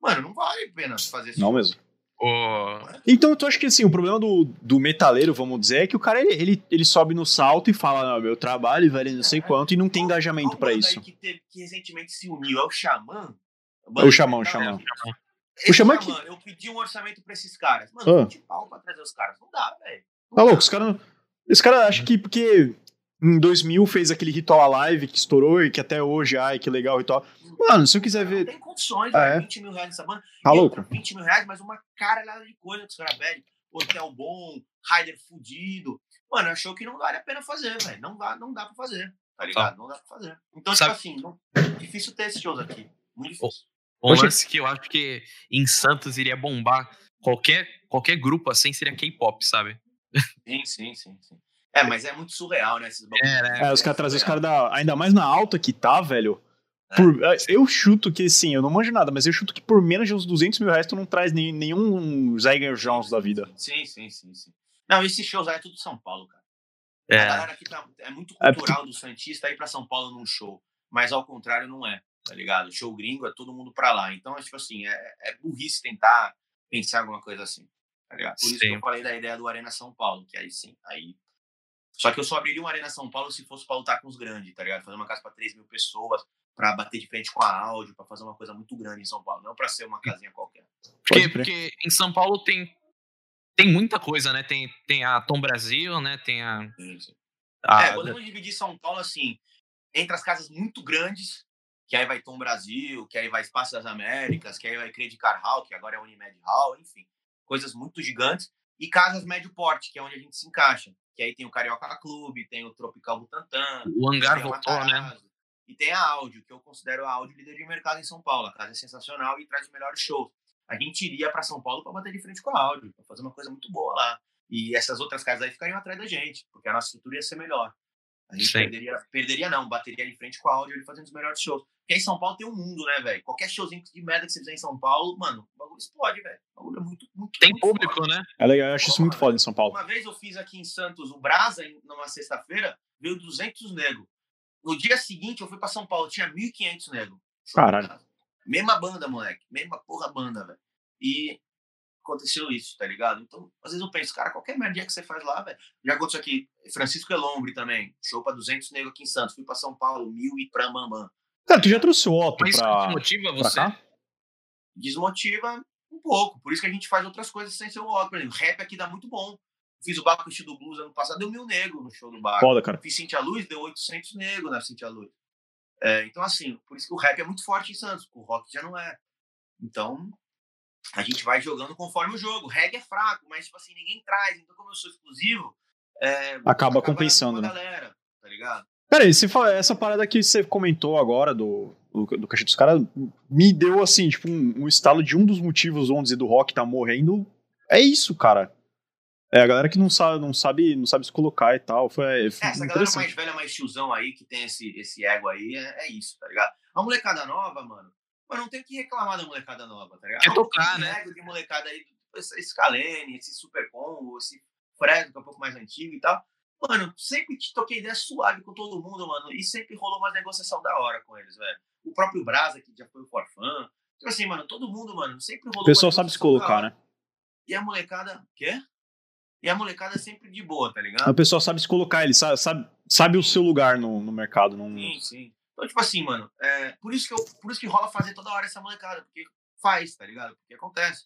Mano, não vale a pena fazer isso. Não mesmo. Oh. Então, tu acha que assim, o problema do, do metaleiro, vamos dizer, é que o cara ele, ele, ele sobe no salto e fala: não, meu trabalho vale não sei é. quanto, e não tem engajamento para isso. Que, teve, que recentemente se uniu é o Xamã. O Xamã, o Xamã. O Xamã que. Eu pedi um orçamento pra esses caras. Mano, ah. 20 pau pra trazer os caras. Não dá, velho. Tá louco, os caras. Esse cara acha que porque em 2000 fez aquele ritual live que estourou e que até hoje, ai, que legal o ritual. Mano, se eu quiser ver. Não tem condições, ah, é? 20 mil reais nessa banda. Tá louco? 20 mil reais, mas uma caralhada de coisa que os caras pedem. Hotel bom, rider fudido. Mano, achou que não vale a pena fazer, velho. Não dá, não dá pra fazer, tá ligado? Não dá pra fazer. Então, tipo Sabe... tipo assim, não... difícil ter esses shows aqui. Muito difícil. Um lance que eu acho que em Santos iria bombar qualquer, qualquer grupo assim seria K-pop, sabe? Sim, sim, sim, sim. É, mas é muito surreal, né? Esses é, né? É, os caras trazem os caras da. Ainda mais na alta que tá, velho. É. Por, é, eu chuto que, sim, eu não manjo nada, mas eu chuto que por menos de uns 200 mil reais tu não traz nem, nenhum Zeiger Jones da vida. Sim, sim, sim, sim. Não, esse shows aí é tudo São Paulo, cara. É. A galera aqui tá, é muito é, cultural é, do Santista ir pra São Paulo num show. Mas ao contrário, não é, tá ligado? Show gringo é todo mundo pra lá. Então, é tipo assim, é, é burrice tentar pensar alguma coisa assim, tá ligado? Por sim. isso que eu falei da ideia do Arena São Paulo, que aí sim, aí só que eu só abriria uma Arena São Paulo se fosse pra lutar com os grandes, tá ligado? Fazer uma casa pra 3 mil pessoas, pra bater de frente com a áudio, pra fazer uma coisa muito grande em São Paulo, não pra ser uma casinha qualquer. Porque, porque em São Paulo tem, tem muita coisa, né? Tem, tem a Tom Brasil, né? Tem a. A... É, podemos dividir São Paulo assim, entre as casas muito grandes, que aí vai Tom Brasil, que aí vai Espaço das Américas, que aí vai Credicar Hall, que agora é Unimed Hall, enfim, coisas muito gigantes, e casas médio porte, que é onde a gente se encaixa que aí tem o Carioca Clube, tem o Tropical Butantã. O Hangar voltou, né? E tem a Áudio, que eu considero a Áudio líder de mercado em São Paulo. A casa é sensacional e traz os melhores shows. A gente iria para São Paulo para bater de frente com a Áudio, para fazer uma coisa muito boa lá. E essas outras casas aí ficariam atrás da gente, porque a nossa estrutura ia ser melhor. A gente perderia, perderia não, bateria de frente com a áudio ele fazendo os melhores shows. Porque em São Paulo tem um mundo, né, velho? Qualquer showzinho de merda que você fizer em São Paulo, mano, o bagulho explode, velho. O bagulho é muito, muito Tem muito público, foda. né? É legal, eu acho isso muito foda em São Paulo. Uma vez eu fiz aqui em Santos o Brasa, numa sexta-feira, veio 200 negros. No dia seguinte eu fui pra São Paulo, tinha 1.500 negros. Caralho. Mesma banda, moleque. Mesma porra banda, velho. E aconteceu isso, tá ligado? Então, às vezes eu penso, cara, qualquer merdinha que você faz lá, velho. Já aconteceu aqui, Francisco Elombre também, show pra 200 negros aqui em Santos. Fui pra São Paulo, mil e pra Mamã. Cara, tu já trouxe o Otto Mas pra... desmotiva você? Desmotiva um pouco. Por isso que a gente faz outras coisas sem ser o Otto. Por exemplo, rap aqui dá muito bom. Fiz o Baco do Blues ano passado, deu mil negros no show do bar. Foda, cara. Fiz Cintia Luz, deu 800 negros na Cintia Luz. É, então, assim, por isso que o rap é muito forte em Santos. O rock já não é. Então, a gente vai jogando conforme o jogo. O reggae é fraco, mas, tipo assim, ninguém traz. Então, como eu sou exclusivo, é, acaba, acaba compensando, né? Galera, tá ligado? Cara, esse, essa parada que você comentou agora do, do, do cachê dos caras me deu, assim, tipo, um, um estalo de um dos motivos, dizer, do rock tá morrendo. É isso, cara. É, a galera que não sabe, não sabe, não sabe se colocar e tal. Foi, é, essa galera mais velha, mais tiozão aí, que tem esse, esse ego aí, é, é isso, tá ligado? A molecada nova, mano, mas não tem que reclamar da molecada nova, tá ligado? Quer tocar, né? de molecada aí, esse Calene, esse Super Combo, esse Fresno, que é um pouco mais antigo e tal. Mano, sempre toquei ideia suave com todo mundo, mano. E sempre rolou uma negociação da hora com eles, velho. O próprio Brasa, que já foi o Forfã. Tipo assim, mano, todo mundo, mano, sempre rolou. O pessoal sabe se colocar, né? E a molecada. Quê? E a molecada é sempre de boa, tá ligado? O pessoal sabe se colocar, ele sabe, sabe, sabe o seu lugar no, no mercado. Não... Sim, sim. Então, tipo assim, mano, é, por, isso que eu, por isso que rola fazer toda hora essa molecada, porque faz, tá ligado? Porque acontece.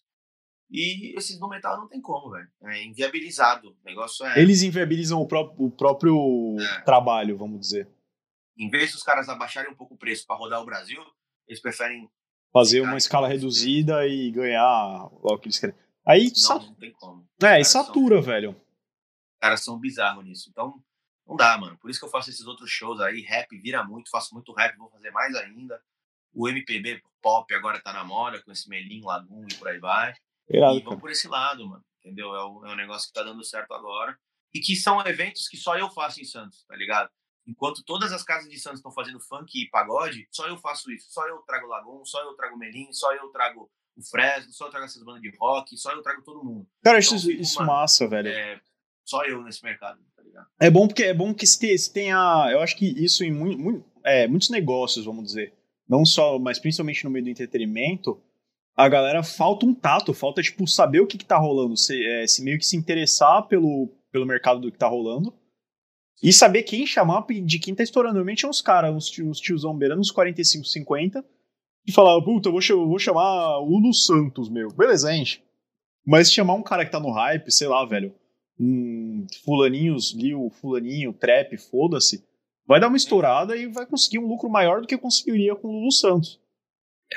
E esses do metal não tem como, velho. É inviabilizado. O negócio é. Eles inviabilizam o, pró o próprio é. trabalho, vamos dizer. Em vez dos caras abaixarem um pouco o preço para rodar o Brasil, eles preferem. Fazer uma escala reduzida e ganhar o que eles querem. Aí. Não, sa... não tem como. É, e satura, são... velho. Os caras são bizarros nisso. Então, não dá, mano. Por isso que eu faço esses outros shows aí. Rap vira muito, faço muito rap, vou fazer mais ainda. O MPB pop agora tá na moda, com esse Melim, Lagum e por aí vai. Irado, e vamos por esse lado, mano. Entendeu? É um, é um negócio que tá dando certo agora. E que são eventos que só eu faço em Santos, tá ligado? Enquanto todas as casas de Santos estão fazendo funk e pagode, só eu faço isso. Só eu trago Lagoon, só eu trago Melim, só eu trago o Fresno, só eu trago essas bandas de rock, só eu trago todo mundo. Cara, então, isso, isso uma, massa, velho. É, só eu nesse mercado? É bom porque é bom que se, tenha. Eu acho que isso em muito, muito, é, muitos negócios, vamos dizer. Não só, mas principalmente no meio do entretenimento, a galera falta um tato, falta, tipo, saber o que, que tá rolando. Se, é, se meio que se interessar pelo, pelo mercado do que tá rolando. E saber quem chamar de quem tá estourando. Normalmente é uns caras, uns, uns tiozão beirando uns 45, 50. E falar, puta, eu vou, vou chamar o Lulu Santos, meu. Beleza, gente. Mas chamar um cara que tá no hype, sei lá, velho um fulaninhos, Lil, fulaninho, trap, foda-se, vai dar uma estourada e vai conseguir um lucro maior do que conseguiria com o Lulu Santos.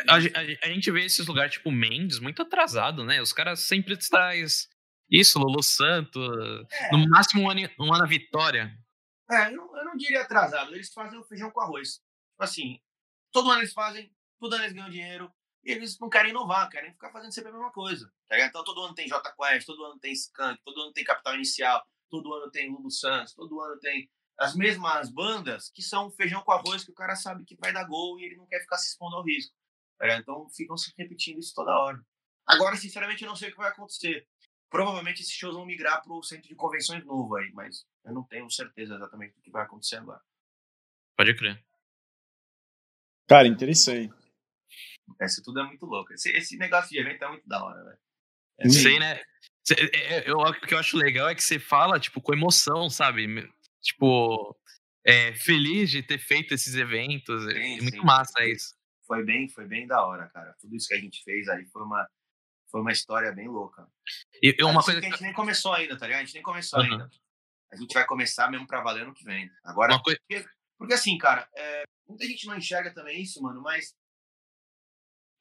A, a, a, gente vê esses lugares tipo Mendes muito atrasado, né? Os caras sempre traz isso, Lulu Santos, é. no máximo um ano, um ano a vitória. É, eu não, eu não diria atrasado, eles fazem o feijão com arroz. Tipo assim, todo ano eles fazem, todo ano eles ganham dinheiro, eles não querem inovar, querem ficar fazendo sempre a mesma coisa. Tá então todo ano tem J Quest, todo ano tem Skank, todo ano tem Capital Inicial, todo ano tem Lulu Santos, todo ano tem as mesmas bandas que são feijão com arroz que o cara sabe que vai dar gol e ele não quer ficar se expondo ao risco. Tá então ficam se repetindo isso toda hora. Agora, sinceramente, eu não sei o que vai acontecer. Provavelmente esses shows vão migrar para o centro de convenções novo aí, mas eu não tenho certeza exatamente do que vai acontecer agora. Pode crer. Cara, interessante. Isso tudo é muito louco. Esse, esse negócio de evento é muito da hora, velho. É não sei, né? É, é, eu, o que eu acho legal é que você fala, tipo, com emoção, sabe? Tipo, é, feliz de ter feito esses eventos. É sim, muito sim. massa isso. Foi bem, foi bem da hora, cara. Tudo isso que a gente fez aí foi uma, foi uma história bem louca. E, uma coisa que a gente nem começou ainda, tá ligado? A gente nem começou uhum. ainda. A gente vai começar mesmo pra valer no que vem. Agora, coisa... porque, porque, assim, cara, é, muita gente não enxerga também isso, mano, mas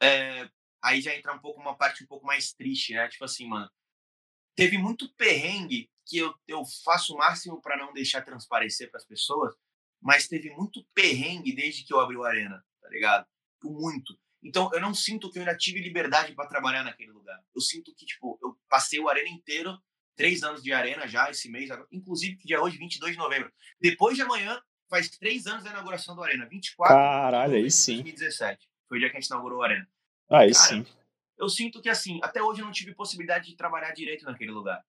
é, aí já entra um pouco uma parte um pouco mais triste, né? Tipo assim, mano, teve muito perrengue que eu, eu faço o máximo para não deixar transparecer para as pessoas, mas teve muito perrengue desde que eu abri o Arena, tá ligado? Muito. Então, eu não sinto que eu ainda tive liberdade para trabalhar naquele lugar. Eu sinto que, tipo, eu passei o Arena inteiro, três anos de Arena já esse mês, inclusive que dia é hoje, 22 de novembro. Depois de amanhã, faz três anos da inauguração do Arena, 24 Caralho, aí sim. 2017. Foi o dia que a gente inaugurou a Arena. Aí Cara, sim. Eu sinto que, assim, até hoje eu não tive possibilidade de trabalhar direito naquele lugar.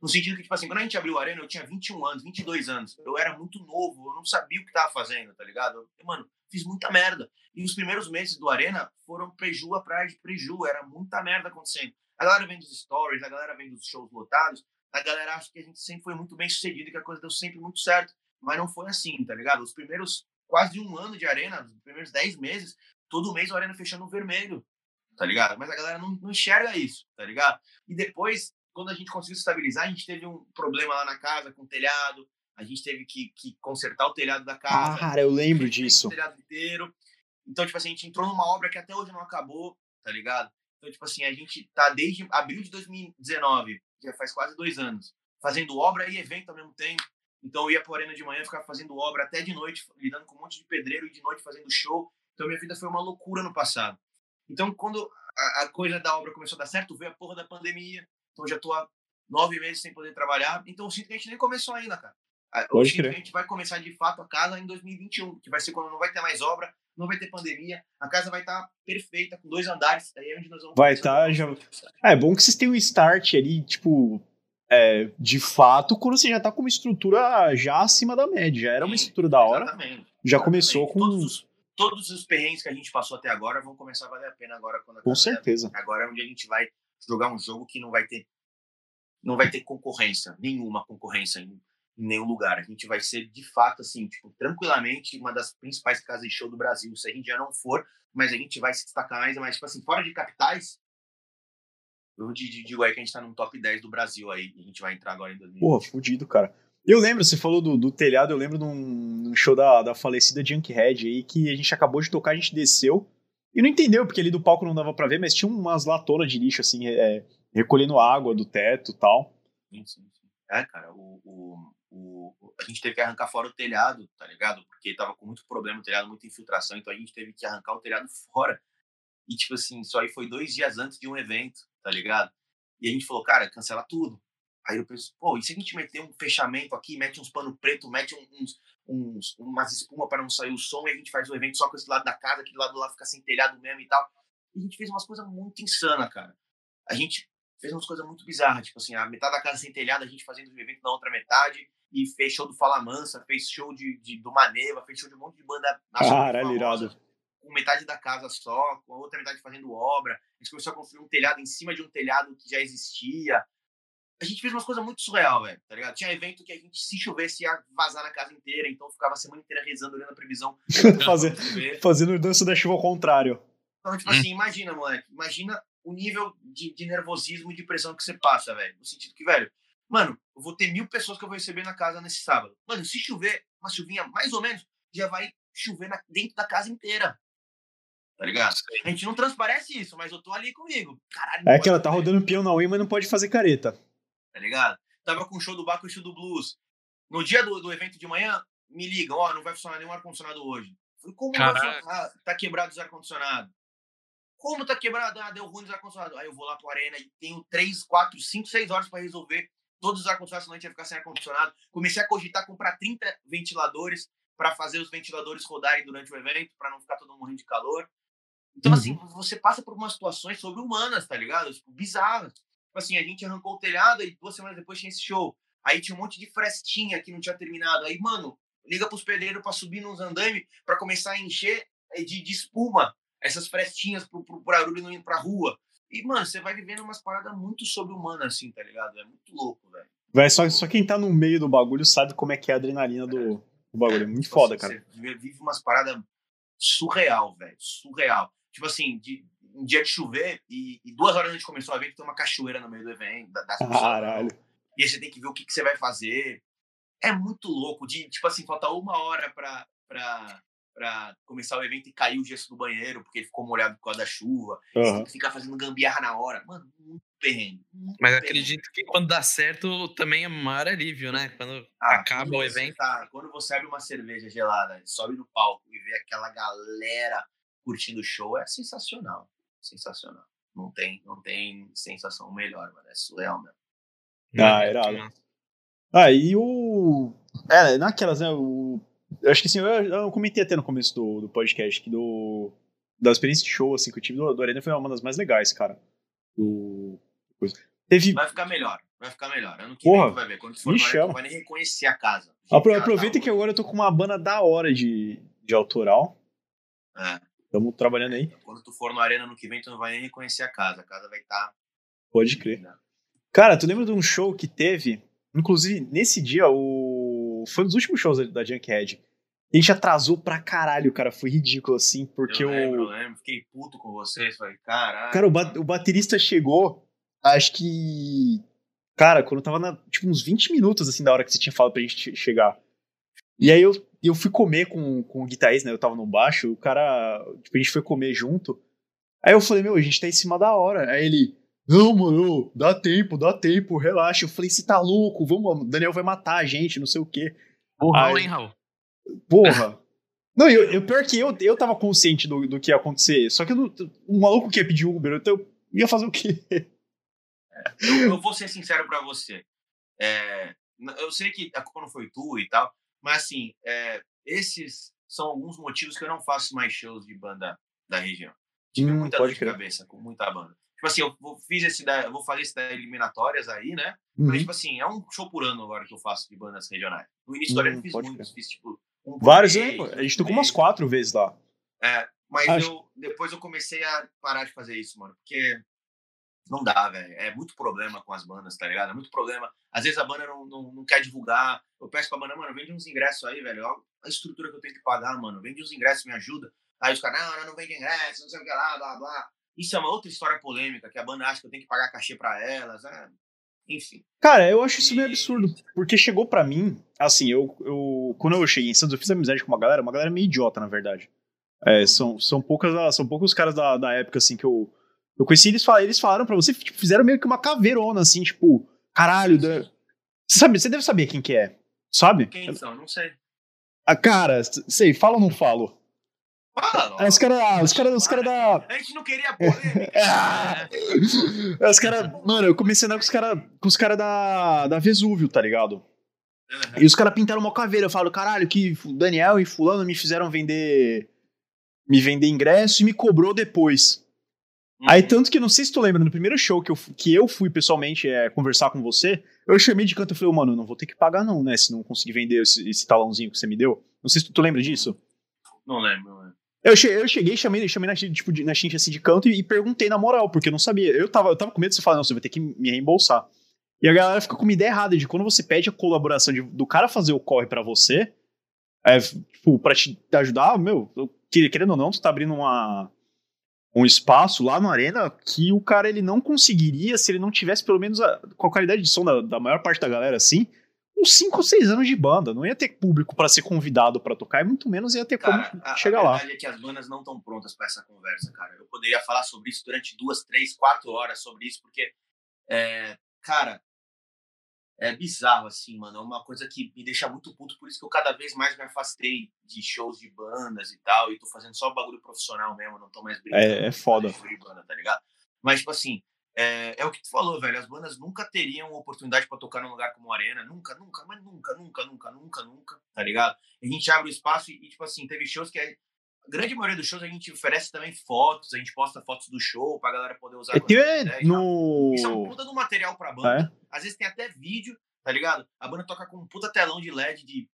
No sentido que, tipo assim, quando a gente abriu a Arena, eu tinha 21 anos, 22 anos. Eu era muito novo, eu não sabia o que tava fazendo, tá ligado? Eu, mano, fiz muita merda. E os primeiros meses do Arena foram preju atrás de preju. Era muita merda acontecendo. A galera vem dos stories, a galera vem dos shows lotados. A galera acha que a gente sempre foi muito bem sucedido e que a coisa deu sempre muito certo. Mas não foi assim, tá ligado? Os primeiros quase um ano de Arena, os primeiros 10 meses, todo mês o Arena fechando no vermelho tá ligado? Mas a galera não, não enxerga isso, tá ligado? E depois, quando a gente conseguiu estabilizar, a gente teve um problema lá na casa com o telhado, a gente teve que, que consertar o telhado da casa. Ah, cara, eu lembro disso. O telhado inteiro. Então, tipo assim, a gente entrou numa obra que até hoje não acabou, tá ligado? Então, tipo assim, a gente tá desde abril de 2019, já faz quase dois anos, fazendo obra e evento ao mesmo tempo. Então, eu ia pro Arena de manhã, ficar fazendo obra até de noite, lidando com um monte de pedreiro e de noite fazendo show. Então, minha vida foi uma loucura no passado. Então, quando a, a, coisa da obra começou a dar certo, veio a porra da pandemia. Então, já tô há nove meses sem poder trabalhar. Então, eu sinto que a gente nem começou ainda, cara. Eu sinto que a gente vai começar de fato a casa em 2021, que vai ser quando não vai ter mais obra, não vai ter pandemia, a casa vai estar tá perfeita, com dois andares, aí é onde nós vamos... Vai estar tá, já... É bom que vocês tenham um start ali, tipo, é, de fato, quando você já tá com uma estrutura já acima da média, já era uma estrutura da hora, exatamente, já exatamente. começou com... Todos os, todos os perrengues que a gente passou até agora vão começar a valer a pena agora. Quando Com certeza. Agora é onde a gente vai jogar um jogo que não vai ter não vai ter concorrência, nenhuma concorrência em, em nenhum lugar. A gente vai ser, de fato, assim, tipo, tranquilamente uma das principais casas de show do Brasil. Se a gente já não for, mas a gente vai se destacar mais, mas, tipo assim, fora de capitais, eu digo aí que a gente tá no top 10 do Brasil aí, a gente vai entrar agora em 2020. Porra, fudido, cara. Eu lembro, você falou do, do telhado, eu lembro de um, show da, da falecida Junkhead aí, que a gente acabou de tocar, a gente desceu, e não entendeu, porque ali do palco não dava pra ver, mas tinha umas latonas de lixo, assim, é, recolhendo água do teto tal. Sim, sim, sim. É, cara, o, o, o, a gente teve que arrancar fora o telhado, tá ligado? Porque tava com muito problema o telhado, muita infiltração, então a gente teve que arrancar o telhado fora. E, tipo assim, só aí foi dois dias antes de um evento, tá ligado? E a gente falou, cara, cancela tudo. Aí eu penso, pô, e se a gente meter um fechamento aqui, mete uns pano preto, mete uns, uns umas espuma para não sair o som e a gente faz o evento só com esse lado da casa, aquele lado lá fica sem telhado mesmo e tal. E a gente fez umas coisas muito insana, cara. A gente fez umas coisas muito bizarras, tipo assim, a metade da casa sem telhado, a gente fazendo o evento na outra metade, e fez show do Fala Mansa, fez show de, de do Maneva, fez show de um monte de banda nacional. irado. Com metade da casa só, com a outra metade fazendo obra. A gente começou a construir um telhado em cima de um telhado que já existia. A gente fez umas coisas muito surreal, velho, tá ligado? Tinha evento que a gente, se chovesse, ia vazar na casa inteira, então ficava a semana inteira rezando, olhando a previsão. (laughs) Fazer, fazendo dança da chuva ao contrário. Então, tipo assim, imagina, moleque, imagina o nível de, de nervosismo e de pressão que você passa, velho. No sentido que, velho, mano, eu vou ter mil pessoas que eu vou receber na casa nesse sábado. Mano, se chover, uma chuvinha mais ou menos, já vai chover na, dentro da casa inteira. Tá ligado? A gente não transparece isso, mas eu tô ali comigo. Caralho. É que ela tá rodando peão na Wii, mas não pode fazer careta. Tá ligado? Tava com o show do Baco e o show do Blues. No dia do, do evento de manhã, me ligam, ó, oh, não vai funcionar nenhum ar-condicionado hoje. Falei, como funcionar? Tá quebrado os ar-condicionado. Como tá quebrado? Ah, deu ruim nos ar-condicionado. Aí eu vou lá pro Arena e tenho 3, 4, 5, 6 horas para resolver todos os ar-condicionados, senão a gente ia ficar sem ar-condicionado. Comecei a cogitar comprar 30 ventiladores para fazer os ventiladores rodarem durante o evento, para não ficar todo mundo morrendo de calor. Então, assim, uhum. assim, você passa por umas situações sobre-humanas, tá ligado? Tipo, bizarras. Tipo assim, a gente arrancou o telhado e duas semanas depois tinha esse show. Aí tinha um monte de frestinha que não tinha terminado. Aí, mano, liga pros pedreiros para subir nos andames para começar a encher eh, de, de espuma essas frestinhas pro, pro barulho não indo pra rua. E, mano, você vai vivendo umas paradas muito sobre-humanas, assim, tá ligado? É muito louco, velho. Vai, só, só quem tá no meio do bagulho sabe como é que é a adrenalina do, é. do bagulho. É muito tipo foda, assim, cara. Você vive umas paradas surreal, velho. Surreal. Tipo assim, de, um dia de chover e, e, duas horas antes de começar o evento tem uma cachoeira no meio do evento. Da, Caralho. E aí você tem que ver o que, que você vai fazer. É muito louco. De, tipo assim, falta uma hora pra, pra, para começar o evento e caiu o gesso do banheiro porque ele ficou molhado por causa da chuva. Uhum. Você tem que ficar fazendo gambiarra na hora. Mano, muito perrengue. Muito Mas perrengue. acredito que quando dá certo também é maior alívio, né? Quando ah, acaba o evento. Tá, quando você abre uma cerveja gelada, sobe no palco e vê aquela galera curtindo o show, é sensacional. Sensacional. Não tem, não tem sensação melhor, mano. É surreal mesmo. Ah, irado. Ah, e o. É, naquelas, né? O eu acho que assim, eu, eu comentei até no começo do, do podcast que do, da experiência de show assim, que eu tive do, do Arena foi uma das mais legais, cara. Do, Teve... Vai ficar melhor, vai ficar melhor. Ano que Porra, vem tu vai ver. Quando tu for no Arena, tu vai nem reconhecer a casa. Apro aproveita tá que agora eu tô com uma banda da hora de, de autoral. É. Estamos trabalhando aí. Quando tu for no Arena no que vem, tu não vai nem reconhecer a casa. A casa vai estar. Tá... Pode crer. Cara, tu lembra de um show que teve? Inclusive, nesse dia, o. Foi um dos últimos shows da Junkhead. A gente atrasou pra caralho, cara. Foi ridículo, assim, porque eu. Lembro, o... eu lembro, fiquei puto com vocês. Falei, caralho. Cara, o, ba o baterista chegou, acho que. Cara, quando tava na, tipo, uns 20 minutos, assim, da hora que você tinha falado pra gente chegar. E aí eu, eu fui comer com, com o guitarrista, né? Eu tava no baixo, o cara. Tipo, a gente foi comer junto. Aí eu falei, meu, a gente tá em cima da hora. Aí ele. Não, mano, dá tempo, dá tempo, relaxa. Eu falei, você tá louco, vamos, o Daniel vai matar a gente, não sei o quê. Porra, aí, hein, Raul? Porra. Não, eu, eu, pior que eu, eu tava consciente do, do que ia acontecer. Só que eu, o maluco que ia pedir Uber, então eu ia fazer o quê? Eu, eu vou ser sincero pra você. É, eu sei que a culpa não foi tu e tal, mas assim, é, esses são alguns motivos que eu não faço mais shows de banda da região. Tive hum, muita dor de crer. cabeça com muita banda. Tipo assim, eu vou, fiz esse da, eu vou fazer esse da eliminatórias aí, né? Uhum. Mas, tipo assim, é um show por ano agora que eu faço de bandas regionais. No início do ano eu hum, fiz muitos, fiz tipo um Vários, né? A gente tocou umas quatro vezes lá. É, mas Acho... eu, depois eu comecei a parar de fazer isso, mano. Porque Não dá, velho. É muito problema com as bandas, tá ligado? É muito problema. Às vezes a banda não, não, não quer divulgar. Eu peço pra banda, mano, vende uns ingressos aí, velho. Olha a estrutura que eu tenho que pagar, mano. Vende uns ingressos, me ajuda. Aí os caras, não, não, não vende ingresso, não sei o que lá, blá, blá. Isso é uma outra história polêmica, que a banda acha que eu tenho que pagar cachê pra elas. É... Enfim. Cara, eu acho isso meio absurdo. Porque chegou pra mim, assim, eu, eu. Quando eu cheguei em Santos, eu fiz amizade com uma galera, uma galera meio idiota, na verdade. É, são, são, poucas, são poucos caras da, da época, assim, que eu eu conheci eles, eles falaram pra você, tipo, fizeram meio que uma caveirona, assim, tipo, caralho. Da... Você, sabe, você deve saber quem que é, sabe? Quem são? Não sei. Ah, cara, sei, fala ou não falo? Fala, ah, os caras os cara, os cara da. A gente não queria polêmica. ah, (laughs) os caras. Mano, eu comecei a andar com os caras com os cara da, da Vesúvio, tá ligado? Uhum. E os caras pintaram uma caveira. Eu falo, caralho, que Daniel e Fulano me fizeram vender. Me vender ingresso e me cobrou depois. Aí, uhum. tanto que não sei se tu lembra, no primeiro show que eu, que eu fui pessoalmente é, conversar com você, eu chamei de canto e falei, mano, não vou ter que pagar, não, né? Se não conseguir vender esse, esse talãozinho que você me deu. Não sei se tu, tu lembra disso. Não lembro, lembro. Eu, cheguei, eu cheguei, chamei, chamei na, tipo, na xincha assim de canto e, e, perguntei na moral, porque eu não sabia. Eu tava, eu tava com medo de você falar, não, você vai ter que me reembolsar. E a galera fica com uma ideia errada de quando você pede a colaboração de, do cara fazer o corre para você, é, tipo, pra te ajudar, meu, querendo ou não, tu tá abrindo uma um espaço lá no Arena que o cara ele não conseguiria se ele não tivesse pelo menos a, com a qualidade de som da, da maior parte da galera assim, uns 5 ou 6 anos de banda. Não ia ter público para ser convidado para tocar e muito menos ia ter cara, como a, chegar lá. A verdade é que as bandas não estão prontas para essa conversa, cara. Eu poderia falar sobre isso durante duas, três, quatro horas sobre isso, porque, é, cara, é bizarro, assim, mano. É uma coisa que me deixa muito puto, por isso que eu cada vez mais me afastei de shows de bandas e tal, e tô fazendo só bagulho profissional mesmo, não tô mais brincando. É, é foda. De banda, tá ligado? Mas, tipo assim, é, é, o que tu falou, velho. As bandas nunca teriam oportunidade para tocar num lugar como Arena. Nunca, nunca, mas nunca, nunca, nunca, nunca, nunca, tá ligado? A gente abre o espaço e, e tipo assim, teve shows que a grande maioria dos shows a gente oferece também fotos, a gente posta fotos do show pra galera poder usar. É, tem no... Isso é um puta do material pra banda. É. Às vezes tem até vídeo tá ligado? A banda toca com um puta telão de LED de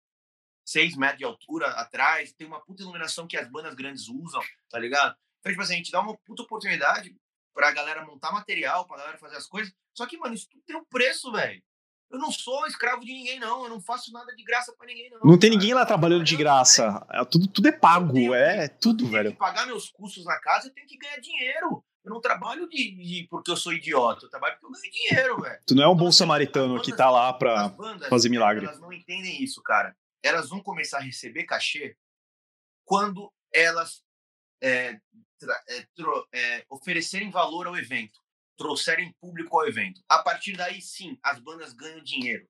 6 metros de altura atrás, tem uma puta iluminação que as bandas grandes usam, tá ligado? Então, tipo assim, a gente dá uma puta oportunidade pra galera montar material, pra galera fazer as coisas. Só que, mano, isso tudo tem um preço, velho. Eu não sou escravo de ninguém, não. Eu não faço nada de graça pra ninguém, não. Não tem ninguém lá trabalhando de graça. É, tudo, tudo é pago, é tudo, velho. Eu pagar meus custos na casa, eu tenho que ganhar dinheiro. Eu não trabalho de, de, porque eu sou idiota, eu trabalho porque eu ganho dinheiro, velho. Tu não é um bom samaritano bandas, que tá lá pra bandas, fazer milagre. Elas não entendem isso, cara. Elas vão começar a receber cachê quando elas é, é, é, oferecerem valor ao evento, trouxerem público ao evento. A partir daí, sim, as bandas ganham dinheiro.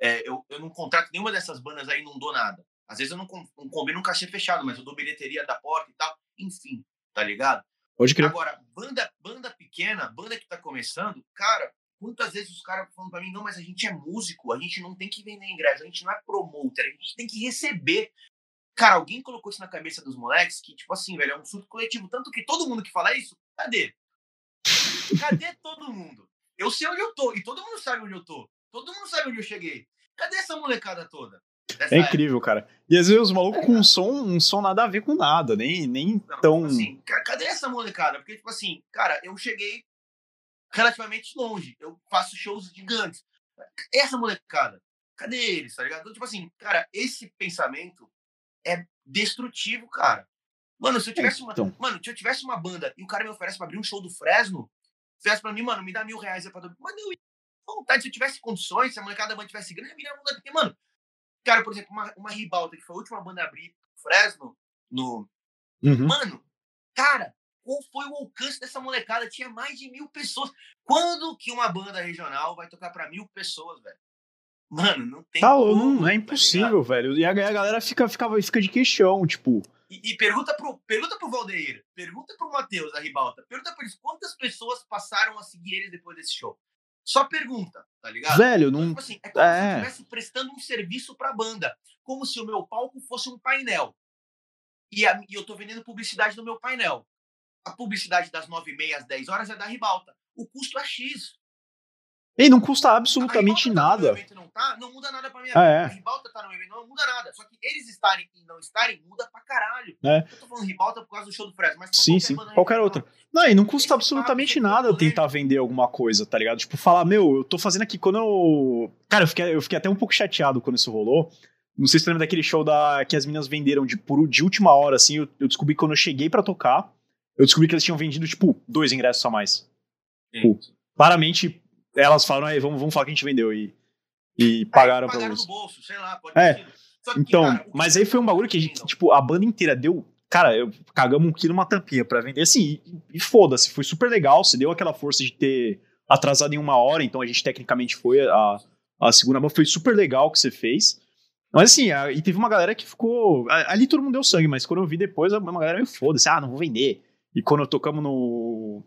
É, eu, eu não contrato nenhuma dessas bandas aí, não dou nada. Às vezes eu não, não combino um cachê fechado, mas eu dou bilheteria da porta e tal. Enfim, tá ligado? Pode crer. Agora, banda, banda pequena, banda que tá começando, cara, quantas vezes os caras falam pra mim, não, mas a gente é músico, a gente não tem que vender ingresso, a gente não é promoter, a gente tem que receber. Cara, alguém colocou isso na cabeça dos moleques que, tipo assim, velho, é um surto coletivo. Tanto que todo mundo que fala isso, cadê? Cadê todo mundo? Eu sei onde eu tô, e todo mundo sabe onde eu tô. Todo mundo sabe onde eu cheguei. Cadê essa molecada toda? É incrível, época. cara. E às vezes os malucos é, com um som, um som nada a ver com nada, nem, nem não, tão. Assim, cadê essa molecada? Porque, tipo assim, cara, eu cheguei relativamente longe. Eu faço shows gigantes. Essa molecada, cadê eles, tá ligado? Então, tipo assim, cara, esse pensamento é destrutivo, cara. Mano, se eu tivesse uma. Então. Mano, se eu tivesse uma banda e o cara me oferece pra abrir um show do Fresno, oferece pra mim, mano, me dá mil reais aí pra. Mano, eu vontade, se eu tivesse condições, se a molecada da banda tivesse grana, eu mudar. Porque, mano, Cara, por exemplo, uma, uma Ribalta, que foi a última banda a abrir Fresno, no. Uhum. Mano, cara, qual foi o alcance dessa molecada? Tinha mais de mil pessoas. Quando que uma banda regional vai tocar para mil pessoas, velho? Mano, não tem. Tá, como, não, é tá impossível, tá velho. E a, a, galera fica, fica, fica de queixão, tipo. E, e, pergunta, pro, pergunta pro Valdeir, pergunta pro Matheus, a Ribalta, pergunta pra eles quantas pessoas passaram a seguir eles depois desse show. Só pergunta, tá ligado? Velho, não. Então, tipo assim, é como é. se eu é. estivesse prestando um serviço pra banda. Como se o meu palco fosse um painel. E, a, e eu tô vendendo publicidade no meu painel. A publicidade das 9 e meia às 10 horas é da ribalta. O custo é X. E não custa absolutamente nada. Tá não, tá, não muda nada pra minha Ah, vida. é. A Ribalta tá no evento, não muda nada. Só que eles estarem e não estarem, muda pra caralho. É. Eu tô falando Ribalta por causa do show do Fresno, mas Sim, qualquer sim, qualquer outra. Não, e não custa absolutamente nada eu tentar vender alguma coisa, tá ligado? Tipo, falar, meu, eu tô fazendo aqui quando eu. Cara, eu fiquei, eu fiquei até um pouco chateado quando isso rolou. Não sei se você lembra daquele show da, que as meninas venderam de, por, de última hora, assim. Eu, eu descobri que quando eu cheguei pra tocar, eu descobri que eles tinham vendido, tipo, dois ingressos a mais. Sim. Claramente, elas falaram, aí, vamos, vamos falar que a gente vendeu. E, e pagaram pra pagaram você. no bolso, sei lá, pode É. que, Então, cara, mas aí foi um bagulho que a gente, entendam. tipo, a banda inteira deu. Cara, eu cagamos um quilo uma tampinha pra vender, assim, e, e foda-se, foi super legal. Você deu aquela força de ter atrasado em uma hora, então a gente tecnicamente foi a, a segunda banda, foi super legal o que você fez. Mas assim, a- e teve uma galera que ficou. a- Ali todo mundo deu sangue, mas quando eu vi depois, a- uma galera meio foda-se, ah, não vou vender. E quando tocamos no.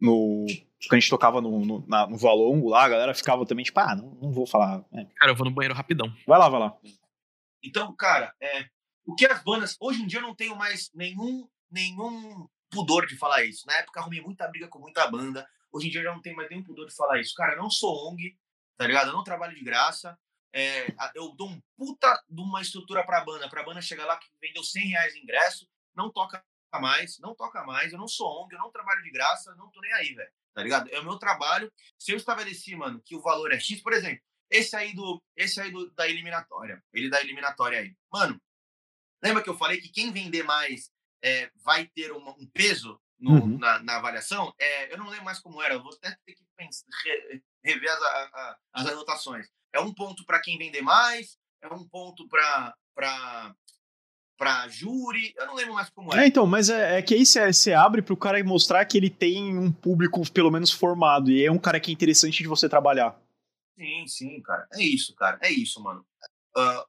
No. Quando a gente tocava no, no, na- no Valongo lá, a galera ficava também, tipo, ah, não, não vou falar. É, Cara, eu vou no banheiro rapidão. vai lá, vai lá. Então, cara, é, o que as bandas. Hoje em dia eu não tenho mais nenhum, nenhum pudor de falar isso. Na época eu arrumei muita briga com muita banda. Hoje em dia eu já não tenho mais nenhum pudor de falar isso. Cara, eu não sou ONG, tá ligado? Eu não trabalho de graça. É, eu dou um puta de uma estrutura pra banda. Pra banda chegar lá que vendeu 100 reais de ingresso, não toca mais, não toca mais. Eu não sou ONG, eu não trabalho de graça, não tô nem aí, velho. Tá ligado? É o meu trabalho. Se eu estabeleci, mano, que o valor é X, por exemplo, esse aí do esse aí do, da eliminatória, ele da eliminatória aí. Mano, lembra que eu falei que quem vender mais é, vai ter uma- um peso no- Uhum. na, na avaliação? É, eu não lembro mais como era, eu vou até ter que pensar, re- rever as, a- as anotações. É um ponto para quem vender mais, é um ponto para para júri, eu não lembro mais como É, é. então, mas é, é que aí você abre pro cara mostrar que ele tem um público pelo menos formado e é um cara que é interessante de você trabalhar. Sim, sim, cara. É isso, cara. É isso, mano. Ah,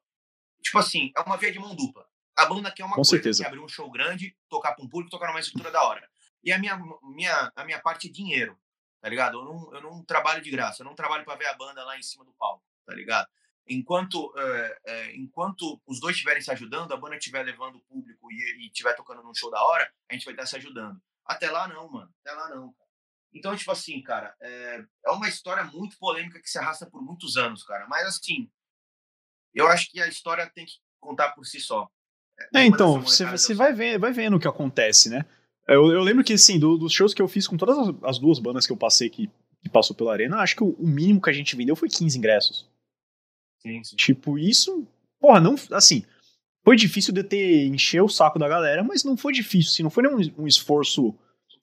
tipo assim, é uma via de mão dupla. A banda quer uma Com coisa, certeza. que é abrir um show grande, tocar pra um público, tocar numa estrutura da hora. E a minha, minha, a minha parte é dinheiro, tá ligado? Eu não, eu não trabalho de graça, eu não trabalho pra ver a banda lá em cima do palco, tá ligado? Enquanto, é, é, enquanto os dois estiverem se ajudando, a banda estiver levando o público e, estiver tocando num show da hora, a gente vai estar se ajudando. Até lá não, mano. Até lá não, cara. Então, tipo assim, cara, é, é uma história muito polêmica que se arrasta por muitos anos, cara. Mas, assim, eu acho que a história tem que contar por si só. É, Uma então, você, você vai, ver, vai vendo o que acontece, né? Eu, eu lembro que, assim, do- dos shows que eu fiz com todas as, as duas bandas que eu passei que, que passou pela Arena, acho que o, o mínimo que a gente vendeu foi 15 ingressos. Sim, sim. Tipo, isso, porra, não, assim, foi difícil de ter encher o saco da galera, mas não foi difícil, assim, não foi nenhum um esforço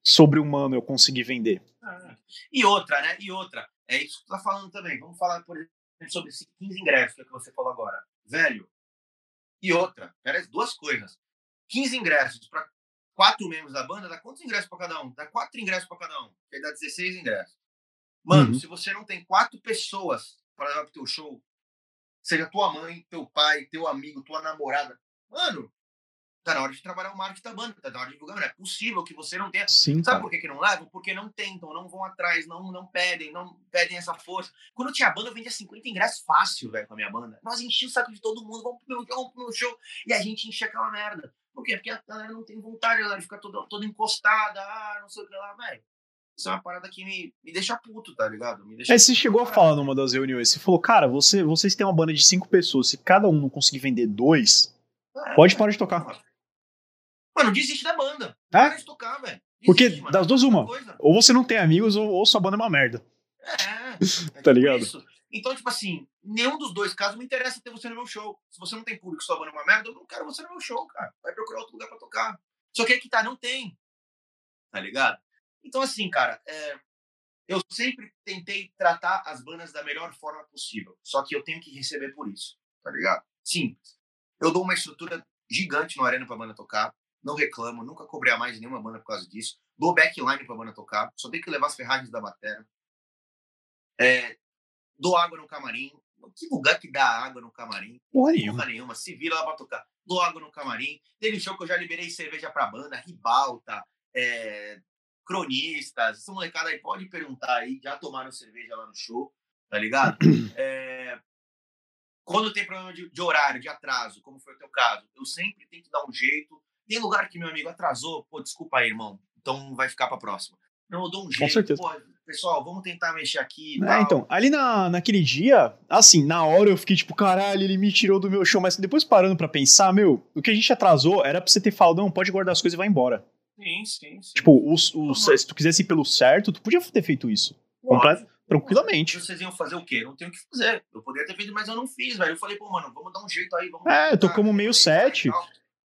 sobre-humano eu conseguir vender. Ah, E outra, né? E outra. É isso que tu tá falando também. Vamos falar, por exemplo, sobre esses 15 ingressos que, você falou agora. Velho. E outra. Pera, duas coisas. 15 ingressos para quatro membros da banda, dá quantos ingressos para cada um? Dá quatro ingressos para cada um. Que aí dá 16 ingressos. Mano, Uhum. se você não tem quatro pessoas para levar pro teu show, seja tua mãe, teu pai, teu amigo, tua namorada, mano, tá na hora de trabalhar o marketing da banda, tá na hora de divulgar. Não é possível que você não tenha Sim, Sabe por que, que não levam? Porque não tentam, não vão atrás, não, não pedem, não pedem essa força. Quando eu tinha banda, eu vendia 50 ingressos fácil, velho, com a minha banda. Nós enchíamos o saco de todo mundo, vamos pro meu show, vamos pro meu show. E a gente enchia aquela merda. Por quê? Porque a galera não tem vontade, a galera fica toda, toda encostada, ah, não sei o que lá, velho. Isso é uma parada que me, me deixa puto, tá ligado? Me deixa Aí você puto chegou a falar numa das reuniões, você falou, cara, você, vocês têm uma banda de cinco pessoas, se cada um não conseguir vender dois, caralho. pode parar de tocar. Mano, desiste da banda. É? Para de tocar, velho. Porque mano. das duas, uma. Coisa. Ou você não tem amigos, ou, ou sua banda é uma merda. É, é (laughs) Tá tipo ligado? isso. Então, tipo assim, nenhum dos dois casos me interessa ter você no meu show. Se você não tem público, sua banda é uma merda, eu não quero você no meu show, cara. Vai procurar outro lugar pra tocar. Só que aí que tá, não tem. Tá ligado? Então, assim, cara, é, eu sempre tentei tratar as bandas da melhor forma possível. Só que eu tenho que receber por isso, tá ligado? Simples. Eu dou uma estrutura gigante no Arena pra banda tocar. Não reclamo, nunca cobrei a mais nenhuma banda por causa disso. Dou backline pra banda tocar. Só tenho que levar as ferragens da bateria. É, dou água no camarim. Que lugar que dá água no camarim? Porra nenhuma. Nenhuma. Se vira lá pra tocar. Dou água no camarim. Teve show que eu já liberei cerveja pra banda, ribalta, é, cronistas. Essa molecada aí pode perguntar aí. Já tomaram cerveja lá no show, tá ligado? (clears throat) É, quando tem problema de, de horário, de atraso, como foi o teu caso, eu sempre tento dar um jeito. Tem lugar que meu amigo atrasou, pô, desculpa aí, irmão. Então vai ficar pra próxima. Não, eu dou um jeito. certeza. Pô, pessoal, vamos tentar mexer aqui. É, então, ali na, naquele dia, assim, na hora eu fiquei tipo, caralho, ele me tirou do meu show, mas depois parando pra pensar, meu, o que a gente atrasou era pra você ter falado, não, pode guardar as coisas e vai embora. Sim, sim, sim. Tipo, o, o, se tu quisesse ir pelo certo, tu podia ter feito isso. Completo, tranquilamente. Vocês iam fazer o quê? Não tenho o que fazer. Eu poderia ter feito, mas eu não fiz, velho. Eu falei, pô, mano, vamos dar um jeito aí. Vamos é, eu tô como meio set.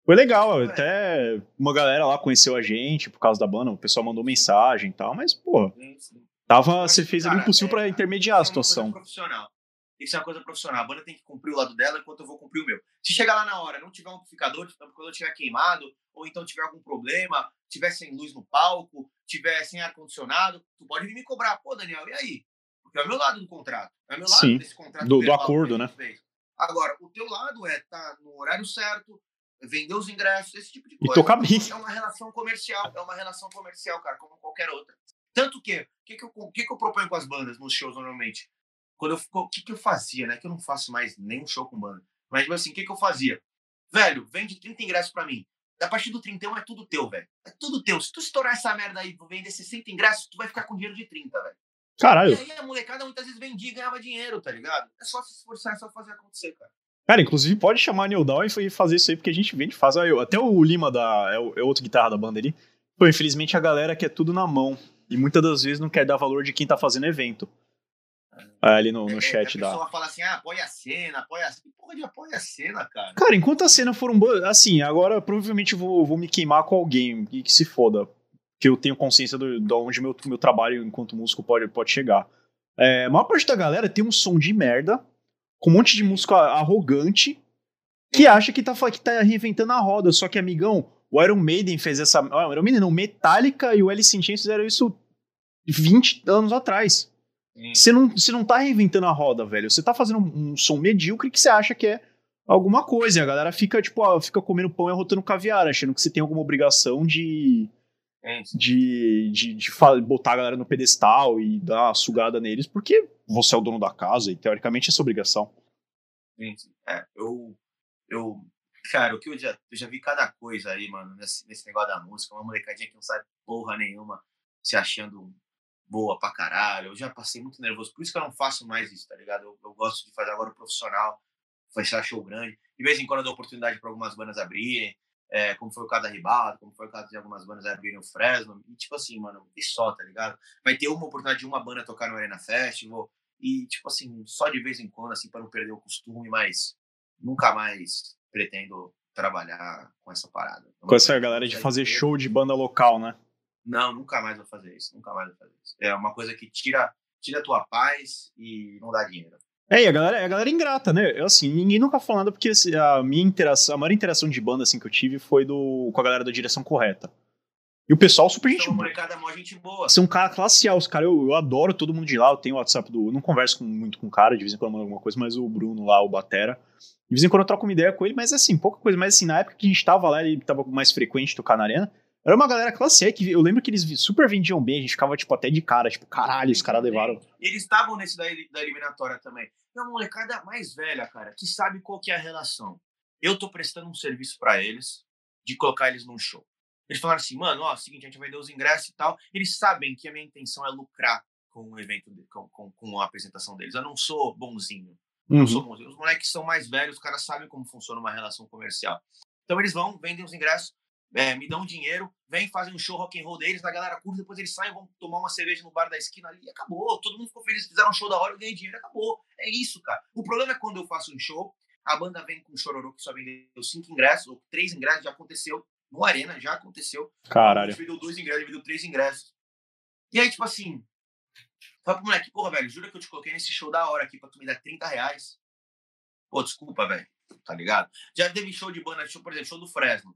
Foi legal, até uma galera lá conheceu a gente por causa da banda, o pessoal mandou mensagem e tal, mas, pô, tava, você fez ali o possível para intermediar a situação. profissional. Tem que ser uma coisa profissional. A banda tem que cumprir o lado dela enquanto eu vou cumprir o meu. Se chegar lá na hora, não tiver um amplificador, quando eu tiver queimado, ou então tiver algum problema, tiver sem luz no palco, tiver sem ar-condicionado, tu pode vir me cobrar. Pô, Daniel, e aí? Porque é o meu lado do contrato. É o meu lado Sim, desse contrato. Do, do acordo, né? Fez. Agora, o teu lado é estar tá no horário certo, vender os ingressos, esse tipo de coisa. E tocar bem. É uma relação comercial, é uma relação comercial, cara, como qualquer outra. Tanto que, o que, que, eu, que, que eu proponho com as bandas nos shows normalmente? Quando eu o que, que eu fazia, né? Que eu não faço mais nenhum show com banda. Mas, tipo assim, o que, que eu fazia? Velho, vende 30 ingressos pra mim. A partir do 31 é tudo teu, velho. É tudo teu. Se tu estourar essa merda aí vender 60 ingressos, tu vai ficar com dinheiro de 30, velho. Caralho. E aí a molecada muitas vezes vendia e ganhava dinheiro, tá ligado? É só se esforçar, é só fazer acontecer, cara. Cara, inclusive pode chamar a Neil Down e fazer isso aí, porque a gente vende, faz. Até o Lima, da, é, o, é outro guitarra da banda ali. Pô, infelizmente a galera quer tudo na mão. E muitas das vezes não quer dar valor de quem tá fazendo evento. É, ali no, no é, chat da. A pessoa fala assim, ah, apoia a cena, apoia a cena. Que porra de apoia a cena, cara? Cara, enquanto a cena for um. Assim, agora provavelmente vou, vou me queimar com alguém e que se foda. Que eu tenho consciência do, de onde meu, meu trabalho enquanto músico pode, pode chegar. É, a maior parte da galera tem um som de merda, com um monte de músico arrogante, que acha que tá, que tá reinventando a roda. Só que, amigão, o Iron Maiden fez essa. O Iron Maiden não, Metallica e o Alice in Chains fizeram isso 20 anos atrás. Você não, você não tá reinventando a roda, velho. Você tá fazendo um, um, som medíocre que você acha que é alguma coisa. E a galera fica, tipo, fica comendo pão e arrotando caviar, achando que você tem alguma obrigação de. De, de, de, botar a galera no pedestal e dar uma sugada neles, porque você é o dono da casa e teoricamente é sua obrigação. É, eu, eu, cara, o que eu já, eu já vi cada coisa aí, mano, nesse, nesse negócio da música, uma molecadinha que não sabe porra nenhuma, se achando boa pra caralho. Eu já passei muito nervoso. Por isso que eu não faço mais isso, tá ligado? Eu, eu gosto de fazer agora o profissional, fechar show grande. De vez em quando eu dou oportunidade para algumas bandas abrirem, é, como foi o caso da Ribado, como foi o caso de algumas bandas abrirem o Fresno. E tipo assim, mano, e só, tá ligado? Vai ter uma oportunidade de uma banda tocar no Arena Festival. E, tipo assim, só de vez em quando, assim, para não perder o costume, mas nunca mais pretendo trabalhar com essa parada. Com essa galera de fazer show de banda local, né? Não, nunca mais vou fazer isso. Nunca mais vou fazer isso. É uma coisa que tira, tira a tua paz e não dá dinheiro. É, e a galera, a galera é ingrata, né? Eu, assim, ninguém nunca falou nada porque assim, a minha interação, a maior interação de banda assim, que eu tive foi do, com a galera da direção correta. E o pessoal super gente boa. É gente boa. É um cara classe A, os caras, eu, eu adoro todo mundo de lá, eu tenho o WhatsApp do. Eu não converso com, muito com o cara, de vez em quando mando alguma coisa, mas o Bruno lá, o Batera. De vez em quando eu troco uma ideia com ele, mas assim, pouca coisa. Mas assim, na época que a gente tava lá, ele tava mais frequente tocar na arena. Era uma galera classe A que eu lembro que eles super vendiam bem, a gente ficava, tipo, até de cara, tipo, caralho, os caras levaram. Eles estavam nesse da, da eliminatória também. É uma molecada mais velha, cara, que sabe qual que é a relação. Eu tô prestando um serviço para eles, de colocar eles num show. Eles falaram assim, mano, ó, seguinte, a gente vai vender os ingressos e tal. Eles sabem que a minha intenção é lucrar com o evento, com, com, com a apresentação deles. Eu não sou bonzinho. Uhum. Não sou bonzinho. Os moleques são mais velhos, os caras sabem como funciona uma relação comercial. Então eles vão, vendem os ingressos, é, me dão dinheiro, vem, fazem um show rock and roll deles, a galera curta, depois eles saem, vão tomar uma cerveja no bar da esquina ali e acabou. Todo mundo ficou feliz, fizeram um show da hora, eu ganhei dinheiro, acabou. É isso, cara. O problema é quando eu faço um show, a banda vem com um chororô que só vendeu cinco ingressos, ou três ingressos, já aconteceu no Arena, já aconteceu. Caralho. A gente vendeu dois ingressos, vendeu três ingressos. E aí, tipo assim, fala pro moleque, porra, velho, jura que eu te coloquei nesse show da hora aqui pra tu me dar 30 reais? Pô, desculpa, velho, tá ligado? Já teve show de banda, show, por exemplo, show do Fresno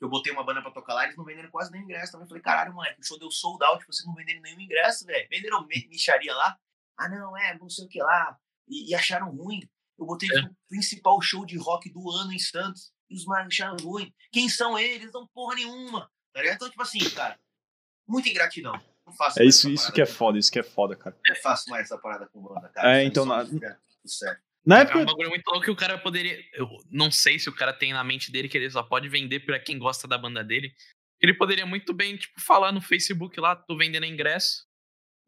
eu botei uma banda pra tocar lá, eles não venderam quase nenhum ingresso também. Falei, caralho, moleque, o show deu sold out, vocês não venderam nenhum ingresso, velho. Venderam micharia lá? Ah, não, é, não sei o que lá. E, e acharam ruim. Eu botei é. o principal show de rock do ano em Santos. E os manos acharam ruim. Quem são eles? Não porra nenhuma. Tá Então, tipo assim, cara, muita ingratidão. Não faço é isso, isso que é foda, isso que é foda, cara. É fácil mais essa parada com banda, cara. É, então. Na... Certo. Na é época... um bagulho muito louco que o cara poderia. Eu não sei se o cara tem na mente dele que ele só pode vender pra quem gosta da banda dele. Ele poderia muito bem, tipo, falar no Facebook lá, tô vendendo ingresso.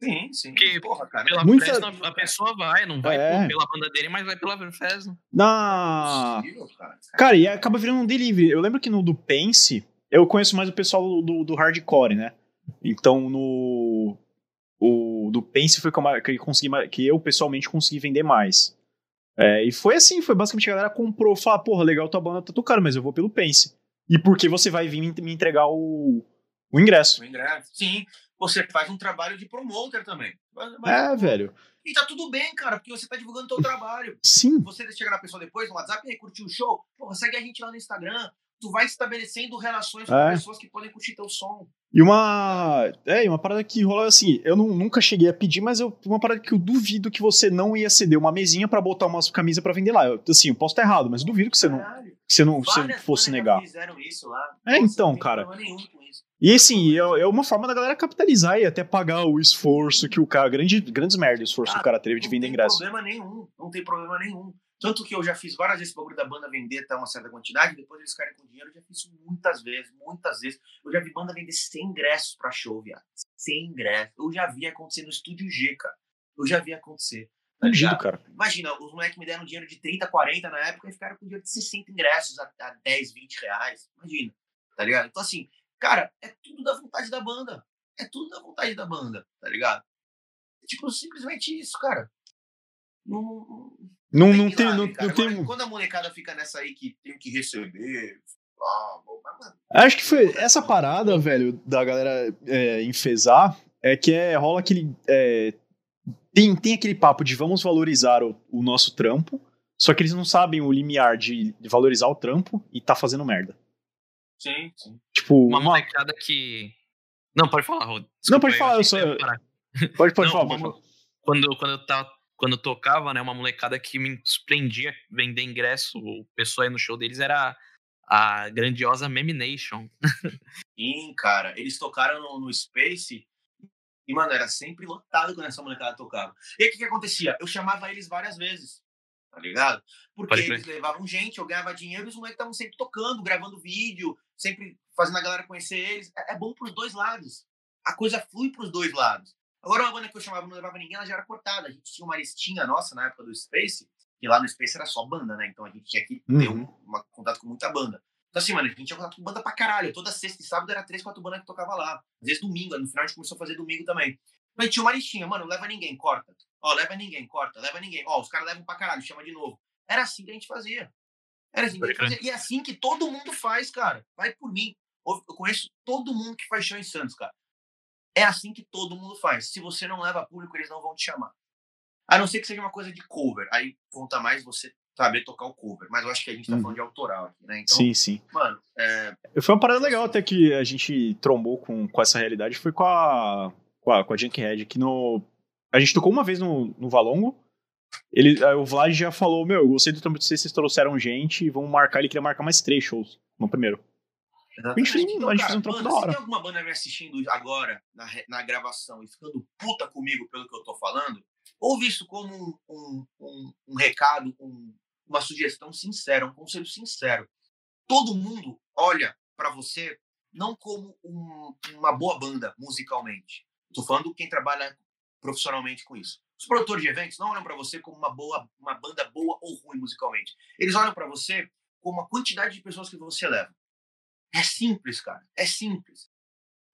Sim, sim. Porque Porra, cara. Pela Muita- Fresno, a pessoa vai, não vai É. pela banda dele, mas vai pela Fresno. Na. Possível, cara. Cara, e acaba virando um delivery. Eu lembro que no do Pense, eu conheço mais o pessoal do, do, hardcore, né? Então no. O do Pense foi que eu, que eu consegui, que eu pessoalmente consegui vender mais. É, e foi assim, foi basicamente a galera comprou, falou, ah, porra, legal tua banda tá tocando, mas eu vou pelo Pense. E porque você vai vir me, entregar o, o ingresso. O ingresso. Sim, você faz um trabalho de promoter também. É, velho. E tá tudo bem, cara, porque você tá divulgando teu trabalho. Sim. Você chega na pessoa depois no WhatsApp e curtiu o show, pô, segue a gente lá no Instagram. Tu vai estabelecendo relações com É. pessoas que podem curtir teu som. E uma. É, uma parada que rola assim, eu não- nunca cheguei a pedir, mas eu, uma parada que eu duvido que você não ia ceder uma mesinha pra botar umas camisas pra vender lá. Eu, assim, eu posso estar errado, mas eu duvido que você não, Caralho. que você não você fosse negar. fizeram isso lá. É, então, não tem cara. E assim, é, é uma forma da galera capitalizar e até pagar o esforço que o cara. Grande, grandes merda o esforço que o cara teve de Não vender tem ingresso. problema nenhum. Não tem problema nenhum. Tanto que eu já fiz várias vezes esse bagulho da banda vender até uma certa quantidade, depois eles ficarem com dinheiro. Eu já fiz isso muitas vezes, muitas vezes. Eu já vi banda vender 100 ingressos pra show, viado. 100 ingressos. Eu já vi acontecer no Estúdio G, cara. Eu já vi acontecer. Tá ligado? cara. Imagina, os moleques me deram dinheiro de 30, 40 na época e ficaram com dinheiro de 60 ingressos a, a 10, 20 reais. Imagina, tá ligado? Então, assim, cara, é tudo da vontade da banda. É tudo da vontade da banda, tá ligado? É, tipo, simplesmente isso, cara. Não, Não, não tem. Não, cara. não tem Quando a molecada fica nessa aí que tem que receber. Ah, mas, Acho que foi essa parada, velho, da galera é, enfesar, é que é, rola aquele. é, tem, tem aquele papo de vamos valorizar o, o nosso trampo, só que eles não sabem o limiar de, de valorizar o trampo e tá fazendo merda. sim, sim. Tipo, Uma uma- molecada que. Não, pode falar, Rod. Não, pode falar, eu só- pode, pode Não, falar, uma pode falar. Quando, quando, eu tava, quando tocava, né, uma molecada que me surpreendia vender ingresso, o pessoal aí no show deles era a grandiosa Meme Nation. Sim, cara. Eles tocaram no, no Space e, mano, era sempre lotado quando essa molecada tocava. E aí o que, que acontecia? Eu chamava eles várias vezes, tá ligado? Porque eles levavam gente, eu ganhava dinheiro e os moleques estavam sempre tocando, gravando vídeo, sempre fazendo a galera conhecer eles. É, é bom pros dois lados. A coisa flui pros dois lados. Agora, uma banda que eu chamava e não levava ninguém, ela já era cortada. A gente tinha uma listinha nossa na época do Space, que lá no Space era só banda, né? Então a gente tinha que ter Uhum. um, uma- contato com muita banda. Então, assim, mano, a gente tinha contato com banda pra caralho. Toda sexta e sábado era três, quatro bandas que tocava lá. Às vezes domingo, no final a gente começou a fazer domingo também. Mas tinha uma listinha, mano, leva ninguém, corta. Ó, leva ninguém, corta, leva ninguém. Ó, os caras levam pra caralho, chama de novo. Era assim que a gente fazia. Era assim que a gente fazia. E é assim que todo mundo faz, cara. Vai por mim. Eu conheço todo mundo que faz show em Santos, cara. É assim que todo mundo faz. Se você não leva público, eles não vão te chamar. A não ser que seja uma coisa de cover. Aí conta mais você saber tocar o cover. Mas eu acho que a gente tá Uhum. falando de autoral aqui, né? Então, Sim, sim. mano, é, Foi uma parada legal até que a gente trombou com, com essa realidade, foi com a, com a, com a Junkhead, que no... A gente tocou uma vez no, no Valongo, ele, o Vlad já falou, meu, eu gostei do trampo de vocês, vocês trouxeram gente, vamos marcar, ele queria marcar mais três shows no primeiro. A gente um- a gente fez um trampo da hora. Se tem alguma banda me assistindo agora na, na gravação e ficando puta comigo pelo que eu tô falando, ouve isso como um, um, um, um recado, um- uma sugestão sincera, um conselho sincero. Todo mundo olha pra você não como um- uma boa banda musicalmente. Tô falando quem trabalha profissionalmente com isso. Os produtores de eventos não olham pra você como uma boa, uma banda boa ou ruim musicalmente. Eles olham pra você como a quantidade de pessoas que você leva. É simples, cara. É simples.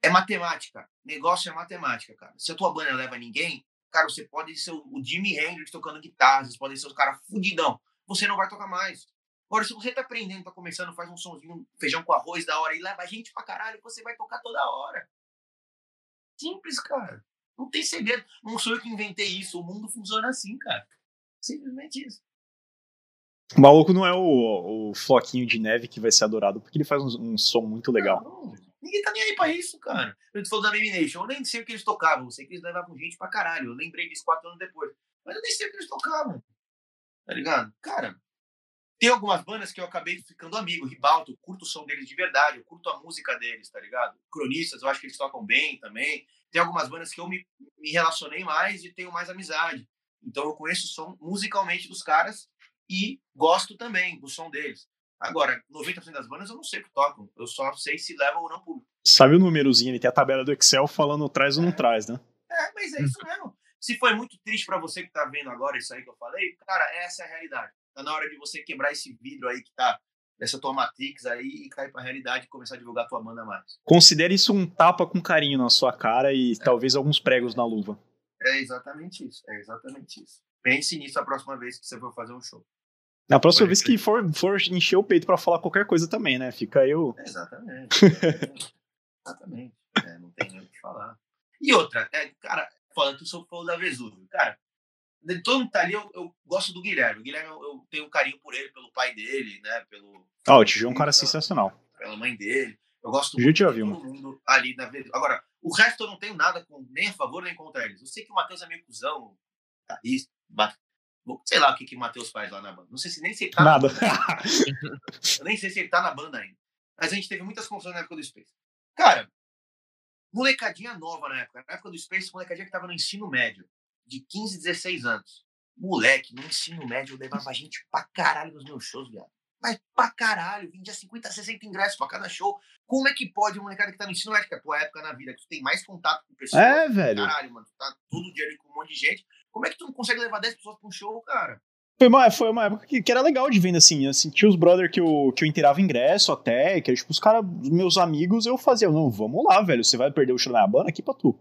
É matemática. Negócio é matemática, cara. Se a tua banda leva ninguém, cara, você pode ser o Jimi Hendrix tocando guitarra, vocês podem ser os caras fudidão. Você não vai tocar mais. Agora, se você tá aprendendo, tá começando, faz um somzinho, feijão com arroz da hora e leva gente pra caralho, você vai tocar toda hora. Simples, cara. Não tem segredo. Não sou eu que inventei isso. O mundo funciona assim, cara. Simplesmente isso. O maluco não é o, o floquinho de neve que vai ser adorado, porque ele faz um, um som muito legal. Não, ninguém tá nem aí pra isso, cara. Eu te falou da Meme Nation, eu nem sei o que eles tocavam. Eu sei que eles levavam gente pra caralho. Eu lembrei disso quatro anos depois. Mas eu nem sei o que eles tocavam. Tá ligado? Cara, tem algumas bandas que eu acabei ficando amigo. Ribalto, eu curto o som deles de verdade. Eu curto a música deles, tá ligado? Cronistas, eu acho que eles tocam bem também. Tem algumas bandas que eu me, me relacionei mais e tenho mais amizade. Então eu conheço o som musicalmente dos caras e gosto também do som deles. Agora, 90% das bandas eu não sei o que tocam. Eu só sei se levam ou não público. Sabe o númerozinho, ele tem a tabela do Excel falando traz ou não traz, né? É, mas é isso mesmo. Se foi muito triste para você que tá vendo agora isso aí que eu falei, cara, essa é a realidade. Tá na hora de você quebrar esse vidro aí que tá dessa tua Matrix aí e cair pra realidade e começar a divulgar a tua banda mais. Considere isso um tapa com carinho na sua cara e é. talvez alguns pregos na luva. É exatamente isso, é exatamente isso. Pense nisso a próxima vez que você for fazer um show. Na próxima vez que for, for encher o peito para falar qualquer coisa também, né? Fica eu. Exatamente. exatamente. É, não tem nem o que falar. E outra, é, cara, falando, tu falou da Vesúvio. Cara, de todo mundo que tá ali, eu, eu, gosto do Guilherme. O Guilherme, eu, eu, tenho carinho por ele, pelo pai dele, né? Pelo. Ah, o Tijão é um cara sensacional. Pela mãe dele. Eu gosto muito de todo mundo ali na Vesúvio. Agora, o resto eu não tenho nada com, nem a favor nem contra eles. Eu sei que o Matheus é meio cuzão, guitarrista, sei lá o que, que o Matheus faz lá na banda. Não sei se nem se ele tá Nada. eu nem sei se ele tá na banda ainda. Mas a gente teve muitas confusões na época do Space. Cara, molecadinha nova na época. Na época do Space, molecadinha que tava no ensino médio, de 15, 16 anos. Moleque, no ensino médio eu levava gente pra caralho nos meus shows, viado. Mas pra caralho, vendia 50, 60 ingressos pra cada show. Como é que pode, molecada que tá no ensino médio, que é a tua época na vida, que tu tem mais contato com pessoas? É, velho. Caralho, mano, tu tá todo dia ali com um monte de gente. Como é que tu não consegue levar 10 pessoas pra um show, cara? Foi uma, foi uma época que, que era legal de venda, assim. assim tinha os brother que eu, que eu inteirava ingresso até, que era, tipo, os caras, meus amigos, eu fazia, não, vamos lá, velho, você vai perder o show na banda aqui pra tu.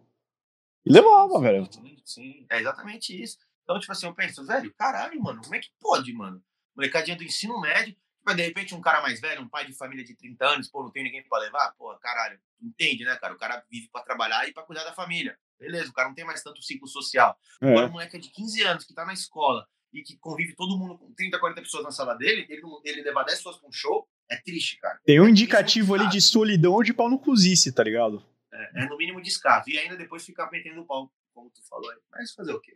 E levava, velho. Sim, sim, é exatamente isso. Então, tipo assim, eu penso, velho, caralho, mano, como é que pode, mano? Molecadinha do ensino médio, mas de repente um cara mais velho, um pai de família de 30 anos, pô, não tem ninguém pra levar, pô, caralho, entende, né, cara? O cara vive pra trabalhar e pra cuidar da família. Beleza, o cara não tem mais tanto ciclo social. É. Agora, um moleque de 15 anos que tá na escola e que convive todo mundo com 30, 40 pessoas na sala dele, ele, ele levar 10 pessoas pra um show, é triste, cara. Tem um é indicativo ali de solidão ou de pau no cozice, tá ligado? É, é no mínimo descaso. E ainda depois ficar metendo o pau, como tu falou aí. Mas fazer o quê?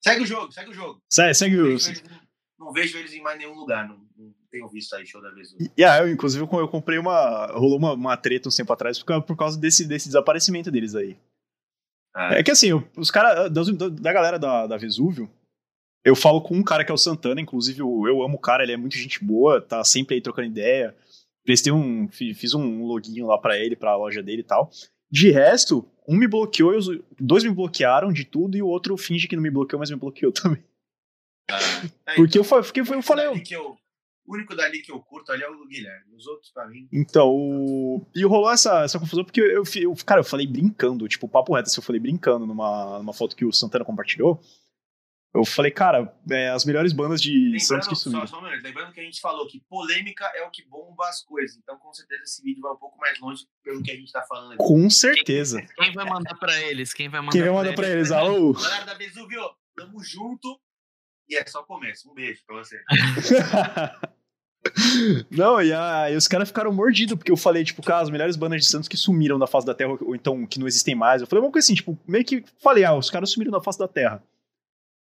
Segue o jogo, segue o jogo. Segue, segue o. Não, não vejo eles em mais nenhum lugar. Não, não tenho visto aí show da vez. E yeah, eu, inclusive, eu comprei uma. Rolou uma, uma treta um tempo atrás por, por causa desse, desse desaparecimento deles aí. É, é que assim, os caras da, galera da, da Vesúvio, eu falo com um cara que é o Santana, inclusive eu, eu amo o cara, ele é muito gente boa, tá sempre aí trocando ideia. Prestei um. Fiz um loginho lá para ele, pra loja dele e tal. De resto, um me bloqueou, os dois me bloquearam de tudo e o outro finge que não me bloqueou, mas me bloqueou (laughs) também. Ah, é, Porque então, eu, fiquei, eu falei. Eu, o único dali que eu curto ali é o Guilherme. Os outros, pra mim. Então, o... e rolou essa, essa confusão porque eu, eu, cara, eu falei brincando, tipo, papo reto, assim, eu falei brincando numa, numa foto que o Santana compartilhou. Eu falei, cara, é, as melhores bandas de lembrando, Santos que sumiram. Só, só um lembrando que a gente falou que polêmica é o que bomba as coisas. Então, com certeza, esse vídeo vai um pouco mais longe pelo que a gente tá falando aqui. Com certeza. Quem, quem vai mandar pra eles? Quem vai mandar, quem vai mandar pra, pra eles? eles? Alô? Galera da Vesúvio, tamo junto. E é só começo. Um beijo pra você. (laughs) Não, e, a, e os caras ficaram mordidos, porque eu falei, tipo, cara, as melhores bandas de Santos que sumiram da face da Terra, ou então que não existem mais. Eu falei uma coisa assim, tipo, meio que falei, ah, os caras sumiram da face da Terra.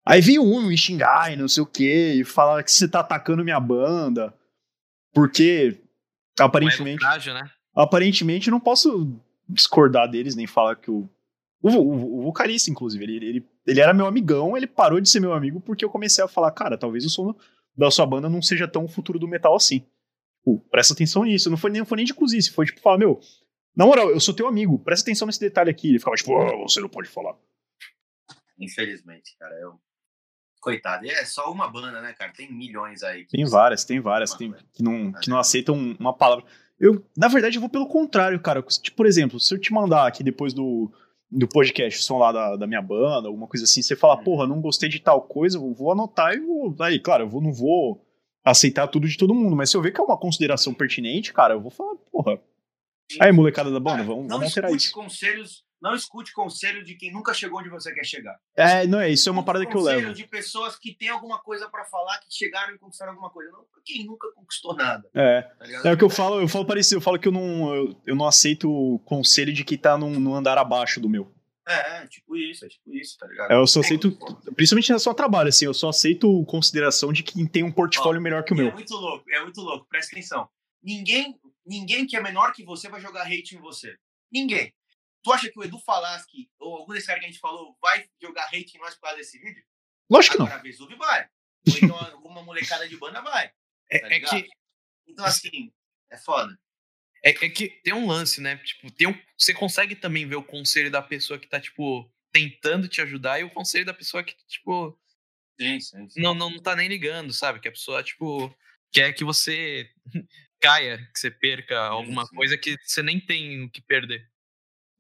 Aí veio um me xingar e não sei o que, e falar que você tá atacando minha banda. Porque, aparentemente. É né? Aparentemente, não posso discordar deles, nem falar que o. O, o, o vocalista, inclusive, ele, ele, ele era meu amigão, ele parou de ser meu amigo porque eu comecei a falar, cara, talvez o som da sua banda não seja tão o futuro do metal assim. Tipo, presta atenção nisso. Não foi nem, não foi nem de cozice, foi tipo, falar, meu, na moral, eu sou teu amigo, presta atenção nesse detalhe aqui. Ele ficava tipo, oh, você não pode falar. Infelizmente, cara, eu coitado. é só uma banda, né, cara? Tem milhões aí. Tem várias, tem várias tem, que, não, que não aceitam uma palavra. Eu, na verdade, eu vou pelo contrário, cara. Tipo, por exemplo, se eu te mandar aqui depois do, do podcast, o som lá da, da minha banda, alguma coisa assim, você fala, hum. porra, não gostei de tal coisa, vou anotar e vou. Aí, claro, eu vou, não vou aceitar tudo de todo mundo, mas se eu ver que é uma consideração pertinente, cara, eu vou falar, porra. Aí, molecada da banda, vamos, vamos alterar isso. conselhos não escute conselho de quem nunca chegou onde você quer chegar. É, não é, isso é uma parada que eu levo. Conselho de pessoas que têm alguma coisa para falar, que chegaram e conquistaram alguma coisa. Não quem nunca conquistou nada. É. Tá é o que eu falo, eu falo parecido, eu falo que eu não, eu, eu não aceito o conselho de quem tá num, num andar abaixo do meu. É, tipo isso, é tipo isso, tá ligado? É, eu só aceito, principalmente no seu trabalho, assim, eu só aceito consideração de quem tem um portfólio Ó, melhor que o meu. É muito louco, é muito louco, presta atenção. Ninguém, ninguém que é menor que você vai jogar hate em você. Ninguém. Tu acha que o Edu Falaschi, ou algum desses caras que a gente falou, vai jogar hate em nós por causa desse vídeo? Lógico que não. Vesúvio vai. Ou então (laughs) alguma molecada de banda vai. É, tá é, que. Então, assim, é foda. É, é, que tem um lance, né? Tipo, tem um, você consegue também ver o conselho da pessoa que tá, tipo, tentando te ajudar e o conselho da pessoa que, tipo, Sim, sim, sim. não, não tá nem ligando, sabe? Que a pessoa, tipo, quer que você (laughs) caia, que você perca alguma sim. coisa que você nem tem o que perder.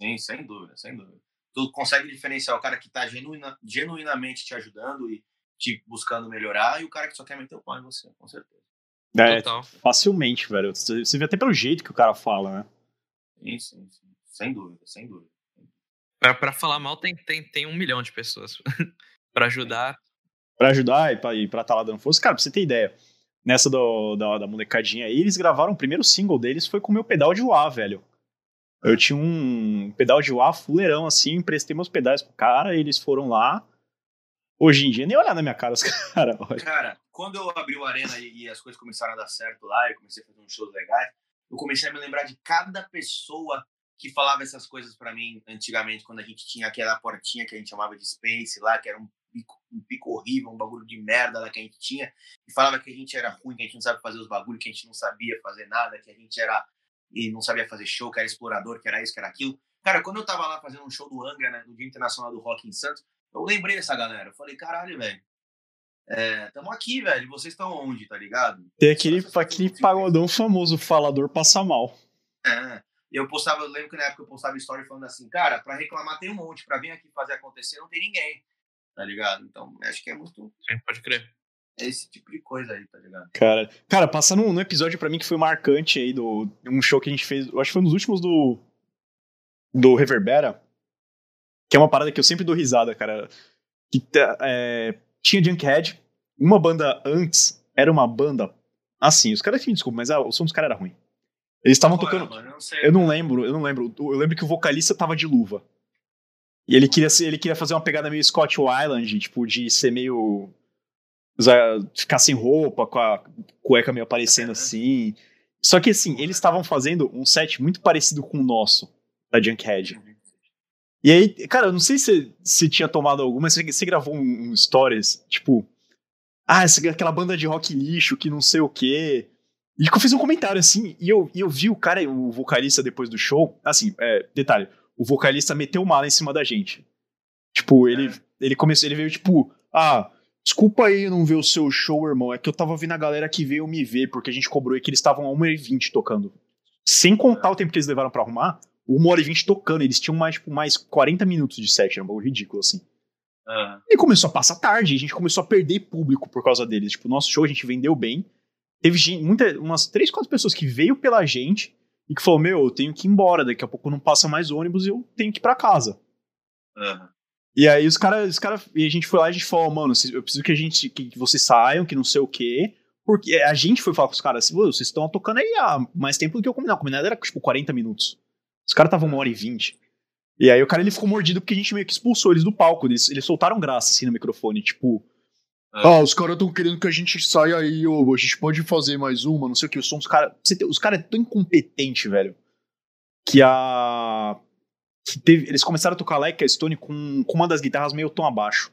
Sim, sem dúvida, sem dúvida. Tu consegue diferenciar o cara que tá genuína, genuinamente te ajudando e te buscando melhorar e o cara que só quer meter o pau em você, com certeza. É, Total. facilmente, velho. Você vê até pelo jeito que o cara fala, né? Sim, sim, sim. Sem dúvida, sem dúvida. Pra, pra falar mal, tem, tem, tem um milhão de pessoas. (laughs) pra ajudar, Pra ajudar e pra, e pra tá lá dando força. Cara, pra você ter ideia, nessa do, da, da molecadinha aí, eles gravaram o primeiro single deles foi com o meu pedal de wah, velho. Eu tinha um pedal de wah fuleirão, assim, emprestei meus pedais pro cara, eles foram lá. Hoje em dia, nem olhar na minha cara os (laughs) caras. Cara, quando eu abri o Arena e, e as coisas começaram a dar certo lá, eu comecei a fazer uns shows legais, eu comecei a me lembrar de cada pessoa que falava essas coisas pra mim antigamente, quando a gente tinha aquela portinha que a gente chamava de Space lá, que era um pico, um pico horrível, um bagulho de merda lá que a gente tinha, e falava que a gente era ruim, que a gente não sabe fazer os bagulhos, que a gente não sabia fazer nada, que a gente era e não sabia fazer show, que era explorador, que era isso, que era aquilo. Cara, quando eu tava lá fazendo um show do Angra, né, no Dia Internacional do Rock em Santos, eu lembrei dessa galera. Eu falei, caralho, velho. É, tamo aqui, velho. Vocês estão onde, tá ligado? Tem aquele, aquele pagodão famoso, falador passa mal. É. Eu postava, eu lembro que na época eu postava story falando assim, cara, pra reclamar tem um monte, pra vir aqui fazer acontecer não tem ninguém, tá ligado? Então, acho que é muito sim, pode crer. Esse tipo de coisa aí, tá ligado? Cara, cara passa num, num episódio pra mim que foi marcante aí do um show que a gente fez, acho que foi nos últimos do do Reverbera, que é uma parada que eu sempre dou risada, cara. Que é, tinha Junkhead, uma banda antes era uma banda assim, os caras que me desculpem, mas ah, o som dos caras era ruim. Eles estavam é, tocando, mano? Eu não sei. eu não lembro, eu não lembro. Eu lembro que o vocalista tava de luva. E ele queria, ele queria fazer uma pegada meio Scott Weiland, tipo, de ser meio. Usar- ficar sem roupa, com a cueca meio aparecendo assim. Só que assim, eles estavam fazendo um set muito parecido com o nosso, da Junkhead. E aí, cara, eu não sei se você tinha tomado alguma, mas você, gravou um, um stories, tipo. Ah, essa, aquela banda de rock lixo que não sei o quê. E eu fiz um comentário assim, e eu, e eu vi o cara, o vocalista depois do show. Assim, é, detalhe, o vocalista meteu mala em cima da gente. Tipo, ele, ele começou, ele veio tipo, ah, desculpa aí não ver o seu show, irmão. É que eu tava vendo a galera que veio me ver, porque a gente cobrou e que eles estavam a 1h20 tocando. Sem contar o tempo que eles levaram pra arrumar, 1h20 tocando. Eles tinham mais, tipo, mais 40 minutos de set, era um bagulho ridículo, assim. Aham. E começou a passar tarde, a gente começou a perder público por causa deles. Tipo, nosso show a gente vendeu bem. Teve gente, muita, umas três, quatro pessoas que veio pela gente e que falou: Meu, eu tenho que ir embora, daqui a pouco não passa mais ônibus e eu tenho que ir pra casa. Aham. E aí os caras, os cara, e a gente foi lá e a gente falou: Mano, eu preciso que a gente, que, vocês saiam, que não sei o quê. Porque a gente foi falar com os caras assim: "Ô, vocês estão tocando aí há mais tempo do que eu combinado. O combinado era tipo 40 minutos. Os caras estavam uma hora e vinte. E aí o cara ele ficou mordido porque a gente meio que expulsou eles do palco. Eles, eles soltaram graça assim no microfone, tipo. Ah, os caras estão querendo que a gente saia aí, ô, a gente pode fazer mais uma, não sei o que. Os sons, cara, você tem- os caras é tão incompetente, velho, que a. que teve- eles começaram a tocar Like a Stone com, com uma das guitarras meio tom abaixo.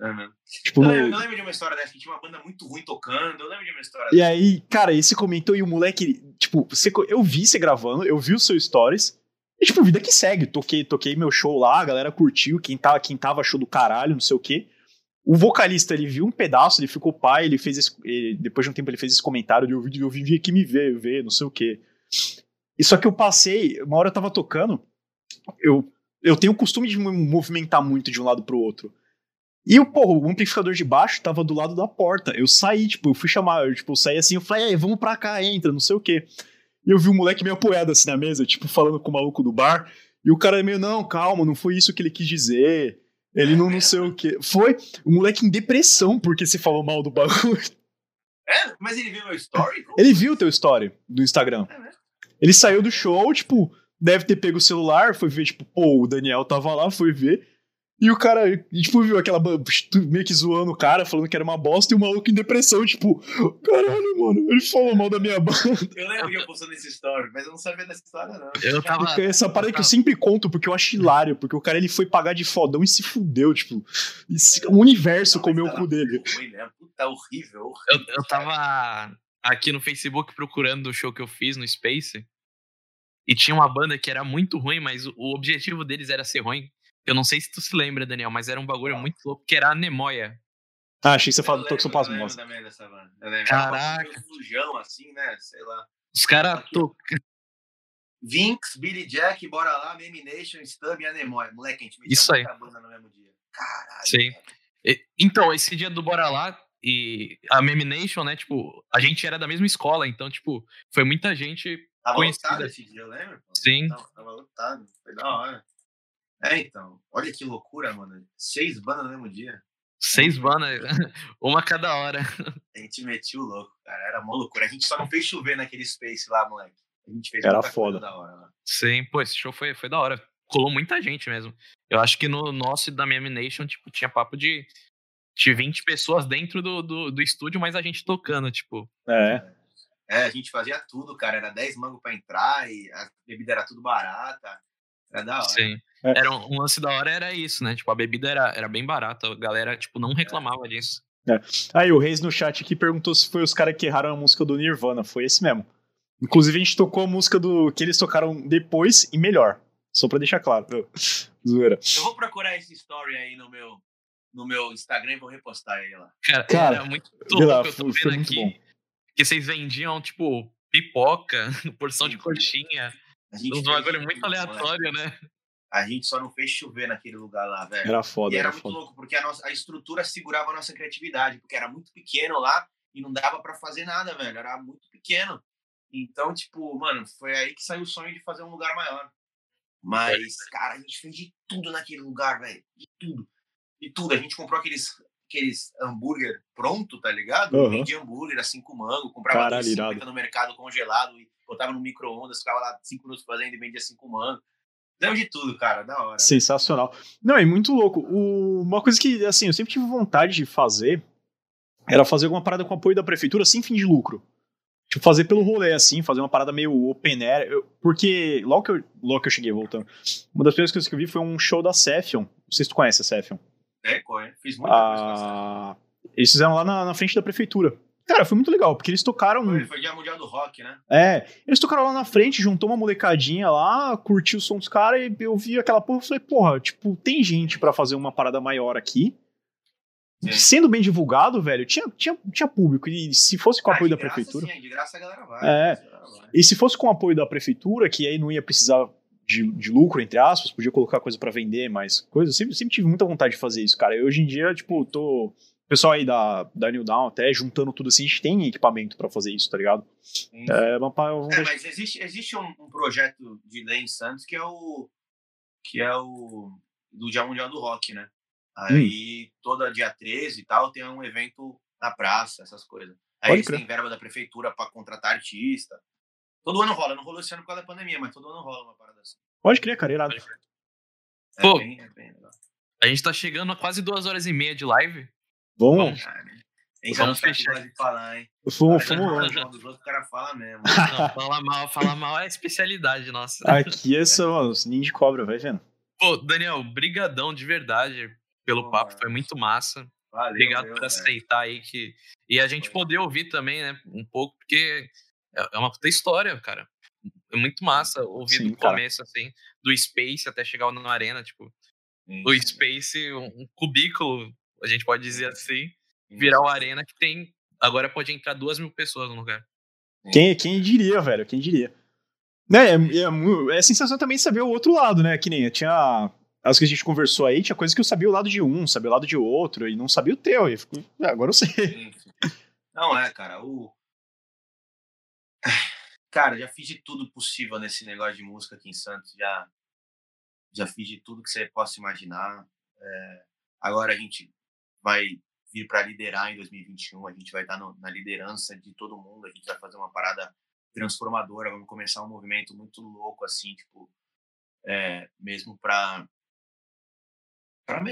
Aham. Tipo, Eu, no- lembro, eu lembro de uma história dessa, que tinha uma banda muito ruim tocando. Eu lembro de uma história E aí, cara, esse comentou e o moleque, tipo, você eu vi você gravando, eu vi o seu stories. E, tipo, vida que segue. Toquei, toquei meu show lá, a galera curtiu, quem tava, quem tava achou do caralho, não sei o quê. O vocalista, ele viu um pedaço, ele ficou pai, ele fez esse, ele- depois de um tempo ele fez esse comentário de eu eu vim aqui me ver, ver, não sei o quê. E só que eu passei, uma hora eu tava tocando, eu, eu tenho o costume de me movimentar muito de um lado pro outro. E o, porra, o amplificador de baixo tava do lado da porta. Eu saí, tipo, eu fui chamar, eu, tipo, eu saí assim, eu falei, "Ei, vamos pra cá, entra, não sei o quê. E eu vi um moleque meio apoiado assim na mesa, tipo, falando com o maluco do bar. E o cara meio, não, calma, não foi isso que ele quis dizer. Ele não, não sei o quê. Foi o moleque em depressão porque você falou mal do bagulho. É, mas ele viu meu story? Ele viu o teu story do Instagram. É? Ele saiu do show, tipo, deve ter pego o celular, foi ver, tipo, pô, o Daniel tava lá, foi ver. E o cara, tipo, viu aquela meio que zoando o cara, falando que era uma bosta, e o maluco em depressão, tipo, caralho, mano, ele falou mal da minha banda. Eu (laughs) lembro que eu postei nesse story, mas eu não sabia dessa história, não. Eu tava. Essa parada que eu sempre conto, porque eu acho hilário, porque o cara ele foi pagar de fodão e se fudeu, tipo, esse- o universo Não, comeu o cu dele. Ruim mesmo. Puta, horrível, horrível. Eu, eu tava aqui no Facebook procurando o show que eu fiz no Space. E tinha uma banda que era muito ruim, mas o- objetivo deles era ser ruim. Eu não sei se tu se lembra, Daniel, mas era um bagulho muito louco, que era a Nemoia. Ah, achei que você falou do Toxoplasma. eu lembro dessa banda. Eu lembro. Caraca. Um fujão, assim, né? Sei lá. Os caras to... Vinx, Billy Jack, Bora Lá, Meme Nation, Stub e Anemoy. Moleque, a gente metia Isso aí. muita banda no mesmo dia. Caralho. Sim. E- Então, esse dia do Bora Lá e a Meme Nation, né, tipo, a gente era da mesma escola, então, tipo, foi muita gente. Tava Conhecida. lotado esse dia, eu lembro? Sim. Tava, tava lotado. Foi da hora. É, então. Olha que loucura, mano. Seis bandas no mesmo dia. Seis bandas, (laughs) uma cada hora. (laughs) A gente metia o louco, cara. Era mó loucura. A gente só não fez chover naquele space lá, moleque. A gente fez Era foda. da hora lá. Sim, pô, esse show foi, foi da hora. Colou muita gente mesmo. Eu acho que no nosso e da Meme Nation, tipo, tinha papo de, de 20 pessoas dentro do, do, do estúdio, mas a gente tocando, tipo. É. É, a gente fazia tudo, cara. Era 10 mangos pra entrar e a bebida era tudo barata. Era da hora. Sim. É. Era um, um lance da hora, era isso, né? Tipo, a bebida era, era bem barata. A galera, tipo, não reclamava disso. Aí o Reis no chat aqui perguntou se foi os caras que erraram a música do Nirvana. Foi esse mesmo. Inclusive, a gente tocou a música do que eles tocaram depois e melhor. Só pra deixar claro. (laughs) Zoeira. Eu vou procurar esse story aí no meu, no meu Instagram e vou repostar ele lá. Cara, Cara, era muito vê lá, louco. Eu tô foi- foi vendo muito aqui que vocês vendiam, tipo, pipoca, (laughs) porção de coxinha. A gente Uns fez bagulho muito aleatório, né? A gente só não fez chover naquele lugar lá, velho. Era foda, E era era muito foda. louco, porque a, nossa, a estrutura segurava a nossa criatividade, porque era muito pequeno lá e não dava pra fazer nada, velho. Era muito pequeno. Então, tipo, mano, foi aí que saiu o sonho de fazer um lugar maior. Mas, cara, a gente fez de tudo naquele lugar, velho. De tudo. De tudo. A gente comprou aqueles, aqueles hambúrguer pronto, tá ligado? Aham. Vendia hambúrguer a cinco mango, comprava Caralho, 2,50 irado. no mercado congelado e botava no micro-ondas, ficava lá cinco minutos fazendo e vendia cinco mango. Deu de tudo, cara. Da hora. Sensacional. Não, é muito louco. O- uma coisa que, assim, eu sempre tive vontade de fazer era fazer alguma parada com apoio da prefeitura sem fim de lucro. Tipo, fazer pelo rolê, assim, fazer uma parada meio open air. Eu- porque logo que, eu, logo que eu cheguei voltando, uma das primeiras coisas que eu vi foi um show da Cefion. Não sei se tu conhece a Cefion. É, corre. Fiz muita coisa. Ah, eles fizeram lá na, na frente da prefeitura. Cara, foi muito legal, porque eles tocaram. Foi, foi dia mundial do rock, né? É, eles tocaram lá na frente, juntou uma molecadinha lá, curtiu o som dos caras e eu vi aquela porra e falei, porra, tipo, tem gente pra fazer uma parada maior aqui. Sim. Sendo bem divulgado, velho, tinha, tinha, tinha público. E se fosse com o Ah, apoio da graça, prefeitura. Sim, de graça a galera vai. É. galera vai. E se fosse com o apoio da prefeitura, que aí não ia precisar de, de lucro, entre aspas, podia colocar coisa pra vender, mais coisa. Eu sempre, sempre tive muita vontade de fazer isso, cara. E hoje em dia, tipo, tô. O pessoal aí da, da New Down, até juntando tudo assim, a gente tem equipamento pra fazer isso, tá ligado? Sim. É uma uma É, vontade- mas existe, existe um, um projeto de lei em Santos que é o. que é o. do Dia Mundial do Rock, né? Aí, toda dia 13 e tal, tem um evento na praça, essas coisas. Aí Pode eles crer. têm verba da prefeitura pra contratar artista. Todo ano rola, não rolou esse ano por causa da pandemia, mas todo ano rola uma parada assim. Pode crer, cara, irado. É Pô. bem, é bem legal. A gente tá chegando a quase duas horas e meia de live. Vamos, Vamos. Cara, né? Vamos que fechar. de falar, hein? fala mal dos outros, o cara fala mesmo. Não, falar mal, falar mal é especialidade nossa. Aqui é só, mano, ninho de cobra, vai vendo. Pô, Daniel, brigadão de verdade pelo Pô, papo, mano. foi muito massa. Valeu, Obrigado meu, por velho. aceitar aí que e a gente Foi. poder ouvir também, né, um pouco, porque é é uma puta história, cara. É muito massa ouvir Sim, do cara. começo assim, do Space até chegar na arena, tipo, Sim, o Space, um cubículo, a gente pode dizer assim, sim. virar o arena que tem agora pode entrar duas mil pessoas no lugar. Quem, quem diria, velho? Quem diria? Né, é, é, é sensação também saber o outro lado, né? Que nem tinha. As que a gente conversou aí, tinha coisa que eu sabia o lado de um, sabia o lado de outro, e não sabia o teu. E fico, "Ah, agora eu sei. Não é, cara. O... Cara, já fiz de tudo possível nesse negócio de música aqui em Santos. Já, já fiz de tudo que você possa imaginar. É, agora a gente vai vir para liderar em 2021. A gente vai estar no- na liderança de todo mundo. A gente vai fazer uma parada transformadora. Vamos começar um movimento muito louco, assim, tipo, é, mesmo para para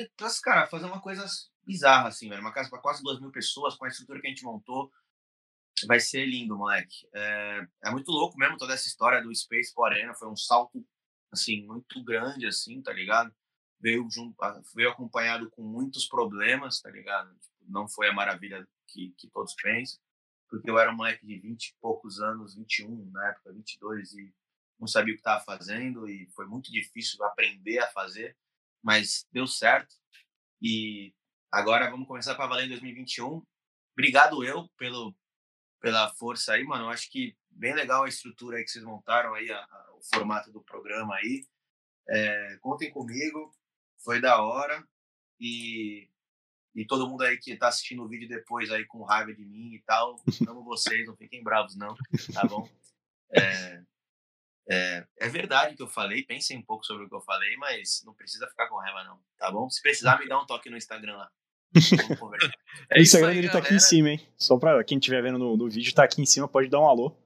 cara, fazer uma coisa bizarra, assim, velho. Uma casa para quase duas mil pessoas, com a estrutura que a gente montou. Vai ser lindo, moleque. É, é muito louco mesmo toda essa história do Space for Arena. Foi um salto, assim, muito grande, assim, tá ligado? Veio, junto, veio acompanhado com muitos problemas, tá ligado? Tipo, não foi a maravilha que, que todos pensam. Porque eu era um moleque de 20 e poucos anos, 21 na época, 22, e não sabia o que estava fazendo. E foi muito difícil aprender a fazer. mas deu certo. E agora vamos começar para valer em 2021. Obrigado eu pelo pela força aí, mano. Eu acho que bem legal a estrutura aí que vocês montaram aí, a, a, o formato do programa aí. É, contem comigo, foi da hora. E, e todo mundo aí que tá assistindo o vídeo depois aí com raiva de mim e tal, amo vocês, não fiquem bravos não, tá bom? É, é, é, verdade que eu falei, pensem um pouco sobre o que eu falei, mas não precisa ficar com raiva não, tá bom? Se precisar, me dá um toque no Instagram lá. É o Instagram dele tá aqui em cima, hein? Só pra quem estiver vendo no, no, vídeo, tá aqui em cima, pode dar um alô.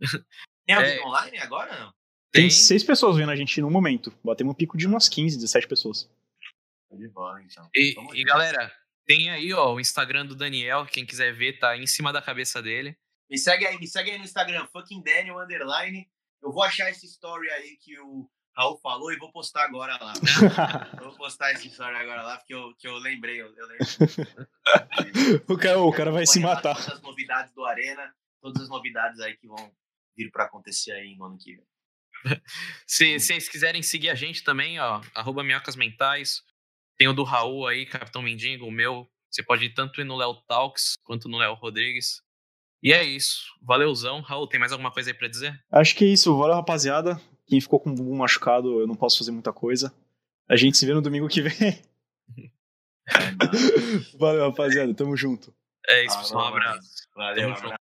(laughs) Tem alguém é... online agora não? Tem, Tem seis pessoas vendo a gente no momento. Batemos um pico de umas 15, 17 pessoas. De bola, então. E, e galera, tem aí, ó, o Instagram do Daniel, quem quiser ver, tá em cima da cabeça dele. Me segue aí, me segue aí no Instagram, fucking Daniel underline. Eu vou achar esse story aí que o Raul falou e vou postar agora lá. (laughs) vou postar esse story agora lá, porque eu, que eu lembrei. Eu, eu lembro. (laughs) o, cara, o cara vai se matar. Todas as novidades do Arena, todas as novidades aí que vão vir para acontecer aí no ano que vem. Se vocês quiserem seguir a gente também, ó, arroba minhocas mentais, tem o do Raul aí, Capitão Mendigo, o meu. Você pode ir tanto ir no Léo Talks quanto no Léo Rodrigues. E é isso. Valeuzão. Raul, tem mais alguma coisa aí pra dizer? Acho que é isso. Valeu, rapaziada. Quem ficou com o bumbum machucado, eu não posso fazer muita coisa. A gente se vê no domingo que vem. (laughs) Valeu, rapaziada. Tamo junto. É isso, pessoal. Um abraço. Valeu, um abraço.